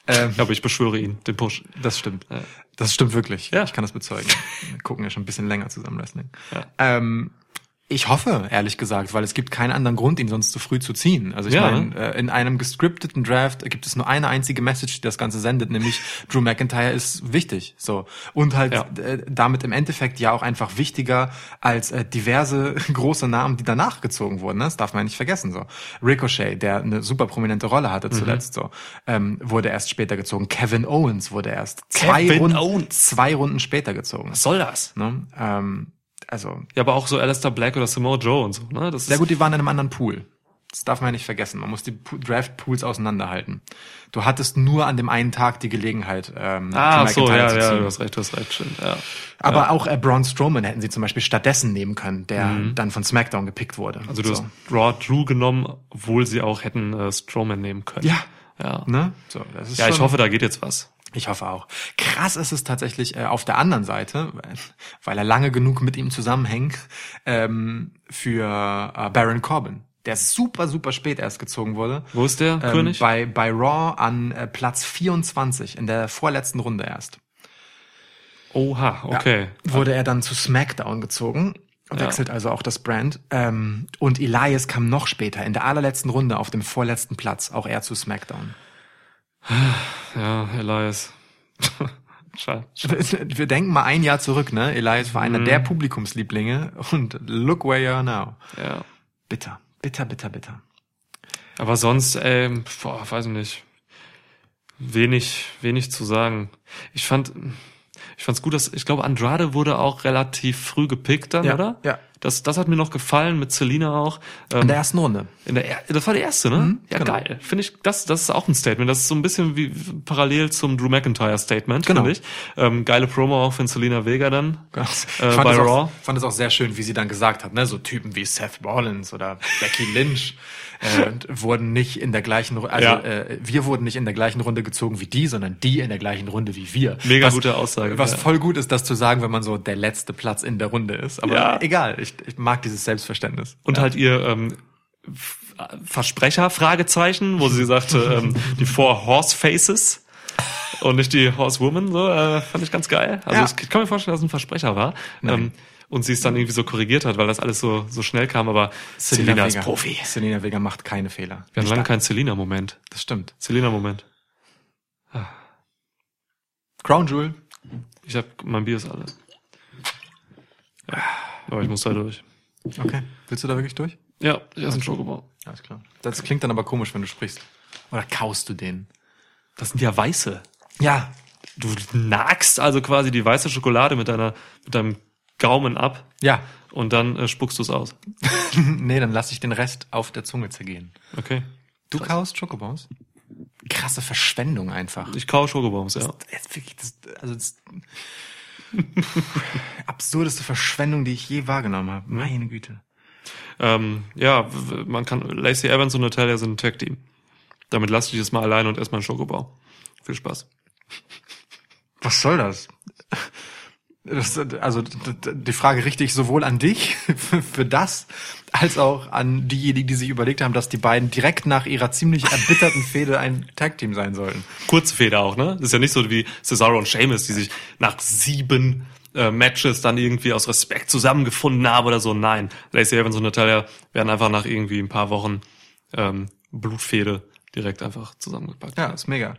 [SPEAKER 2] Ähm,
[SPEAKER 1] Aber ich beschwöre ihn, den Push.
[SPEAKER 2] Das stimmt.
[SPEAKER 1] Ja.
[SPEAKER 2] Das stimmt wirklich.
[SPEAKER 1] Ja.
[SPEAKER 2] Ich kann das bezeugen. Wir gucken ja schon ein bisschen länger zusammen Wrestling.
[SPEAKER 1] Ja.
[SPEAKER 2] Ähm, ich hoffe, ehrlich gesagt, weil es gibt keinen anderen Grund, ihn sonst zu früh zu ziehen. Also ich
[SPEAKER 1] Ja,
[SPEAKER 2] meine, äh, in einem gescripteten Draft gibt es nur eine einzige Message, die das Ganze sendet, nämlich [LAUGHS] Drew McIntyre ist wichtig. So und halt
[SPEAKER 1] Ja.
[SPEAKER 2] äh, damit im Endeffekt ja auch einfach wichtiger als äh, diverse [LAUGHS] große Namen, die danach gezogen wurden. Ne? Das darf man ja nicht vergessen. So Ricochet, der eine super prominente Rolle hatte
[SPEAKER 1] Mhm.
[SPEAKER 2] zuletzt, so ähm, wurde erst später gezogen. Kevin Owens wurde erst zwei Runden, zwei Runden später gezogen.
[SPEAKER 1] Was soll das?
[SPEAKER 2] Ne? Ähm, also
[SPEAKER 1] Ja, aber auch so Alistair Black oder Samoa Joe und so, ne? Das
[SPEAKER 2] sehr
[SPEAKER 1] ist,
[SPEAKER 2] gut, die waren in einem anderen Pool. Das darf man ja nicht vergessen. Man muss die Draft-Pools auseinanderhalten. Du hattest nur an dem einen Tag die Gelegenheit, ähm,
[SPEAKER 1] Ah, so, ja,
[SPEAKER 2] zu
[SPEAKER 1] ja, du hast recht, du hast recht, stimmt, ja.
[SPEAKER 2] Aber auch äh, Braun Strowman hätten sie zum Beispiel stattdessen nehmen können, der dann von SmackDown gepickt wurde.
[SPEAKER 1] Mhm. Also du
[SPEAKER 2] so.
[SPEAKER 1] hast Raw Drew genommen, obwohl sie auch hätten äh, Strowman nehmen können.
[SPEAKER 2] Ja.
[SPEAKER 1] Ja.
[SPEAKER 2] Ne? So, das ist
[SPEAKER 1] Ja, ich hoffe, da geht jetzt was.
[SPEAKER 2] Ich hoffe auch. Krass ist es tatsächlich äh, auf der anderen Seite, weil- er lange genug mit ihm zusammenhängt, ähm, für äh, Baron Corbin, der super, super spät erst gezogen wurde.
[SPEAKER 1] Wo ist der
[SPEAKER 2] Ähm,
[SPEAKER 1] König?
[SPEAKER 2] Bei, bei Raw an äh, Platz 24 in der vorletzten Runde erst.
[SPEAKER 1] Oha, okay.
[SPEAKER 2] Wurde er dann zu SmackDown gezogen. Wechselt also auch das Brand. Ähm, und Elias kam noch später, in der allerletzten Runde auf dem vorletzten Platz, auch er zu SmackDown.
[SPEAKER 1] Ja, Elias. [LAUGHS]
[SPEAKER 2] Wir denken mal ein Jahr zurück, ne? Elias war einer
[SPEAKER 1] Mhm.
[SPEAKER 2] der Publikumslieblinge und look where you are now.
[SPEAKER 1] Ja.
[SPEAKER 2] Bitter, bitter, bitter, bitter.
[SPEAKER 1] Aber sonst, ey, boah, weiß ich nicht. Wenig, wenig zu sagen. Ich fand, ich fand's gut, dass, ich glaube, Andrade wurde auch relativ früh gepickt dann,
[SPEAKER 2] Ja,
[SPEAKER 1] oder?
[SPEAKER 2] ja.
[SPEAKER 1] Das, das hat mir noch gefallen, mit Selina auch. Ähm,
[SPEAKER 2] In der ersten Runde.
[SPEAKER 1] In der, er- das war der erste, ne? ja,
[SPEAKER 2] genau.
[SPEAKER 1] geil. Finde ich, das, das ist auch ein Statement. Das ist so ein bisschen wie parallel zum Drew McIntyre Statement,
[SPEAKER 2] Genau.
[SPEAKER 1] finde ich. Ähm, geile Promo auch von Selina Vega dann.
[SPEAKER 2] Genau.
[SPEAKER 1] Äh,
[SPEAKER 2] ich fand,
[SPEAKER 1] bei
[SPEAKER 2] es
[SPEAKER 1] Raw.
[SPEAKER 2] auch, fand es auch sehr schön, wie sie dann gesagt hat, ne, so Typen wie Seth Rollins oder Becky Lynch äh, wurden nicht in der gleichen Runde, also
[SPEAKER 1] Ja.
[SPEAKER 2] äh, wir wurden nicht in der gleichen Runde gezogen wie die, sondern die in der gleichen Runde wie wir.
[SPEAKER 1] Mega
[SPEAKER 2] was,
[SPEAKER 1] gute Aussage,
[SPEAKER 2] Was
[SPEAKER 1] ja.
[SPEAKER 2] voll gut ist, das zu sagen, wenn man so der letzte Platz in der Runde ist. Aber
[SPEAKER 1] Ja.
[SPEAKER 2] egal, ich, ich mag dieses Selbstverständnis.
[SPEAKER 1] Und halt ihr ähm, Versprecher, Fragezeichen, wo sie sagte, [LAUGHS] ähm, die Four Horse Faces und nicht die Horsewoman, so, äh, fand ich ganz geil. Also ich kann mir vorstellen, dass es ein Versprecher war. Ähm, und sie es dann irgendwie so korrigiert hat, weil das alles so, so schnell kam, aber Selina ist
[SPEAKER 2] Vega.
[SPEAKER 1] Profi.
[SPEAKER 2] Selina Vega macht keine Fehler.
[SPEAKER 1] Wir haben lange keinen Selina-Moment.
[SPEAKER 2] Das stimmt.
[SPEAKER 1] Selina-Moment.
[SPEAKER 2] Crown Jewel.
[SPEAKER 1] Ich hab, mein Bier ist alle. Ja, aber ich muss da durch.
[SPEAKER 2] Okay. Willst du da wirklich durch?
[SPEAKER 1] Ja, ich esse einen Schokobon.
[SPEAKER 2] Alles klar. Das klingt dann aber komisch, wenn du sprichst. Oder kaust du den?
[SPEAKER 1] Das sind ja weiße.
[SPEAKER 2] Ja.
[SPEAKER 1] Du nagst also quasi die weiße Schokolade mit deiner, mit deinem Gaumen ab
[SPEAKER 2] Ja.
[SPEAKER 1] und dann äh, spuckst du es aus. [LAUGHS]
[SPEAKER 2] nee, dann lass ich den Rest auf der Zunge zergehen.
[SPEAKER 1] Okay.
[SPEAKER 2] Du kaust Schokobons? Krasse Verschwendung einfach.
[SPEAKER 1] Ich kau Schokobombs, ja.
[SPEAKER 2] Das ist wirklich, das, also das absurdeste Verschwendung, die ich je wahrgenommen habe. Meine Güte.
[SPEAKER 1] Ähm, ja, man kann, Lacey Evans und Natalia sind ein Tag-Team. Damit lass dich jetzt mal alleine und erstmal einen Schokobau. Viel Spaß.
[SPEAKER 2] Was soll das? Das also die Frage richte ich sowohl an dich [LAUGHS] für das, als auch an diejenigen, die sich überlegt haben, dass die beiden direkt nach ihrer ziemlich erbitterten Fehde ein Tag-Team sein sollten.
[SPEAKER 1] Kurze Feder auch, ne? Das ist ja nicht so wie Cesaro und Sheamus, die sich nach sieben äh, Matches dann irgendwie aus Respekt zusammengefunden haben oder so. Nein, Lacey Evans und Natalia werden einfach nach irgendwie ein paar Wochen ähm, Blutfede direkt einfach zusammengepackt.
[SPEAKER 2] Ja, ist mega.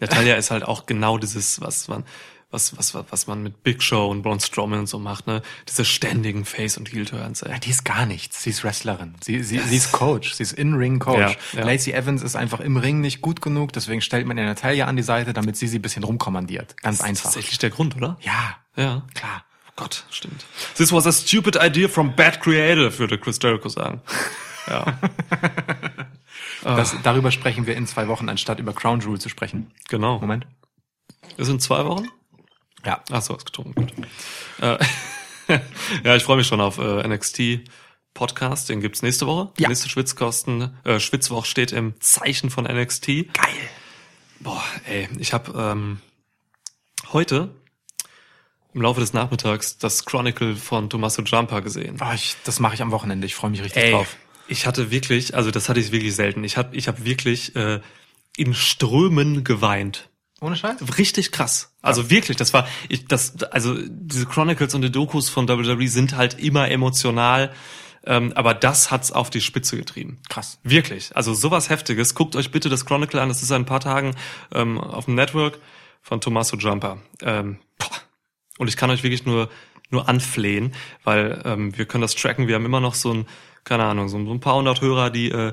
[SPEAKER 1] Natalia ist halt auch genau dieses, was man, was, was, was, was man mit Big Show und Braun Strowman und so macht, ne? Diese ständigen Face- und Heel-Turns, ey.
[SPEAKER 2] Ja, die ist gar nichts. Sie ist Wrestlerin. Sie, sie, sie ist Coach. Sie ist In-Ring-Coach.
[SPEAKER 1] Ja, ja.
[SPEAKER 2] Lacey Evans ist einfach im Ring nicht gut genug, deswegen stellt man ihr Natalia an die Seite, damit sie sie ein bisschen rumkommandiert. Ganz
[SPEAKER 1] Das ist
[SPEAKER 2] einfach.
[SPEAKER 1] tatsächlich der Grund, oder?
[SPEAKER 2] Ja,
[SPEAKER 1] Ja.
[SPEAKER 2] klar.
[SPEAKER 1] Oh Gott, stimmt. This was a stupid idea from bad creative, würde Chris Jericho sagen. [LAUGHS] Ja,
[SPEAKER 2] Das, darüber sprechen wir in zwei Wochen, anstatt über Crown Jewel zu sprechen.
[SPEAKER 1] genau.
[SPEAKER 2] Moment.
[SPEAKER 1] Das sind zwei Wochen?
[SPEAKER 2] Ja.
[SPEAKER 1] Ach so, hast getrunken. Gut. Äh, [LAUGHS] ja, ich freue mich schon auf äh, NXT Podcast. Den gibt's nächste Woche.
[SPEAKER 2] Ja.
[SPEAKER 1] Nächste Schwitzkosten, äh, Schwitzwoch steht im Zeichen von NXT.
[SPEAKER 2] Geil.
[SPEAKER 1] Boah, ey, ich habe ähm, heute im Laufe des Nachmittags das Chronicle von Tommaso Ciampa gesehen.
[SPEAKER 2] Oh, ich, das mache ich am Wochenende. Ich freue mich richtig
[SPEAKER 1] Ey,
[SPEAKER 2] drauf.
[SPEAKER 1] ich hatte wirklich, also das hatte ich wirklich selten. Ich habe ich hab wirklich äh, in Strömen geweint.
[SPEAKER 2] Ohne Scheiß?
[SPEAKER 1] Richtig krass. Also wirklich, das war, ich, das, also diese Chronicles und die Dokus von WWE sind halt immer emotional, ähm, aber das hat's auf die Spitze getrieben.
[SPEAKER 2] Krass.
[SPEAKER 1] Wirklich. Also sowas Heftiges. Guckt euch bitte das Chronicle an. Das ist seit ein paar Tagen ähm, auf dem Network von Tommaso Jumper. Ähm, und ich kann euch wirklich nur nur anflehen, weil ähm, wir können das tracken. Wir haben immer noch so ein, keine Ahnung, so ein paar hundert Hörer, die äh,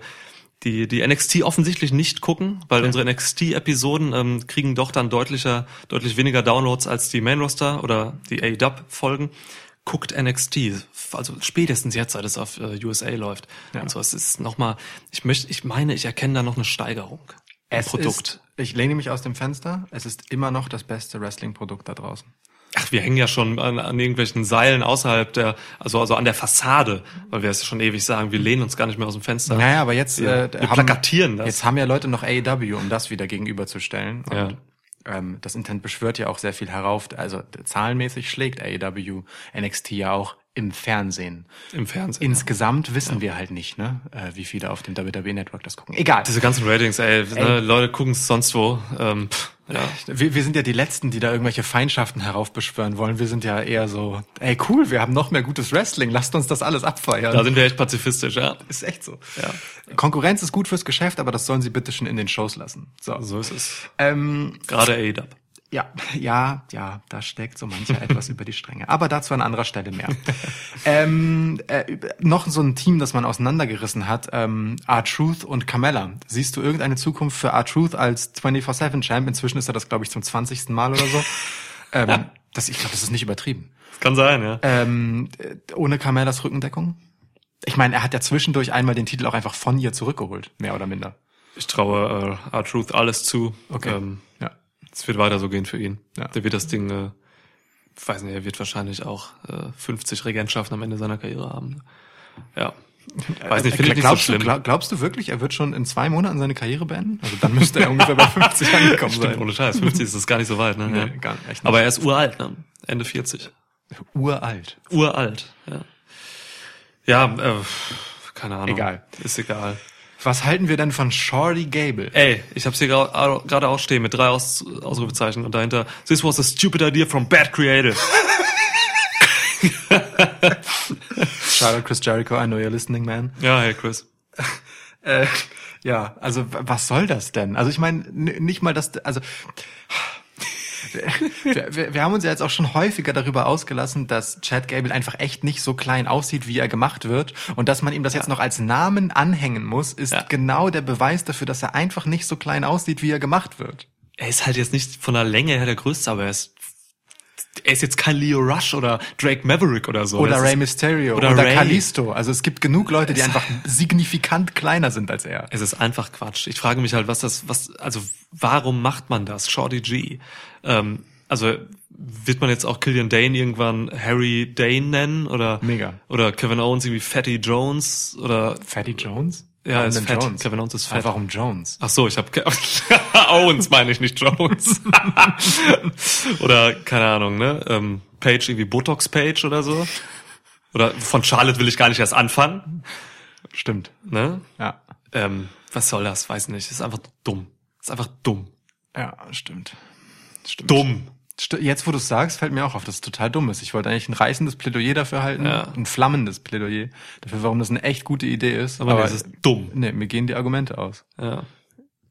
[SPEAKER 1] die die NXT offensichtlich nicht gucken, weil unsere NXT-Episoden ähm, kriegen doch dann deutlicher, deutlich weniger Downloads als die Main Roster oder die AEW-Folgen. Guckt NXT, also spätestens jetzt, seit es auf äh, USA läuft.
[SPEAKER 2] Ja.
[SPEAKER 1] Und so, es ist nochmal, ich möchte, ich meine, ich erkenne da noch eine Steigerung.
[SPEAKER 2] Es
[SPEAKER 1] Produkt.
[SPEAKER 2] Ist, ich lehne mich aus dem Fenster. Es ist immer noch das beste Wrestling-Produkt da draußen.
[SPEAKER 1] Ach, wir hängen ja schon an, an irgendwelchen Seilen außerhalb der, also, also an der Fassade, weil wir es schon ewig sagen, wir lehnen uns gar nicht mehr aus dem Fenster.
[SPEAKER 2] Naja, aber jetzt,
[SPEAKER 1] Wir-
[SPEAKER 2] äh,
[SPEAKER 1] wir plakatieren das.
[SPEAKER 2] Jetzt haben ja Leute noch AEW, um das wieder gegenüberzustellen. Und,
[SPEAKER 1] Ja.
[SPEAKER 2] ähm, das Internet beschwört ja auch sehr viel herauf. Also zahlenmäßig schlägt AEW NXT ja auch im Fernsehen.
[SPEAKER 1] Im Fernsehen.
[SPEAKER 2] Insgesamt wissen wir halt nicht, ne, äh, wie viele auf dem WWE Network das gucken. Egal.
[SPEAKER 1] Diese ganzen Ratings, ey, Ne, Leute gucken es sonst wo. Ähm, pff, ja.
[SPEAKER 2] Wir, wir sind ja die Letzten, die da irgendwelche Feindschaften heraufbeschwören wollen. Wir sind ja eher so, ey cool, wir haben noch mehr gutes Wrestling, lasst uns das alles abfeiern.
[SPEAKER 1] Da sind wir echt pazifistisch, ja.
[SPEAKER 2] ist echt so.
[SPEAKER 1] Ja.
[SPEAKER 2] Konkurrenz ist gut fürs Geschäft, aber das sollen sie bitte schon in den Shows lassen. So.
[SPEAKER 1] So ist es.
[SPEAKER 2] Ähm,
[SPEAKER 1] Gerade AEW.
[SPEAKER 2] Ja, ja, ja, da steckt so mancher etwas über die Stränge. Aber dazu an anderer Stelle mehr. [LAUGHS] ähm, äh, noch so ein Team, das man auseinandergerissen hat, ähm, R-Truth und Carmella. Siehst du irgendeine Zukunft für R-Truth als 24-7-Champ? Inzwischen ist er das, glaube ich, zum 20. Mal oder so. [LAUGHS] ähm, das, ich glaube, das ist nicht übertrieben.
[SPEAKER 1] Kann sein, ja.
[SPEAKER 2] Ähm, äh, ohne Carmellas Rückendeckung? Ich meine, er hat ja zwischendurch einmal den Titel auch einfach von ihr zurückgeholt, mehr oder minder.
[SPEAKER 1] Ich traue äh, R-Truth alles zu.
[SPEAKER 2] Okay.
[SPEAKER 1] Ähm,
[SPEAKER 2] Ja.
[SPEAKER 1] Es wird weiter so gehen für ihn.
[SPEAKER 2] Ja.
[SPEAKER 1] Der wird das Ding, äh, ich weiß nicht, er wird wahrscheinlich auch äh, 50 Regentschaften am Ende seiner Karriere haben. Ja. Weiß nicht, finde ich nicht so
[SPEAKER 2] glaubst,
[SPEAKER 1] schlimm.
[SPEAKER 2] du, glaub, glaubst du wirklich, er wird schon in zwei Monaten seine Karriere beenden? Also dann müsste er ungefähr bei 50 [LAUGHS] angekommen
[SPEAKER 1] Stimmt,
[SPEAKER 2] sein.
[SPEAKER 1] ohne Scheiß. 50 ist das gar nicht so weit, ne?
[SPEAKER 2] Nee,
[SPEAKER 1] ja.
[SPEAKER 2] gar nicht, echt nicht.
[SPEAKER 1] Aber er ist uralt, ne? Ende 40.
[SPEAKER 2] Uralt.
[SPEAKER 1] Uralt, ja. Ja, äh, keine Ahnung.
[SPEAKER 2] Egal.
[SPEAKER 1] Ist egal.
[SPEAKER 2] Was halten wir denn von Shorty Gable?
[SPEAKER 1] Ey, ich hab's hier gerade auch stehen mit drei Aus Ausrufezeichen und dahinter This was a stupid idea from bad creative. [LAUGHS]
[SPEAKER 2] Shout out Chris Jericho, I know you're listening, man.
[SPEAKER 1] Ja, hey Chris. [LAUGHS]
[SPEAKER 2] Äh, ja, also was soll das denn? Also ich meine, nicht mal das, also wir, wir, wir haben uns ja jetzt auch schon häufiger darüber ausgelassen, dass Chad Gable einfach echt nicht so klein aussieht, wie er gemacht wird. Und dass man ihm das jetzt noch als Namen anhängen muss, ist
[SPEAKER 1] Ja.
[SPEAKER 2] genau der Beweis dafür, dass er einfach nicht so klein aussieht, wie er gemacht wird.
[SPEAKER 1] Er ist halt jetzt nicht von der Länge her der größte, aber er ist er ist jetzt kein Leo Rush oder Drake Maverick oder so.
[SPEAKER 2] Oder Rey Mysterio
[SPEAKER 1] oder
[SPEAKER 2] oder. Kalisto. Also es gibt genug Leute, die einfach [LAUGHS] signifikant kleiner sind als er.
[SPEAKER 1] es ist einfach Quatsch. Ich frage mich halt, was das, was, also warum macht man das? Shorty G. Ähm, also wird man jetzt auch Killian Dane irgendwann Harry Dane nennen oder
[SPEAKER 2] Mega.
[SPEAKER 1] oder Kevin Owens irgendwie Fatty Jones oder
[SPEAKER 2] Fatty Jones?
[SPEAKER 1] Ja,
[SPEAKER 2] Warum
[SPEAKER 1] ist fett.
[SPEAKER 2] Jones?
[SPEAKER 1] Kevin Owens ist
[SPEAKER 2] Ah,
[SPEAKER 1] fett.
[SPEAKER 2] Warum Jones?
[SPEAKER 1] Ach so, ich habe [LAUGHS] Owens meine ich nicht Jones. [LAUGHS] oder keine Ahnung, ne? Ähm, Page irgendwie Botox Page oder so. Oder von Charlotte will ich gar nicht erst anfangen,
[SPEAKER 2] Stimmt.
[SPEAKER 1] ne?
[SPEAKER 2] Ja.
[SPEAKER 1] Ähm, was soll das? Weiß nicht. Ist einfach dumm. Ist einfach dumm.
[SPEAKER 2] Ja, stimmt. Stimmt.
[SPEAKER 1] Dumm.
[SPEAKER 2] Jetzt, wo du es sagst, fällt mir auch auf, dass es total dumm ist. Ich wollte eigentlich ein reißendes Plädoyer dafür halten,
[SPEAKER 1] Ja.
[SPEAKER 2] ein flammendes Plädoyer dafür, warum das eine echt gute Idee ist.
[SPEAKER 1] Aber, nee, es ist dumm.
[SPEAKER 2] nee, mir gehen die Argumente aus.
[SPEAKER 1] Ja.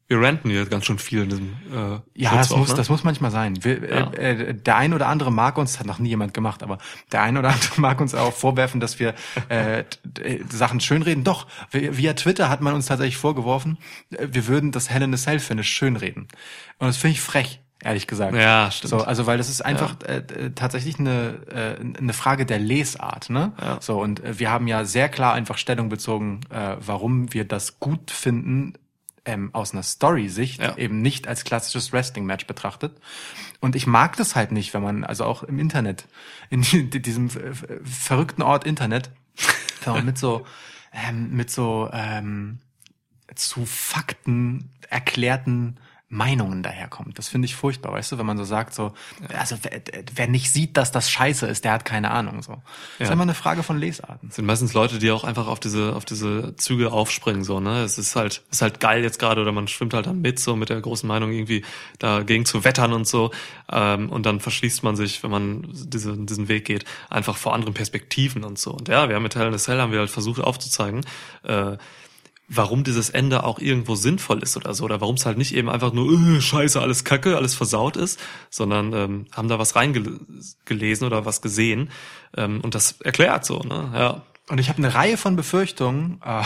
[SPEAKER 1] Wir ranten hier ganz schön viel in diesem äh,
[SPEAKER 2] Ja,
[SPEAKER 1] Schutz
[SPEAKER 2] das
[SPEAKER 1] auch,
[SPEAKER 2] muss,
[SPEAKER 1] ne?
[SPEAKER 2] das muss manchmal sein. Wir,
[SPEAKER 1] Ja.
[SPEAKER 2] äh, äh, der ein oder andere mag uns, das hat noch nie jemand gemacht, aber der ein oder [LAUGHS] andere mag uns auch vorwerfen, dass wir äh, äh, Sachen schönreden. Doch, vi- via Twitter hat man uns tatsächlich vorgeworfen, äh, wir würden das Hell in a Cell Finish schönreden. Und das finde ich frech, ehrlich gesagt.
[SPEAKER 1] Ja, stimmt.
[SPEAKER 2] So, also weil das ist einfach äh, äh, tatsächlich eine, äh, eine Frage der Lesart, ne?
[SPEAKER 1] Ja.
[SPEAKER 2] So und äh, wir haben ja sehr klar einfach Stellung bezogen, äh, warum wir das gut finden, ähm, aus einer Story-Sicht,
[SPEAKER 1] Ja.
[SPEAKER 2] eben nicht als klassisches Wrestling-Match betrachtet. Und ich mag das halt nicht, wenn man, also auch im Internet, in die- diesem äh, verrückten Ort Internet, wenn man mit so, ähm, mit so ähm, zu Fakten erklärten Meinungen daherkommt. Das finde ich furchtbar, weißt du, wenn man so sagt, so, also wer, wer nicht sieht, dass das scheiße ist, der hat keine Ahnung. So. Das
[SPEAKER 1] Ja.
[SPEAKER 2] ist immer eine Frage von Lesarten.
[SPEAKER 1] sind meistens Leute, die auch einfach auf diese auf diese Züge aufspringen so, ne? Es ist halt ist halt geil jetzt gerade oder man schwimmt halt dann mit so mit der großen Meinung irgendwie dagegen zu wettern und so ähm, und dann verschließt man sich, wenn man diese, diesen Weg geht, einfach vor anderen Perspektiven und so. Und ja, wir haben mit Hell in a Cell haben wir halt versucht aufzuzeigen, äh, warum dieses Ende auch irgendwo sinnvoll ist oder so, oder warum es halt nicht eben einfach nur äh, Scheiße, alles Kacke, alles versaut ist, sondern ähm, haben da was reingelesen oder was gesehen ähm, und das erklärt so, ne? Ja.
[SPEAKER 2] Und ich habe eine Reihe von Befürchtungen, äh,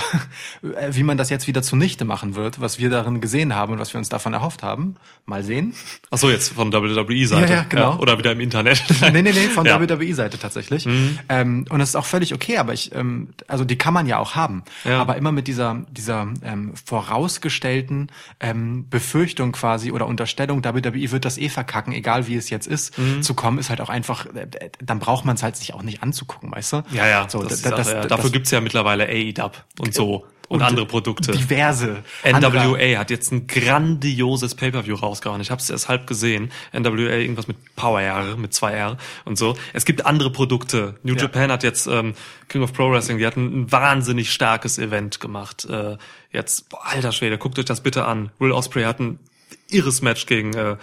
[SPEAKER 2] [LAUGHS] wie man das jetzt wieder zunichte machen wird, was wir darin gesehen haben und was wir uns davon erhofft haben. Mal sehen.
[SPEAKER 1] Ach so, jetzt von WWE-Seite.
[SPEAKER 2] Ja, ja, genau.
[SPEAKER 1] oder wieder im Internet. [LAUGHS]
[SPEAKER 2] nee, nee, nee, von
[SPEAKER 1] Ja. Mhm.
[SPEAKER 2] WWE-Seite tatsächlich. Ähm, und das ist auch völlig okay, aber ich, ähm, also die kann man ja auch haben.
[SPEAKER 1] Ja.
[SPEAKER 2] Aber immer mit dieser, dieser ähm, vorausgestellten ähm, Befürchtung quasi oder Unterstellung, WWE wird das eh verkacken, egal wie es jetzt ist,
[SPEAKER 1] Mhm.
[SPEAKER 2] zu kommen, ist halt auch einfach, äh, dann braucht man es halt sich auch nicht anzugucken, weißt du?
[SPEAKER 1] Ja, ja.
[SPEAKER 2] So,
[SPEAKER 1] das ist
[SPEAKER 2] da-
[SPEAKER 1] auch,
[SPEAKER 2] das-
[SPEAKER 1] ja. Dafür gibt's ja mittlerweile AEW und so und, andere Produkte.
[SPEAKER 2] Diverse. andere-
[SPEAKER 1] NWA hat jetzt ein grandioses Pay-Per-View rausgehauen. Ich habe es erst halb gesehen. NWA irgendwas mit Power R, mit zwei R und so. Es gibt andere Produkte. New
[SPEAKER 2] Ja.
[SPEAKER 1] Japan hat jetzt ähm, King of Pro Wrestling, die hatten ein wahnsinnig starkes Event gemacht. Äh, jetzt, boah, alter Schwede, guckt euch das bitte an. Will Osprey hat ein irres Match gegen äh,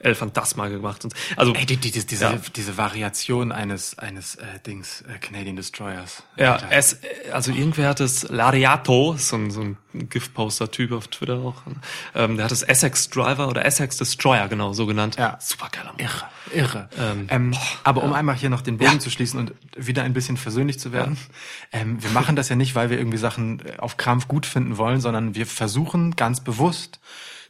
[SPEAKER 1] El Phantasma gemacht. Und, also
[SPEAKER 2] Ey, die, die, die, diese,
[SPEAKER 1] Ja.
[SPEAKER 2] diese Variation eines, eines äh, Dings, äh, Canadian Destroyers.
[SPEAKER 1] Ja,
[SPEAKER 2] Alter.
[SPEAKER 1] es, also irgendwer hat es, Lariato, so ein, so ein GIF-Poster-Typ auf Twitter auch, ähm, der hat es Essex Driver oder Essex Destroyer, genau, so genannt.
[SPEAKER 2] Ja.
[SPEAKER 1] Super geiler Mann.
[SPEAKER 2] Irre, irre.
[SPEAKER 1] Ähm,
[SPEAKER 2] Ähm, aber um einmal hier noch den Bogen
[SPEAKER 1] Ja.
[SPEAKER 2] zu schließen und wieder ein bisschen versöhnlich zu werden, ähm, wir machen das ja nicht, weil wir irgendwie Sachen äh, auf Krampf gut finden wollen, sondern wir versuchen ganz bewusst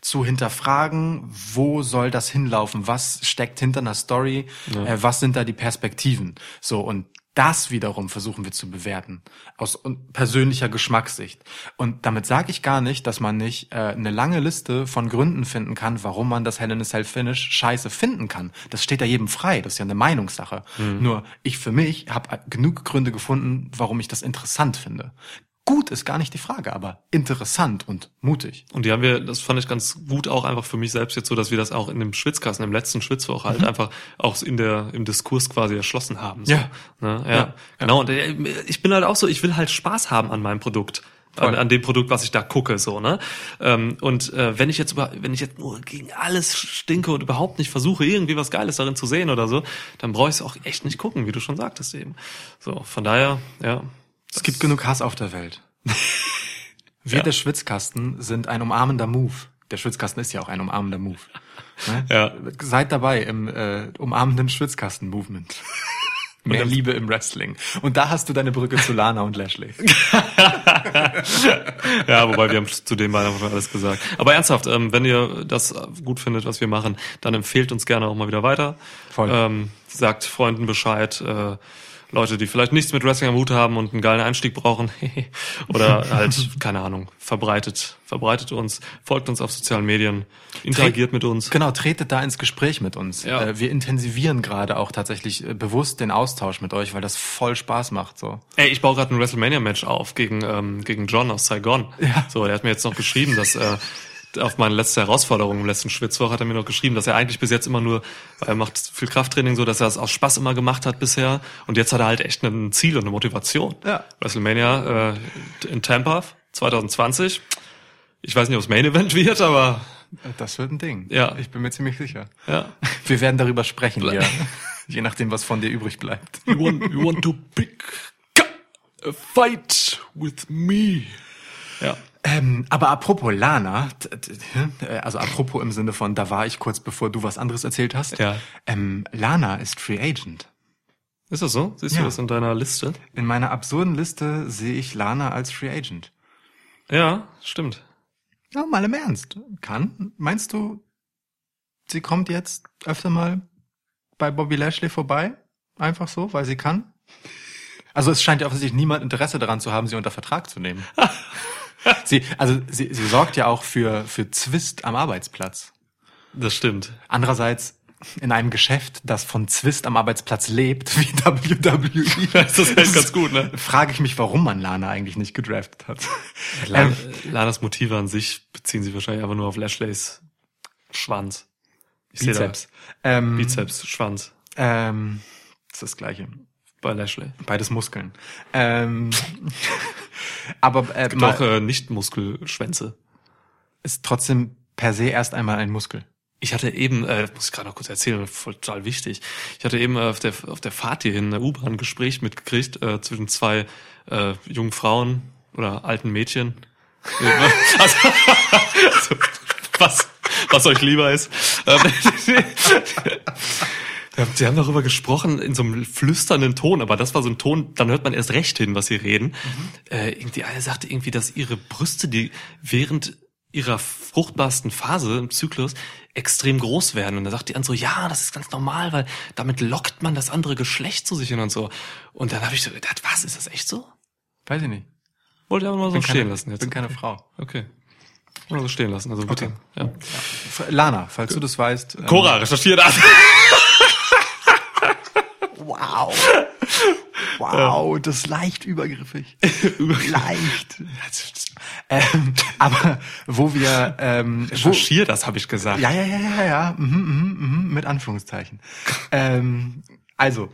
[SPEAKER 2] zu hinterfragen, wo soll das hinlaufen, was steckt hinter einer Story, äh, was sind da die Perspektiven. So und das wiederum versuchen wir zu bewerten aus persönlicher Geschmackssicht. Und damit sage ich gar nicht, dass man nicht äh, eine lange Liste von Gründen finden kann, warum man das Hell in a Cell Finish scheiße finden kann. Das steht ja jedem frei, das ist ja eine Meinungssache. Nur ich für mich habe genug Gründe gefunden, warum ich das interessant finde. Gut ist gar nicht die Frage, aber interessant und mutig.
[SPEAKER 1] Und die haben wir, das fand ich ganz gut auch einfach für mich selbst jetzt so, dass wir das auch in dem Schwitzkasten, im letzten Schwitzwoch halt einfach auch in der, im Diskurs quasi erschlossen haben. So.
[SPEAKER 2] Ja.
[SPEAKER 1] Ne? Ja.
[SPEAKER 2] Ja.
[SPEAKER 1] Genau. Und äh, ich bin halt auch so, ich will halt Spaß haben an meinem Produkt. an, an dem Produkt, was ich da gucke, so, ne? Ähm, und äh, wenn ich jetzt über, wenn ich jetzt nur gegen alles stinke und überhaupt nicht versuche, irgendwie was Geiles darin zu sehen oder so, dann brauche ich es auch echt nicht gucken, wie du schon sagtest eben. So, von daher, ja.
[SPEAKER 2] Es gibt genug Hass auf der Welt. Wir,
[SPEAKER 1] Ja.
[SPEAKER 2] der Schwitzkasten, sind ein umarmender Move. Der Schwitzkasten ist ja auch ein umarmender Move. Ne?
[SPEAKER 1] Ja.
[SPEAKER 2] Seid dabei im äh, umarmenden Schwitzkasten-Movement. [LAUGHS] Mehr Liebe im Wrestling. Und da hast du deine Brücke zu Lana und Lashley. [LAUGHS]
[SPEAKER 1] Ja, wobei wir haben zu dem beiden schon alles gesagt. Aber ernsthaft, ähm, wenn ihr das gut findet, was wir machen, dann empfehlt uns gerne auch mal wieder weiter.
[SPEAKER 2] Voll.
[SPEAKER 1] Ähm, sagt Freunden Bescheid, äh, Leute, die vielleicht nichts mit Wrestling am Hut haben und einen geilen Einstieg brauchen. [LAUGHS] Oder halt, [LAUGHS] keine Ahnung, verbreitet, verbreitet uns, folgt uns auf sozialen Medien, interagiert mit uns.
[SPEAKER 2] Genau, tretet da ins Gespräch mit uns.
[SPEAKER 1] Ja.
[SPEAKER 2] Äh, wir intensivieren gerade auch tatsächlich äh, bewusst den Austausch mit euch, weil das voll Spaß macht. So.
[SPEAKER 1] Ey, ich baue gerade ein WrestleMania-Match auf gegen, ähm, gegen John aus Saigon.
[SPEAKER 2] Ja.
[SPEAKER 1] So, der hat mir jetzt noch geschrieben, dass äh, auf meine letzte Herausforderung im letzten Schwitzwoch hat er mir noch geschrieben, dass er eigentlich bis jetzt immer nur, weil er macht viel Krafttraining so, dass er es aus Spaß immer gemacht hat bisher. Und jetzt hat er halt echt ein Ziel und eine Motivation.
[SPEAKER 2] Ja.
[SPEAKER 1] WrestleMania äh, in Tampa 2020. Ich weiß nicht, ob es Main Event wird, aber
[SPEAKER 2] Das wird ein Ding.
[SPEAKER 1] Ja.
[SPEAKER 2] Ich bin mir ziemlich sicher.
[SPEAKER 1] ja. [LAUGHS]
[SPEAKER 2] Wir werden darüber sprechen, ja. [LAUGHS] Je nachdem, was von dir übrig bleibt.
[SPEAKER 1] You want, you want to pick a fight with me. Ja.
[SPEAKER 2] Ähm, aber apropos Lana, äh, also apropos im Sinne von, da war ich kurz bevor du was anderes erzählt hast.
[SPEAKER 1] Ja.
[SPEAKER 2] Ähm, Lana ist Free Agent.
[SPEAKER 1] Ist das so? Siehst
[SPEAKER 2] Ja.
[SPEAKER 1] du das in deiner Liste?
[SPEAKER 2] In meiner absurden Liste sehe ich Lana als Free Agent.
[SPEAKER 1] Ja, stimmt.
[SPEAKER 2] Ja, mal im Ernst. Kann? Meinst du, sie kommt jetzt öfter mal bei Bobby Lashley vorbei? Einfach so, weil sie kann? Also es scheint ja offensichtlich niemand Interesse daran zu haben, sie unter Vertrag zu nehmen. [LAUGHS] [LAUGHS] sie, also sie, sie sorgt ja auch für, für Zwist am Arbeitsplatz.
[SPEAKER 1] Das stimmt.
[SPEAKER 2] Andererseits in einem Geschäft, das von Zwist am Arbeitsplatz lebt, [LAUGHS] wie WWE, [LAUGHS]
[SPEAKER 1] Das ist echt ganz gut, ne?
[SPEAKER 2] frage ich mich, warum man Lana eigentlich nicht gedraftet hat.
[SPEAKER 1] Lana, Lanas Motive an sich beziehen sich wahrscheinlich einfach nur auf Lashleys Schwanz. Ich
[SPEAKER 2] Bizeps. Ähm,
[SPEAKER 1] Bizeps, Schwanz
[SPEAKER 2] Ähm, das ist das Gleiche.
[SPEAKER 1] Bei Lashley.
[SPEAKER 2] Beides Muskeln. Ähm, [LAUGHS] aber äh,
[SPEAKER 1] Gibt
[SPEAKER 2] mal,
[SPEAKER 1] auch äh, Nicht-Muskelschwänze.
[SPEAKER 2] ist trotzdem per se erst einmal ein Muskel.
[SPEAKER 1] Ich hatte eben, äh, das muss ich gerade noch kurz erzählen, voll, total wichtig. Ich hatte eben auf der auf der Fahrt hierhin in der U-Bahn ein Gespräch mitgekriegt äh, zwischen zwei äh, jungen Frauen oder alten Mädchen. [LAUGHS] also, also, was was euch lieber ist. [LAUGHS] Ähm, Sie haben darüber gesprochen in so einem flüsternden Ton, aber das war so ein Ton, dann hört man erst recht hin, was sie reden. Äh, irgendwie eine sagte irgendwie, dass ihre Brüste, die während ihrer fruchtbarsten Phase im Zyklus extrem groß werden. Und da sagt die andere so, ja, das ist ganz normal, weil damit lockt man das andere Geschlecht zu sich hin und so. Und dann habe ich so gedacht, was, ist das echt so?
[SPEAKER 2] Weiß ich nicht.
[SPEAKER 1] Wollte ich aber mal so
[SPEAKER 2] Bin
[SPEAKER 1] stehen
[SPEAKER 2] keine,
[SPEAKER 1] lassen jetzt.
[SPEAKER 2] bin keine Frau.
[SPEAKER 1] Okay. Mal so stehen lassen, also bitte.
[SPEAKER 2] Okay.
[SPEAKER 1] Ja.
[SPEAKER 2] Lana, falls du das weißt. ähm,
[SPEAKER 1] Cora, recherchiert das. [LAUGHS]
[SPEAKER 2] Wow. [LAUGHS] Wow, das ist leicht übergriffig. [LAUGHS] leicht. Ähm, aber wo wir ähm,
[SPEAKER 1] Recherchier das, habe ich gesagt.
[SPEAKER 2] Ja, ja, ja, ja, ja. Mhm, mhm, mhm, mit Anführungszeichen. ähm, also,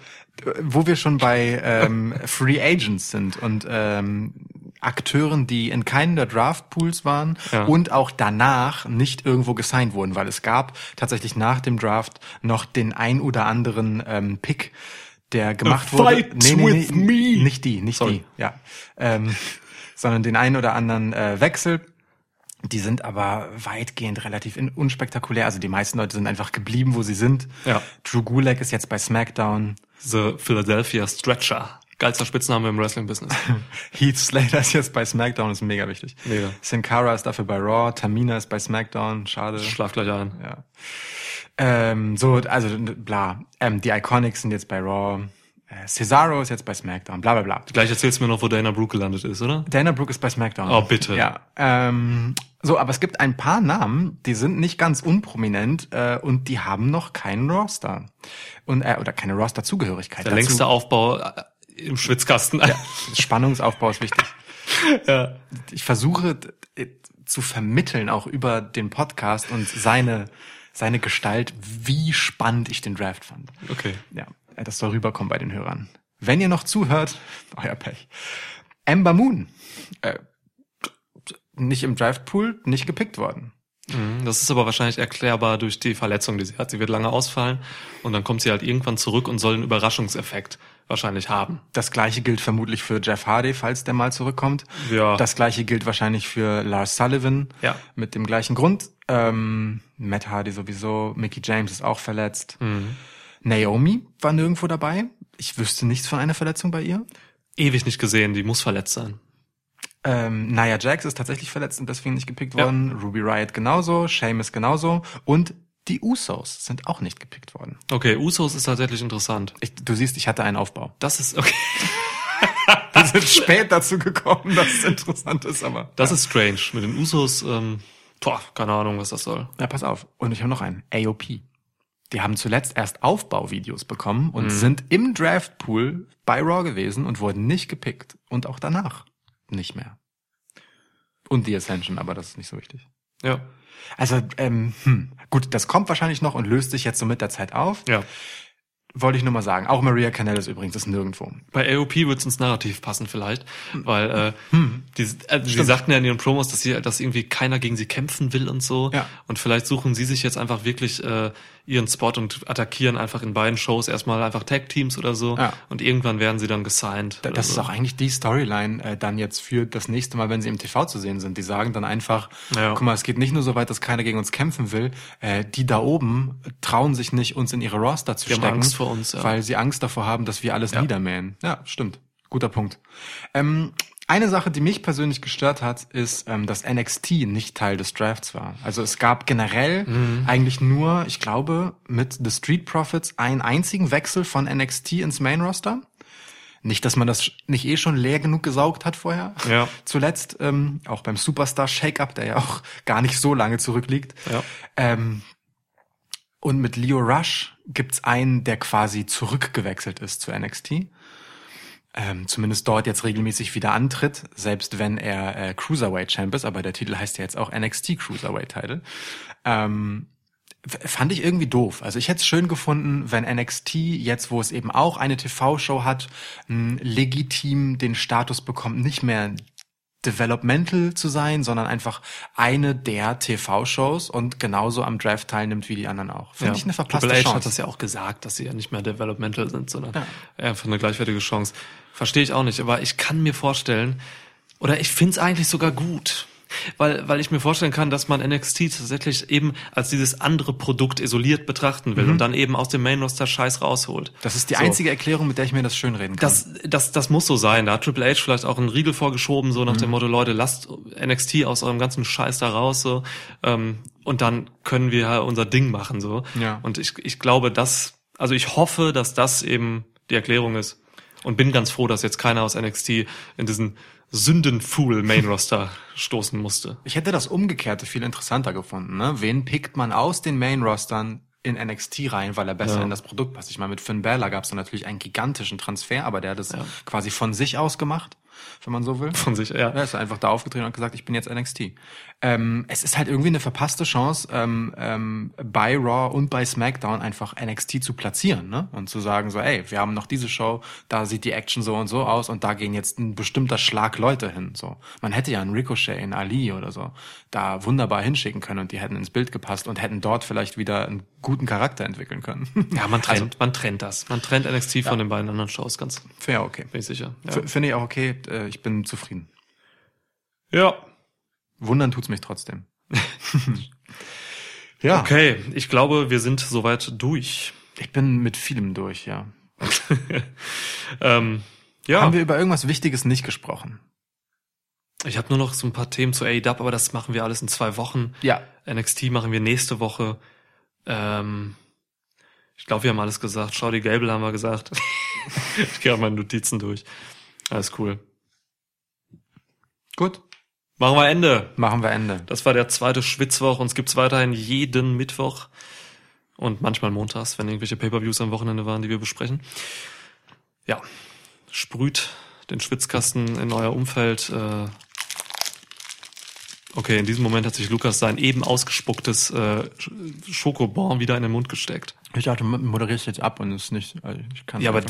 [SPEAKER 2] wo wir schon bei ähm, Free Agents sind und ähm, Akteuren, die in keinen der Draftpools waren
[SPEAKER 1] Ja.
[SPEAKER 2] und auch danach nicht irgendwo gesigned wurden, weil es gab tatsächlich nach dem Draft noch den ein oder anderen ähm, Pick, der gemacht
[SPEAKER 1] A
[SPEAKER 2] wurde.
[SPEAKER 1] fight with me.
[SPEAKER 2] Nicht die, nicht
[SPEAKER 1] Sorry.
[SPEAKER 2] die, ja. Ähm, sondern den einen oder anderen äh, Wechsel. Die sind aber weitgehend relativ unspektakulär. Also die meisten Leute sind einfach geblieben, wo sie sind.
[SPEAKER 1] Ja.
[SPEAKER 2] Drew Gulak ist jetzt bei SmackDown.
[SPEAKER 1] The Philadelphia Stretcher. Geilster Spitzname im Wrestling-Business. [LAUGHS]
[SPEAKER 2] Heath Slater ist jetzt bei SmackDown, ist mega wichtig.
[SPEAKER 1] Mega.
[SPEAKER 2] Sin Cara ist dafür bei Raw. Tamina ist bei SmackDown. Schade.
[SPEAKER 1] Schlaf gleich ein.
[SPEAKER 2] Ja. Ähm, so, also bla. Ähm, die Iconics sind jetzt bei Raw. Äh, Cesaro ist jetzt bei SmackDown. Bla bla bla.
[SPEAKER 1] Gleich erzählst du mir noch, wo Dana Brooke gelandet ist, oder?
[SPEAKER 2] Dana Brooke ist bei SmackDown.
[SPEAKER 1] Oh, bitte.
[SPEAKER 2] Ja. Ähm, so, aber es gibt ein paar Namen, die sind nicht ganz unprominent äh, und die haben noch keinen Roster. Und, äh, oder keine Roster-Zugehörigkeit.
[SPEAKER 1] Der
[SPEAKER 2] Dazu-
[SPEAKER 1] längste Aufbau äh, im Schwitzkasten. Ja.
[SPEAKER 2] Spannungsaufbau ist wichtig. [LAUGHS]
[SPEAKER 1] ja.
[SPEAKER 2] Ich versuche d- zu vermitteln, auch über den Podcast und seine, seine Gestalt, wie spannend ich den Draft fand.
[SPEAKER 1] Okay.
[SPEAKER 2] Ja, äh, das soll rüberkommen bei den Hörern. Wenn ihr noch zuhört, [LAUGHS] euer Pech. Ember Moon. Äh, nicht im Draftpool, nicht gepickt worden.
[SPEAKER 1] Mhm, Das ist aber wahrscheinlich erklärbar durch die Verletzung, die sie hat. Sie wird lange ausfallen und dann kommt sie halt irgendwann zurück und soll einen Überraschungseffekt wahrscheinlich haben.
[SPEAKER 2] Das gleiche gilt vermutlich für Jeff Hardy, falls der mal zurückkommt.
[SPEAKER 1] Ja.
[SPEAKER 2] Das gleiche gilt wahrscheinlich für Lars Sullivan.
[SPEAKER 1] Ja.
[SPEAKER 2] Mit dem gleichen Grund. Ähm, Matt Hardy sowieso. Mickey James ist auch verletzt.
[SPEAKER 1] Mhm.
[SPEAKER 2] Naomi war nirgendwo dabei. Ich wüsste nichts von einer Verletzung bei ihr.
[SPEAKER 1] Ewig nicht gesehen, die muss verletzt sein.
[SPEAKER 2] Ähm, Nia Jax ist tatsächlich verletzt und deswegen nicht gepickt
[SPEAKER 1] Ja.
[SPEAKER 2] worden. Ruby Riot genauso. Sheamus genauso. Und die Usos sind auch nicht gepickt worden.
[SPEAKER 1] Okay, Usos ist tatsächlich interessant.
[SPEAKER 2] Ich, du siehst, ich hatte einen Aufbau.
[SPEAKER 1] Das ist, okay, [LAUGHS]
[SPEAKER 2] Wir sind spät dazu gekommen, dass es interessant ist, aber.
[SPEAKER 1] das ist strange. Mit den Usos, ähm, boah, keine Ahnung, was das soll.
[SPEAKER 2] Ja, pass auf. Und ich habe noch einen. AOP. Die haben zuletzt erst Aufbauvideos bekommen und sind im Draftpool bei Raw gewesen und wurden nicht gepickt. Und auch danach nicht mehr. Und die Ascension, aber das ist nicht so wichtig.
[SPEAKER 1] Ja,
[SPEAKER 2] Also, ähm, hm, gut, das kommt wahrscheinlich noch und löst sich jetzt so mit der Zeit auf.
[SPEAKER 1] ja.
[SPEAKER 2] Wollte ich nur mal sagen. Auch Maria Canellis übrigens ist nirgendwo.
[SPEAKER 1] Bei AOP wird's ins Narrativ passen vielleicht, weil äh,
[SPEAKER 2] Hm.
[SPEAKER 1] die, äh, die sagten ja in ihren Promos, dass sie, dass irgendwie keiner gegen sie kämpfen will und so.
[SPEAKER 2] Ja.
[SPEAKER 1] Und vielleicht suchen sie sich jetzt einfach wirklich äh, ihren Spot und attackieren einfach in beiden Shows erstmal einfach Tag Teams oder so.
[SPEAKER 2] Ja.
[SPEAKER 1] Und irgendwann werden sie dann gesigned.
[SPEAKER 2] Da- Das
[SPEAKER 1] so.
[SPEAKER 2] ist auch eigentlich die Storyline äh, dann jetzt für das nächste Mal, wenn sie im TV zu sehen sind. Die sagen dann einfach,
[SPEAKER 1] Ja.
[SPEAKER 2] guck mal, es geht nicht nur so weit, dass keiner gegen uns kämpfen will. Äh, die da oben trauen sich nicht, uns in ihre Roster zu
[SPEAKER 1] haben
[SPEAKER 2] stecken,
[SPEAKER 1] Angst vor uns, ja.
[SPEAKER 2] weil sie Angst davor haben, dass wir alles niedermähen. Ja, stimmt. Guter Punkt. Ähm, eine Sache, die mich persönlich gestört hat, ist, ähm, dass NXT nicht Teil des Drafts war. Also es gab generell
[SPEAKER 1] Mhm.
[SPEAKER 2] eigentlich nur, ich glaube, mit The Street Profits einen einzigen Wechsel von NXT ins Main Roster. Nicht, dass man das nicht eh schon leer genug gesaugt hat vorher.
[SPEAKER 1] Ja.
[SPEAKER 2] Zuletzt, ähm, auch beim Superstar Shake-Up, der ja auch [LAUGHS] gar nicht so lange zurückliegt.
[SPEAKER 1] Ja.
[SPEAKER 2] Ähm, und mit Leo Rush gibt's einen, der quasi zurückgewechselt ist zu NXT. Ähm, zumindest dort jetzt regelmäßig wieder antritt, selbst wenn er äh, Cruiserweight Champ ist, aber der Titel heißt ja jetzt auch NXT Cruiserweight Title. Ähm, fand ich irgendwie doof. Also ich hätte es schön gefunden, wenn NXT jetzt, wo es eben auch eine TV-Show hat, legitim den Status bekommt, nicht mehr developmental zu sein, sondern einfach eine der TV-Shows und genauso am Draft teilnimmt wie die anderen auch. Finde
[SPEAKER 1] Ja.
[SPEAKER 2] ich eine verpasste
[SPEAKER 1] Triple H
[SPEAKER 2] Chance.
[SPEAKER 1] hat das ja auch gesagt, dass sie ja nicht mehr developmental sind, sondern
[SPEAKER 2] Ja.
[SPEAKER 1] einfach eine gleichwertige Chance. Verstehe ich auch nicht, aber ich kann mir vorstellen, oder ich finde es eigentlich sogar gut. Weil, weil ich mir vorstellen kann, dass man NXT tatsächlich eben als dieses andere Produkt isoliert betrachten will und dann eben aus dem Main Roster Scheiß rausholt.
[SPEAKER 2] Mhm. das ist die
[SPEAKER 1] So.
[SPEAKER 2] einzige Erklärung, mit der ich mir das schönreden kann.
[SPEAKER 1] Das, das, das muss so sein. Da hat Triple H vielleicht auch einen Riegel vorgeschoben, so nach
[SPEAKER 2] Mhm.
[SPEAKER 1] dem Motto, Leute, lasst NXT aus eurem ganzen Scheiß da raus, so. Ähm, und dann können wir halt unser Ding machen, so.
[SPEAKER 2] Ja.
[SPEAKER 1] Und ich, ich glaube, dass, also ich hoffe, dass das eben die Erklärung ist. Und bin ganz froh, dass jetzt keiner aus NXT in diesen Sündenfuhl Main Roster stoßen musste.
[SPEAKER 2] Ich hätte das Umgekehrte viel interessanter gefunden. Ne? Wen pickt man aus den Main-Rostern in NXT rein, weil er besser
[SPEAKER 1] Ja.
[SPEAKER 2] in das Produkt passt? Ich meine, mit Finn Balor gab es natürlich einen gigantischen Transfer, aber der hat es quasi von sich aus gemacht, wenn man so will.
[SPEAKER 1] Von sich, ja.
[SPEAKER 2] Er ist einfach da aufgetreten und gesagt, ich bin jetzt NXT. Ähm, es ist halt irgendwie eine verpasste Chance, ähm, ähm, bei Raw und bei SmackDown einfach NXT zu platzieren, ne? Und zu sagen so, ey, wir haben noch diese Show, da sieht die Action so und so aus und da gehen jetzt ein bestimmter Schlag Leute hin. So, man hätte ja einen Ricochet, einen Ali oder so, da wunderbar hinschicken können und die hätten ins Bild gepasst und hätten dort vielleicht wieder einen guten Charakter entwickeln können.
[SPEAKER 1] Ja, man [LAUGHS] trennt,
[SPEAKER 2] Also,
[SPEAKER 1] man trennt das. Man trennt NXT von den beiden anderen Shows, ganz,
[SPEAKER 2] fair, okay.
[SPEAKER 1] bin ich sicher. Ja.
[SPEAKER 2] Finde ich auch okay. Äh, ich bin zufrieden.
[SPEAKER 1] ja.
[SPEAKER 2] Wundern tut's mich trotzdem. [LAUGHS] ja.
[SPEAKER 1] Okay, ich glaube, wir sind soweit durch.
[SPEAKER 2] Ich bin mit vielem durch, ja. [LAUGHS]
[SPEAKER 1] Ähm, ja,
[SPEAKER 2] Haben wir über irgendwas Wichtiges nicht gesprochen?
[SPEAKER 1] ich habe nur noch so ein paar Themen zu AEW, aber das machen wir alles in zwei Wochen.
[SPEAKER 2] Ja.
[SPEAKER 1] NXT machen wir nächste Woche. Ähm, ich glaube, wir haben alles gesagt. Schau die Gable haben wir gesagt. [LAUGHS] ich gehe auch meine Notizen durch. Alles cool.
[SPEAKER 2] Gut.
[SPEAKER 1] Machen wir Ende.
[SPEAKER 2] Machen wir Ende.
[SPEAKER 1] Das war der zweite Schwitzwoch. Uns gibt's weiterhin jeden Mittwoch und manchmal montags, wenn irgendwelche Pay-per-Views am Wochenende waren, die wir besprechen. Ja, sprüht den Schwitzkasten in euer Umfeld. Äh okay, in diesem Moment hat sich Lukas sein eben ausgespucktes äh, Sch- Schokobon wieder in den Mund gesteckt.
[SPEAKER 2] Ich dachte, du moderierst jetzt ab und es ist nicht. Also ich kann
[SPEAKER 1] Ja, aber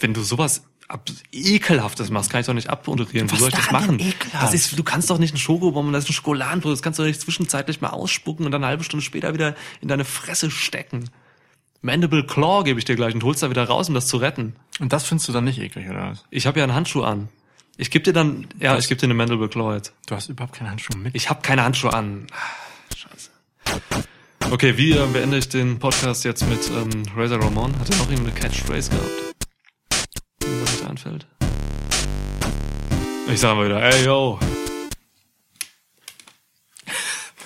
[SPEAKER 1] wenn du sowas ab ekelhaftes machst, kann ich doch nicht abmoderieren. Wie soll ich das machen? Das ist, du kannst doch nicht einen Schokobon, das ist ein Schokoladenbrot, das kannst du doch nicht zwischenzeitlich mal ausspucken und dann eine halbe Stunde später wieder in deine Fresse stecken. Mandible Claw gebe ich dir gleich und holst da wieder raus, um das zu retten.
[SPEAKER 2] Und das findest du dann nicht eklig, oder was?
[SPEAKER 1] Ich habe ja einen Handschuh an. Ich gebe dir dann, ja, ich gebe dir eine Claw jetzt.
[SPEAKER 2] Du hast überhaupt keine Handschuhe mit.
[SPEAKER 1] Ich habe keine Handschuhe an. Scheiße. Okay, wie äh, beende ich den Podcast jetzt mit ähm, Razor Ramon? Hat er noch irgendeine Catchphrase gehabt? Die mir nicht einfällt. Ich sag mal wieder, ey yo.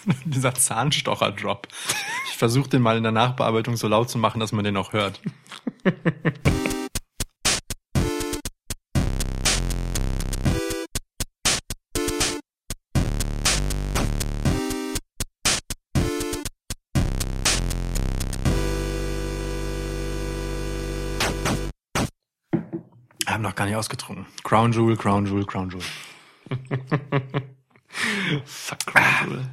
[SPEAKER 1] [LAUGHS]
[SPEAKER 2] Dieser Zahnstocher-Drop. Ich versuche den mal in der Nachbearbeitung so laut zu machen, dass man den auch hört. [LAUGHS] noch gar nicht ausgetrunken. Crown Jewel, Crown Jewel, Crown Jewel. [LAUGHS]
[SPEAKER 1] Fuck, Crown Jewel.